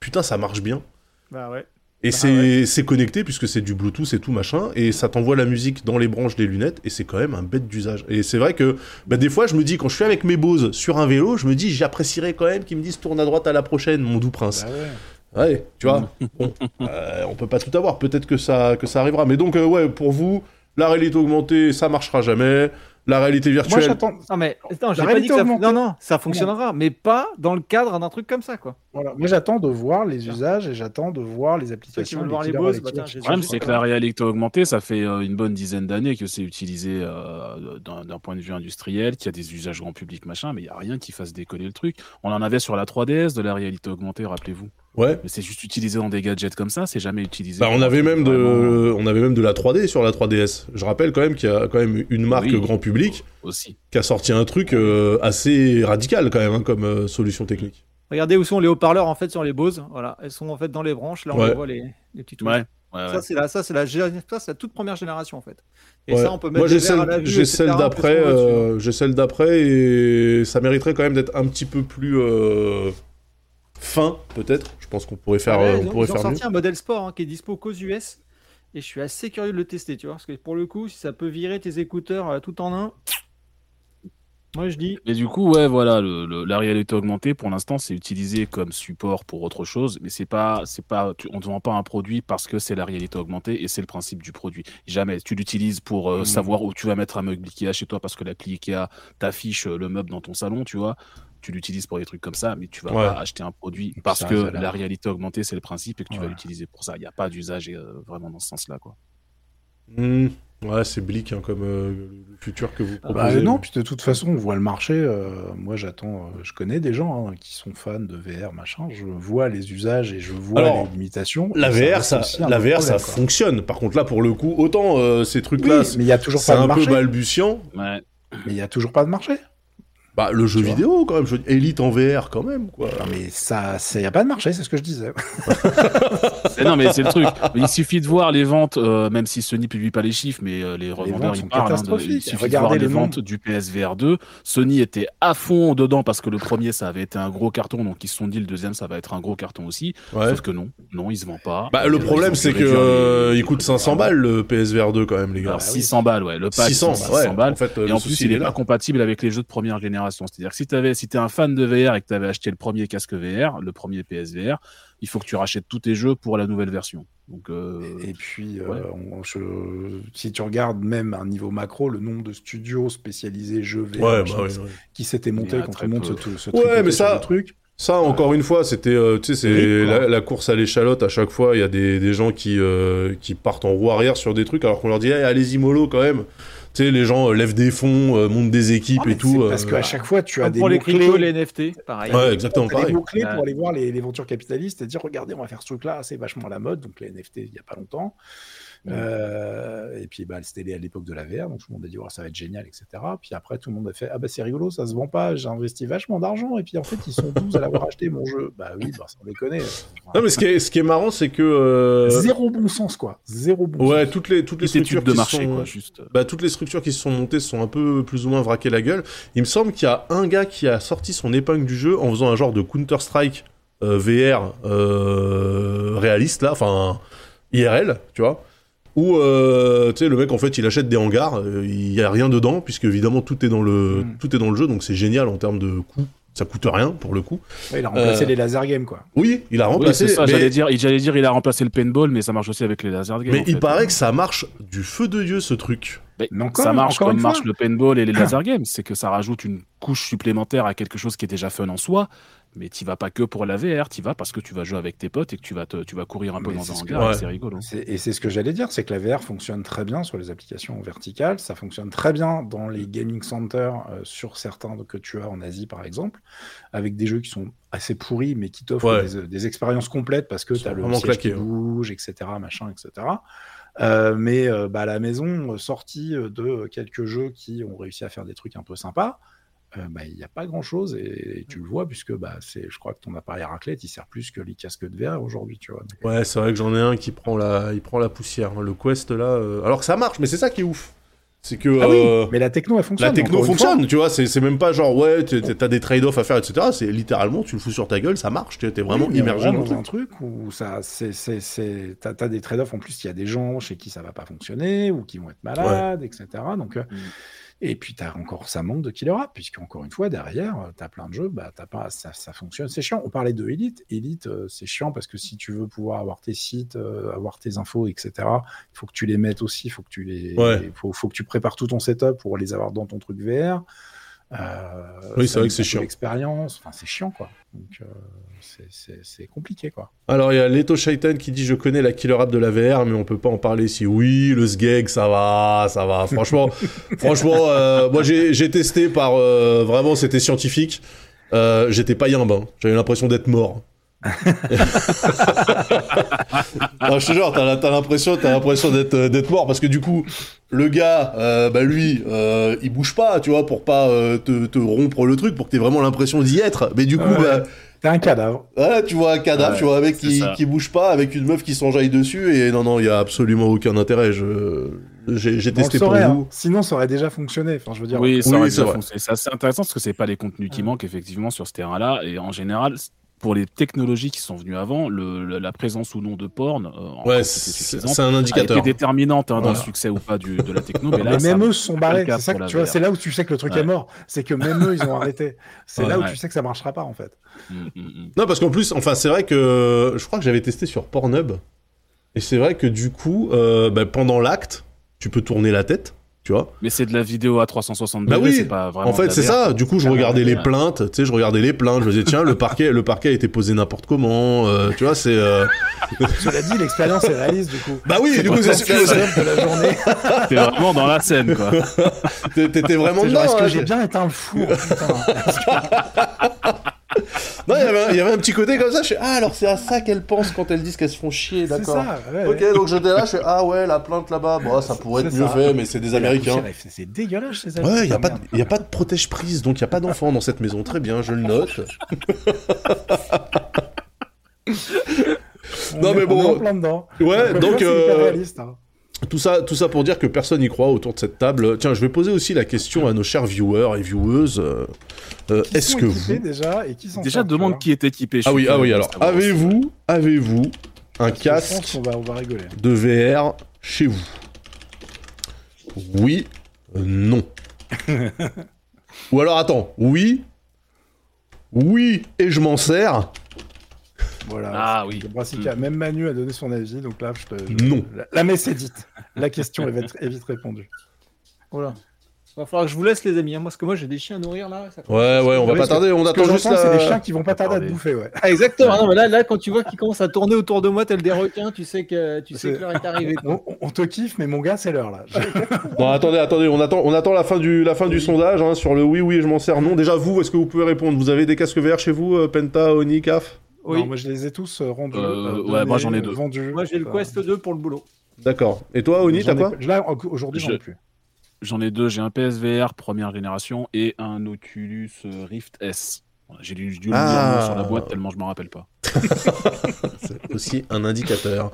putain, ça marche bien. Bah ouais. Et Ah c'est connecté puisque c'est du Bluetooth et tout machin, et ça t'envoie la musique dans les branches des lunettes, et c'est quand même un bête d'usage. Et c'est vrai que bah, des fois, je me dis, quand je suis avec mes Bose sur un vélo, je me dis, j'apprécierais quand même qu'ils me disent tourne à droite à la prochaine, mon doux prince. Bah ouais. Ouais, tu vois. bon, euh, on peut pas tout avoir. Peut-être que ça, que ça arrivera. Mais donc, euh, ouais, pour vous, la réalité augmentée, ça marchera jamais. La réalité Moi, virtuelle. j'attends. Non, mais non, j'ai pas dit que ça... Non, non, ça fonctionnera, mais pas dans le cadre d'un truc comme ça, quoi. Voilà. Moi, j'attends de voir les usages et j'attends de voir les applications. bah, Le problème, c'est que la réalité augmentée, ça fait euh, une bonne dizaine d'années que c'est utilisé euh, d'un d'un point de vue industriel, qu'il y a des usages grand public, machin, mais il n'y a rien qui fasse décoller le truc. On en avait sur la 3DS de la réalité augmentée, rappelez-vous. Ouais. Mais c'est juste utilisé dans des gadgets comme ça, c'est jamais utilisé. Bah, on avait même de, vraiment, on avait même de la 3D sur la 3DS. Je rappelle quand même qu'il y a quand même une marque Oui. grand public Aussi. qui a sorti un truc euh, assez radical quand même hein, comme euh, solution technique. Regardez où sont les haut-parleurs en fait sur les Bose. Voilà, elles sont en fait dans les branches. Là, on Ouais. voit les, les petits trucs. Ouais. Ouais, ouais. Ça, c'est la, ça, c'est la, ça, toute première génération, en fait. Et Ouais. ça, on peut mettre Moi, celle, celle d'après, euh, j'ai celle d'après et ça mériterait quand même d'être un petit peu plus euh, fin, peut-être. Je pense qu'on pourrait faire, Ouais, euh, ils on ont, pourrait ils ont faire mieux. sorti un modèle sport hein, qui est dispo qu'aux US. Et je suis assez curieux de le tester, tu vois. Parce que pour le coup, si ça peut virer tes écouteurs euh, tout en un, moi je dis. Mais du coup, ouais, voilà, le, le- la réalité augmentée, pour l'instant, c'est utilisé comme support pour autre chose, mais c'est pas, c'est pas, tu- on ne vend pas un produit parce que c'est la réalité augmentée et c'est le principe du produit. Jamais. Tu l'utilises pour euh, Mhm. savoir où tu vas mettre un meuble Ikea chez toi parce que l'appli Ikea t'affiche le meuble dans ton salon, tu vois. Tu l'utilises pour des trucs comme ça, mais tu vas Ouais. pas acheter un produit parce ça que la- réalité augmentée, c'est le principe et que tu vas l'utiliser pour ça. Il n'y a pas d'usage euh, vraiment dans ce sens-là, quoi. Hmm. Ouais, c'est bleak hein, comme euh, le futur que vous Bah, proposez. non, puis de toute façon, on voit le marché. euh, moi, j'attends. euh, je connais des gens hein, qui sont fans de VR, machin. Je vois les usages et je vois Alors, les limitations. La ça VR, ça, la VR, ça quoi. fonctionne. Par contre, là, pour le coup, autant euh, ces Oui, trucs-là, mais il y a toujours c'est pas de un peu marché. balbutiant. Ouais. Mais il y a toujours pas de marché. Bah, le jeu Tu vidéo, quand même, je... Elite en VR, quand même, quoi. Non, mais ça, il y a pas de marché, c'est ce que je disais. [laughs] Non, mais c'est le truc. Il suffit de voir les ventes, euh, même si Sony publie pas les chiffres, mais euh, les revendeurs ventes ils parlent. hein, de- il suffit de voir les le ventes du PSVR 2. Sony était à fond dedans parce que le premier ça avait été un gros carton, donc ils se sont dit le deuxième ça va être un gros carton aussi. Ouais. Sauf que non, non, ils se vendent pas. Bah, le problème, c'est que euh, il coûte 500 balles, le PSVR 2, quand même, les gars. Alors, 600 balles, ouais. Le pack 600, 600 ouais. balles. En fait, Et en plus, il est pas compatible avec les jeux de première génération. C'est-à-dire que si t'avais, si t'es un fan de VR et que t'avais acheté le premier casque VR, le premier PSVR, il faut que tu rachètes tous tes jeux pour la nouvelle version. Donc, euh, Et puis, Ouais. euh, on- je- si tu regardes même à un niveau macro, le nombre de studios spécialisés jeux VR Ouais, bah, ouais, qui s'étaient montés a quand se, peu. se, se Ouais, mais ça- truc. Ça, encore une fois, c'était, euh, tu sais, c'est la, la course à l'échalote. À chaque fois, il y a des, des gens qui, euh, qui partent en roue arrière sur des trucs, alors qu'on leur dit, Hey, allez-y mollo quand même. Tu sais, les gens euh, lèvent des fonds, euh, montent des équipes mais et tout. c'est Parce euh, qu'à chaque fois, tu as des pour les cryptos, les NFT, pareil. Ouais, exactement des pareil. mots-clés Ouais. pour aller voir les, les ventures capitalistes et dire regardez, on va faire ce truc-là, c'est vachement à la mode, donc les NFT il n'y a pas longtemps. Euh, et puis bah, c'était à l'époque de la VR, donc tout le monde a dit oh, ça va être génial, etc. Puis après, tout le monde a fait ah bah c'est rigolo, ça se vend pas, j'ai investi vachement d'argent, et puis en fait, ils sont 12 à l'avoir acheté mon jeu. Bah oui, bah, sans déconner. Non, mais ce qui est, ce qui est marrant, c'est que. euh, Zéro bon sens, quoi. Zéro bon Ouais, sens. toutes les, toutes les structures de qui marché, sont... quoi, juste. Bah, toutes les structures qui se sont montées se sont un peu plus ou moins vraquées la gueule. Il me semble qu'il y a un gars qui a sorti son épingle du jeu en faisant un genre de Counter-Strike euh, VR euh, réaliste, là, enfin IRL, tu vois. Où, euh, tu sais, le mec, en fait, il achète des hangars, euh, il y a rien dedans, puisque évidemment, tout est dans le, Mm. tout est dans le jeu, donc c'est génial en termes de coût. Ça coûte rien, pour le coup. Ouais, il a remplacé Euh, les laser games, quoi. Oui, il a remplacé. c'est ça, mais- j'allais dire, j'allais dire, il a remplacé le paintball, mais ça marche aussi avec les laser games. mais il fait. paraît que ça marche du feu de Dieu, ce truc. Mais Mais encore- ça marche comme marche le paintball et les [coughs] laser games, c'est que ça rajoute une couche supplémentaire à quelque chose qui est déjà fun en soi. Mais tu vas pas que pour la VR, tu vas parce que tu vas jouer avec tes potes et que tu vas, te, tu vas courir un peu Mais dans c'est un ce hangar, Ouais. c'est rigolo. Et c'est ce que j'allais dire, c'est que la VR fonctionne très bien sur les applications verticales, ça fonctionne très bien dans les gaming centers euh, sur certains que tu as en Asie par exemple, avec des jeux qui sont assez pourris mais qui t'offrent Ouais. des, des expériences complètes parce que tu as le siège qui hein. bouge, etc., machin, etc. Euh, mais euh, bah, à la maison, euh, sortie euh, de quelques jeux qui ont réussi à faire des trucs un peu sympas, euh, bah, il n'y a pas grand chose et, tu le vois puisque bah, c'est, je crois que ton appareil raclette il sert plus que les casques de VR aujourd'hui, tu vois. Donc, Ouais, c'est vrai que j'en ai un qui prend la, il prend la poussière. hein. Le Quest là, euh, alors que ça marche, mais c'est ça qui est ouf. C'est que Ah oui, euh, mais la techno elle fonctionne. la techno fonctionne, tu vois. C'est c'est même pas genre ouais, t'es- t'es- t'as des trade-offs à faire, etc. C'est littéralement tu le fous sur ta gueule, ça marche. T'es t'es vraiment Oui, immergé dans un truc où ça, c'est, c'est, c'est, t'as, t'as des trade-offs. En plus, il y a des gens chez qui ça va pas fonctionner ou qui vont être malades, etc. Donc, euh, Mm. Et puis t'as encore ça manque de killer app puisque encore une fois derrière, euh, t'as plein de jeux, bah t'as pas, ça, ça fonctionne. C'est chiant. On parlait de Elite. Elite, euh, c'est chiant parce que si tu veux pouvoir avoir tes sites, euh, avoir tes infos, etc. Il faut que tu les mettes aussi. Il faut que tu les, Ouais. faut, faut que tu prépares tout ton setup pour les avoir dans ton truc VR. Euh, Oui, c'est vrai que c'est chiant. L'expérience, enfin c'est chiant quoi. Donc euh, c'est- compliqué quoi. Alors il y a Leto Shaitan qui dit je connais la killer app de la VR, mais on peut pas en parler ici. Oui, le SGEG, ça va, ça va. Franchement, [laughs] franchement, euh, moi j'ai testé par euh, vraiment c'était scientifique. Euh, J'étais pas yimbe, hein. j'avais l'impression d'être mort. Non, je te jure, t'as t'as l'impression, t'as l'impression d'être euh, d'être mort parce que du coup, le gars, euh, bah lui, euh, il bouge pas, tu vois, pour pas euh, te, te rompre le truc, pour que t'aies vraiment l'impression d'y être. Mais du coup, Ouais. bah, T'es un cadavre. Voilà, tu vois un cadavre, Ouais, tu vois un mec c'est qui, qui bouge pas, avec une meuf qui s'enjaille dessus, et non, non, il y a absolument aucun intérêt. Je, j'ai, j'ai testé pour saurait, hein. vous. Sinon, ça aurait déjà fonctionné. Enfin, je veux dire. Oui, ça Oui, aurait c'est déjà fonctionné. C'est assez intéressant parce que c'est pas les contenus qui manquent effectivement sur ce terrain-là. Et en général, pour les technologies qui sont venues avant, le, le- la présence ou non de porn, euh, Ouais, c'est, un indicateur. déterminante hein, dans Voilà. le succès ou pas du, de la techno. Mais [laughs] là, Mais même eux se sont barrés. C'est ça que tu vois, c'est là où tu sais que le truc Ouais. est mort. C'est que même eux, ils ont arrêté. C'est Ouais. là où Ouais. tu sais que ça marchera pas en fait. Mm, mm, mm. Non, parce qu'en plus, enfin, c'est vrai que je crois que j'avais testé sur Pornhub, et c'est vrai que du coup, euh, bah, pendant l'acte, tu peux tourner la tête, tu vois. Mais c'est de la vidéo à 360 Bah degrés, oui, c'est pas vraiment. En fait, c'est ça. Du coup, je Ah, regardais les plaintes. Tu sais, je regardais les plaintes. Je me disais, tiens, le parquet, le parquet a été posé n'importe comment. euh, tu vois, c'est. euh, [laughs] Cela dit, l'expérience est réaliste du coup. Bah oui, du coup, c'est de la journée. [laughs] T'es vraiment dans la scène, quoi. T'étais vraiment dedans. Est-ce que hein. j'ai bien éteint le four putain [laughs] Non, il y avait un- il y avait un petit côté comme ça. Je fais, ah, alors c'est à ça qu'elles pensent quand elles disent qu'elles se font chier, C'est d'accord. ça. ouais, Ok, ouais. donc j'étais là, je fais, ah ouais, la plainte là-bas, bon, ça pourrait être mieux ça. fait, mais c'est des Américains. C'est- dégueulasse ces Ouais, il n'y a, pas de- y a pas de protège-prise, donc il n'y a pas d'enfant dans cette maison. Très bien, je le note. [laughs] On Non, mais on est bon. en plein dedans. Ouais, donc, euh, réaliste, hein. Tout ça, tout ça pour dire que personne n'y croit autour de cette table. Tiens, je vais poser aussi la question à nos chers viewers et vieweuses. euh, Est-ce que vous... déjà et qui Déjà, demande qui est équipé. Ah oui, ah oui, alors, aussi. avez-vous, avez-vous un casque va, on va rigoler. de VR chez vous? Oui, euh, non. [laughs] Ou alors, attends, oui, oui, et je m'en sers Voilà. Ah oui. Brassica, même Manu a donné son avis, donc là, je te. Non. La, la messe est dite. La question est vite, est vite répondue. Voilà. Va falloir que je vous laisse, les amis, hein, parce que moi j'ai des chiens à nourrir là. ça Ouais, ouais, on va Oui, pas tarder, on attend juste c'est des chiens qui vont pas tarder à te bouffer, ouais. [laughs] Ah, exactement. Non, mais là, là, quand tu vois qu'ils commencent à tourner autour de moi, tel des requins, tu sais que tu sais que l'heure est arrivée. [laughs] On, te kiffe, mais mon gars, c'est l'heure là. Non, attendez, attendez, on attend, on attend la fin du, la fin du sondage hein, sur le oui, oui, je m'en sers, non. Déjà, vous, est-ce que vous pouvez répondre? Vous avez des casques VR chez vous, euh, Penta, Oni, CAF? Oui. Non, moi, je les ai tous euh, rendus. Euh, euh, ouais, moi, j'en ai deux. Vendus. Moi j'ai le Quest 2 pour le boulot. D'accord. Et toi, Oni, t'as quoi Là, aujourd'hui, j'en ai plus. J'en ai deux. J'ai un PSVR première génération et un Oculus Rift S. J'ai dû, le Ah. sur la boîte tellement je m'en rappelle pas. [laughs] C'est aussi un indicateur.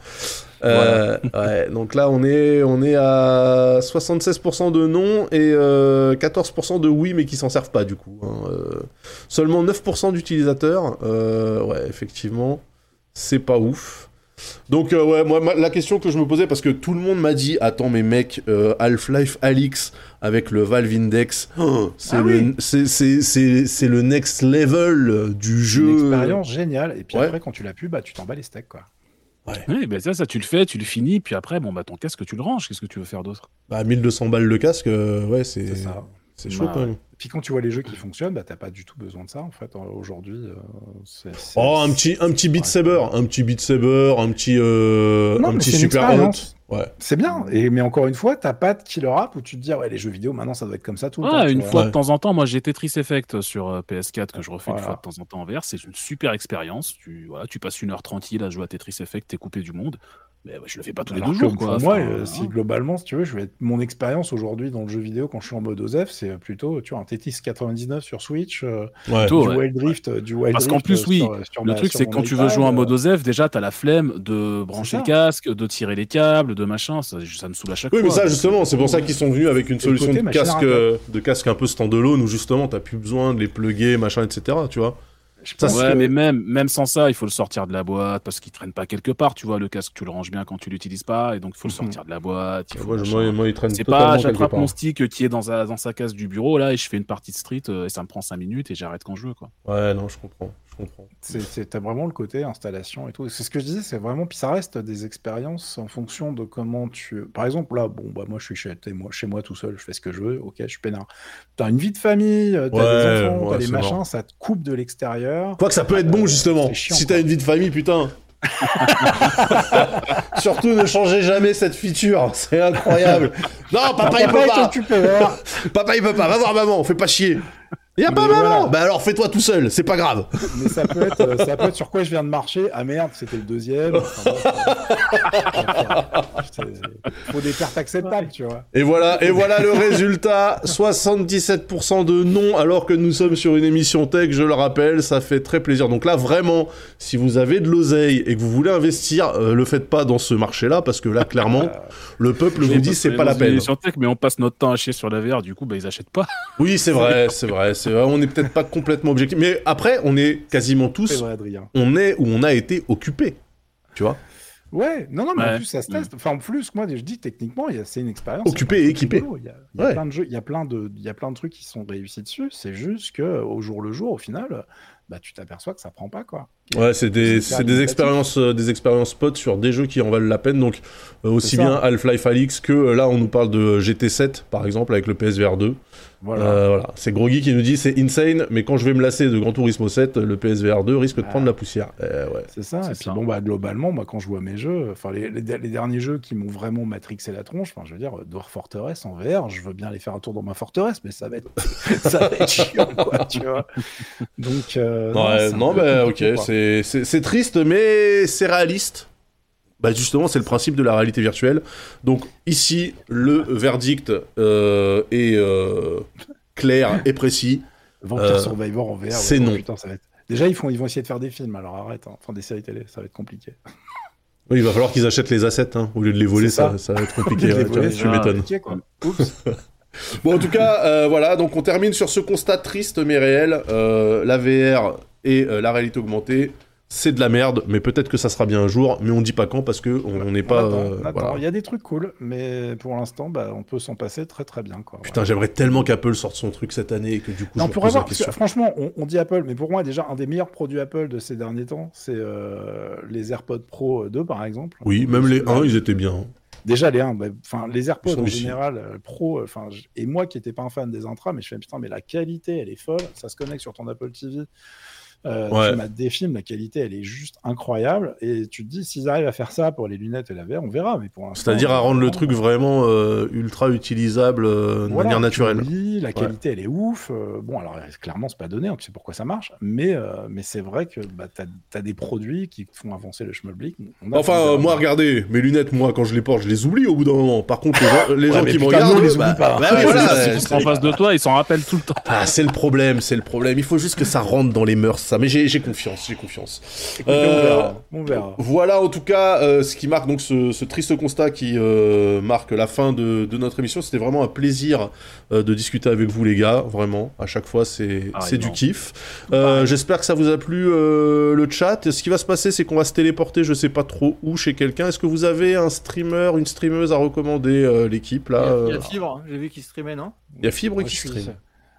Euh, ouais, donc là, on est, on est à 76% de non et euh, 14% de oui, mais qui s'en servent pas du coup. hein. Euh, seulement 9% d'utilisateurs. Euh, ouais, effectivement, c'est pas ouf. Donc euh, ouais, moi ma- la question que je me posais parce que tout le monde m'a dit attends mais mec euh, Half-Life Alix avec le Valve Index, oh, c'est Ah le oui. c'est c'est c'est c'est le next level du jeu. Une expérience géniale. Et puis Ouais. après, quand tu l'as pu, bah, tu t'en bats les steaks, quoi. Oui, ben ça, ça, tu le fais, tu le finis, puis après, bon, bah, ton casque, tu le ranges. Qu'est-ce que tu veux faire d'autre? Bah 1200 balles le casque, euh, ouais c'est C'est c'est chaud Bah, quand même. Puis quand tu vois les jeux qui fonctionnent, bah, t'as pas du tout besoin de ça, en fait. Aujourd'hui, euh, c'est. c'est- Oh, un petit, un petit Beat Ouais. Saber, un petit Beat Saber, un petit, euh, Non, un petit Super Hot. expérience. Ouais. C'est bien. Et, mais encore une fois, t'as pas de killer app où tu te dis, ouais, les jeux vidéo, maintenant, ça doit être comme ça tout le temps. Tu une fois Ouais. de temps en temps, moi j'ai Tetris Effect sur euh, PS4 que je refais Voilà. une fois de temps en temps en VR. C'est une super expérience. Tu, voilà, tu passes une heure tranquille à jouer à Tetris Effect, t'es coupé du monde. Mais ouais, je le fais pas tous les deux jours. Quoi. Pour moi, Enfin, euh, hein. si globalement, si tu veux, je vais être... mon expérience aujourd'hui dans le jeu vidéo quand je suis en mode OZEF, c'est plutôt, tu vois, un Tetris 99 sur Switch, euh, Ouais. Plutôt, du ouais. Wild Drift, euh, du Wild Parce qu'en plus, euh, oui, sur- sur Le ma- truc, c'est que quand tu veux jouer en euh, mode OZEF, déjà, t'as la flemme de brancher le casque, de tirer les câbles, de machin. Ça, ça me saoule à chaque Oui, fois. mais ça, justement, c'est pour ça qu'ils sont venus avec une solution côté de casque, euh, de casque un peu standalone où justement t'as plus besoin de les plugger, machin, etc. Tu vois. Je pense Ouais, que- mais même, même sans ça, il faut le sortir de la boîte parce qu'il traîne pas quelque part. Tu vois, le casque, tu le ranges bien quand tu l'utilises pas, et donc il faut le Mhm. sortir de la boîte. il faut Moi, moi, moi, il traîne C'est pas, j'attrape mon stick qui est dans sa, dans sa case du bureau là et je fais une partie de street euh, et ça me prend 5 minutes et j'arrête quand je veux quoi. Ouais, non, je comprends, je comprends. C'est, c'est- t'as vraiment le côté installation et tout. C'est ce que je disais, c'est vraiment, puis ça reste des expériences en fonction de comment tu. Par exemple, là, bon, bah moi je suis chez, moi, chez moi tout seul, je fais ce que je veux, ok, je suis peinard. T'as une vie de famille, t'as Ouais, des enfants, ouais, t'as des machins, ça te coupe de l'extérieur. Quoique ça peut être bon, justement. chiant, si quoi. t'as une vie de famille, putain. [laughs] Surtout ne changez jamais cette feature, c'est incroyable. [laughs] Non, papa il peut pas. Papa il peut pas. Va voir maman, fais pas chier. Y a Mais pas maman voilà. Bah alors fais-toi tout seul, c'est pas grave. Mais ça peut, être, euh, ça peut être sur quoi je viens de marcher. Ah merde, c'était le deuxième. Enfin, faut des pertes acceptables, tu vois. Et voilà, et voilà le résultat 77% de non, alors que nous sommes sur une émission tech, je le rappelle, ça fait très plaisir. Donc là, vraiment, si vous avez de l'oseille et que vous voulez investir, euh, le faites pas dans ce marché-là, parce que là, clairement, le peuple vous dit c'est pas la peine. Sur tech, mais on passe notre temps à chier sur la VR, du coup, bah, ils achètent pas. Oui, c'est vrai, c'est vrai, c'est vrai. On n'est peut-être pas complètement objectif, mais après, on est quasiment C'est tous, vrai, Adrien. on est ou on a été occupés. Tu vois Ouais, non, non, mais en plus, ça se teste. Enfin, en plus, moi, je dis techniquement, c'est une expérience. Occupé et équipé. rigolo. Il y a, il y a Ouais. plein de jeux, il y a plein de, il y a plein de trucs qui sont réussis dessus. C'est juste que au jour le jour, au final, bah, tu t'aperçois que ça prend pas, quoi. Ouais, c'est des, des expériences, euh, des expériences potes sur des jeux qui en valent la peine. Donc, euh, aussi bien Half-Life Alix que euh, là, on nous parle de GT7, par exemple, avec le PSVR 2. Voilà. Euh, voilà. C'est Groggy qui nous dit c'est insane, mais quand je vais me lasser de Gran Turismo 7, le PSVR 2 risque de Ah. prendre la poussière. Euh, ouais. C'est ça. C'est Et puis ça. bon, bah, globalement, moi, quand je vois mes jeux, enfin, les, les- les derniers jeux qui m'ont vraiment matrixé la tronche, enfin, je veux dire, Dwarf Fortress en VR, je veux bien aller faire un tour dans ma forteresse, mais ça va être, [laughs] ça va être chiant, quoi, tu vois. Donc, euh, Ouais, non, peu bah, ok, c'est- c'est triste, mais c'est réaliste. Bah justement, c'est le principe de la réalité virtuelle. Donc ici, le verdict euh, est euh, clair et précis. Vampire Euh, Survivor en VR. c'est ouais, non. putain, ça va être- Déjà, ils, font, ils vont essayer de faire des films, alors arrête. hein. Enfin, des séries télé, ça va être compliqué. Oui, il va falloir qu'ils achètent les assets, hein, au lieu de les voler, ça. ça. ça va être [laughs] compliqué. Ouais, voler, tu m'étonnes. [laughs] Bon, en tout cas, euh, voilà, donc on termine sur ce constat triste mais réel. La VR et euh, la réalité augmentée, c'est de la merde, mais peut-être que ça sera bien un jour, mais on dit pas quand parce que on n'est pas. attend, euh, on attend. voilà. Il y a des trucs cool, mais pour l'instant, bah, on peut s'en passer très très bien. Quoi. Putain, j'aimerais tellement qu'Apple sorte son truc cette année et que du coup, Non, je pour avoir, franchement, on, on dit Apple, mais pour moi, déjà, un des meilleurs produits Apple de ces derniers temps, c'est euh, les AirPods Pro 2, par exemple. Oui, même les 1, ils étaient bien. Déjà, les 1, enfin, les AirPods en général, euh, Pro, enfin, et moi qui n'étais pas un fan des intras, mais je fais putain, mais la qualité, elle est folle. Ça se connecte sur ton Apple TV. Euh, Ouais. Tu mates des films, la qualité, elle est juste incroyable. Et tu te dis, s'ils arrivent à faire ça pour les lunettes et la VR, on verra. Mais pour C'est-à-dire à rendre le truc vraiment euh, ultra utilisable euh, de Voilà, manière tu le naturelle. la qualité, elle est ouf. euh, bon, alors clairement, c'est pas donné, hein, tu sais pourquoi ça marche, mais, euh, mais c'est vrai que bah, tu as, des produits qui font avancer le schmilblick. On a- Enfin, on euh, moi, regardez, mes lunettes, moi, quand je les porte, je les oublie au bout d'un moment. Par contre, les gens, les [laughs] qui me regardent, on les bah, oublie pas. bah voilà, en face de toi, ils s'en rappellent tout le temps. Ah, c'est le problème, c'est le problème. Il faut juste que ça rentre dans les mœurs, ça. Mais j'ai confiance, j'ai confiance. Écoutez, Euh, on verra. On verra. Voilà, en tout cas, euh, ce qui marque donc ce, ce triste constat qui euh, marque la fin de, de notre émission. C'était vraiment un plaisir euh, de discuter avec vous, les gars. Vraiment, à chaque fois, c'est Ah, c'est du kiff. Euh, J'espère que ça vous a plu euh, le chat. Ce qui va se passer, c'est qu'on va se téléporter, je sais pas trop où, chez quelqu'un. Est-ce que vous avez un streamer, une streameuse à recommander, euh, l'équipe Il y là a, il y a Fibre, hein. j'ai vu qu'il streamait, non? Il y a Fibre Moi, qui stream.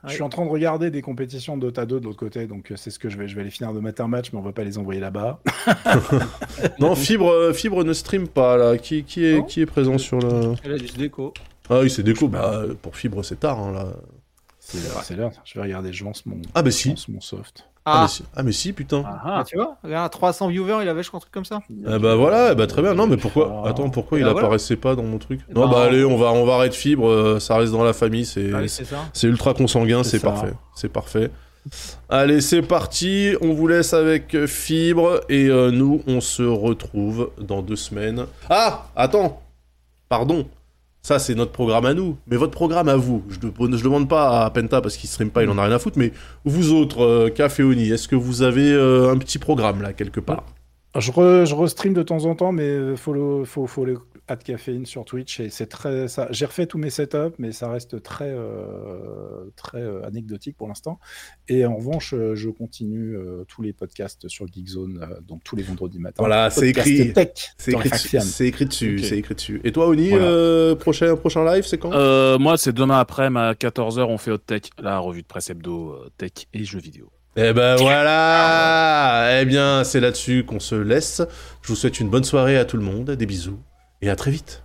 Je suis en train de regarder des compétitions de Dota 2 de l'autre côté, donc euh, c'est ce que je vais. Je vais les finir de mettre un match, mais on va pas les envoyer là-bas. [laughs] Non, Fibre, euh, Fibre ne stream pas là. Qui, qui est, Non qui est présent sur le. Elle a du déco. Ah oui, c'est déco. Bah, pour Fibre, c'est tard hein, là. C'est l'heure. Je vais regarder. Je lance mon, Ah bah je si. lance mon soft. Ah, Ah, mais si. ah mais si, putain. Ah, bah, tu vois, regarde, 300 viewers, il avait, je crois, un truc comme ça. Ah bah voilà, eh bah très bien. Non mais pourquoi Ah. Attends, pourquoi il bah voilà. apparaissait pas dans mon truc Non bah allez, on va on va arrêter fibre, euh, ça reste dans la famille, c'est Ah c'est ultra consanguin, C'est parfait. C'est parfait. Allez, c'est parti, on vous laisse avec euh, fibre et euh, nous on se retrouve dans deux semaines. Ah, attends. Pardon. Ça, c'est notre programme à nous. Mais votre programme à vous, je ne demande pas à Penta parce qu'il stream pas, il en a rien à foutre, mais vous autres, euh, Caféoni, est-ce que vous avez euh, un petit programme là, quelque part? Je, re, de temps en temps, mais euh, faut, faut le at caféine sur Twitch et c'est très ça. J'ai refait tous mes setups, mais ça reste très euh, très euh, anecdotique pour l'instant. Et en revanche, euh, je continue euh, tous les podcasts sur Geekzone, euh, donc tous les vendredis matin. Voilà, c'est écrit. Tech, C'est écrit, dessus, c'est écrit dessus, Ok. c'est écrit dessus. Et toi, Oni, Voilà. euh, prochain, prochain live, c'est quand? Euh, moi, c'est demain après, à 14h, on fait Hot Tech, la revue de presse hebdo, euh, tech et jeux vidéo. Eh ben voilà Eh bien, c'est là-dessus qu'on se laisse. Je vous souhaite une bonne soirée à tout le monde, des bisous, et à très vite.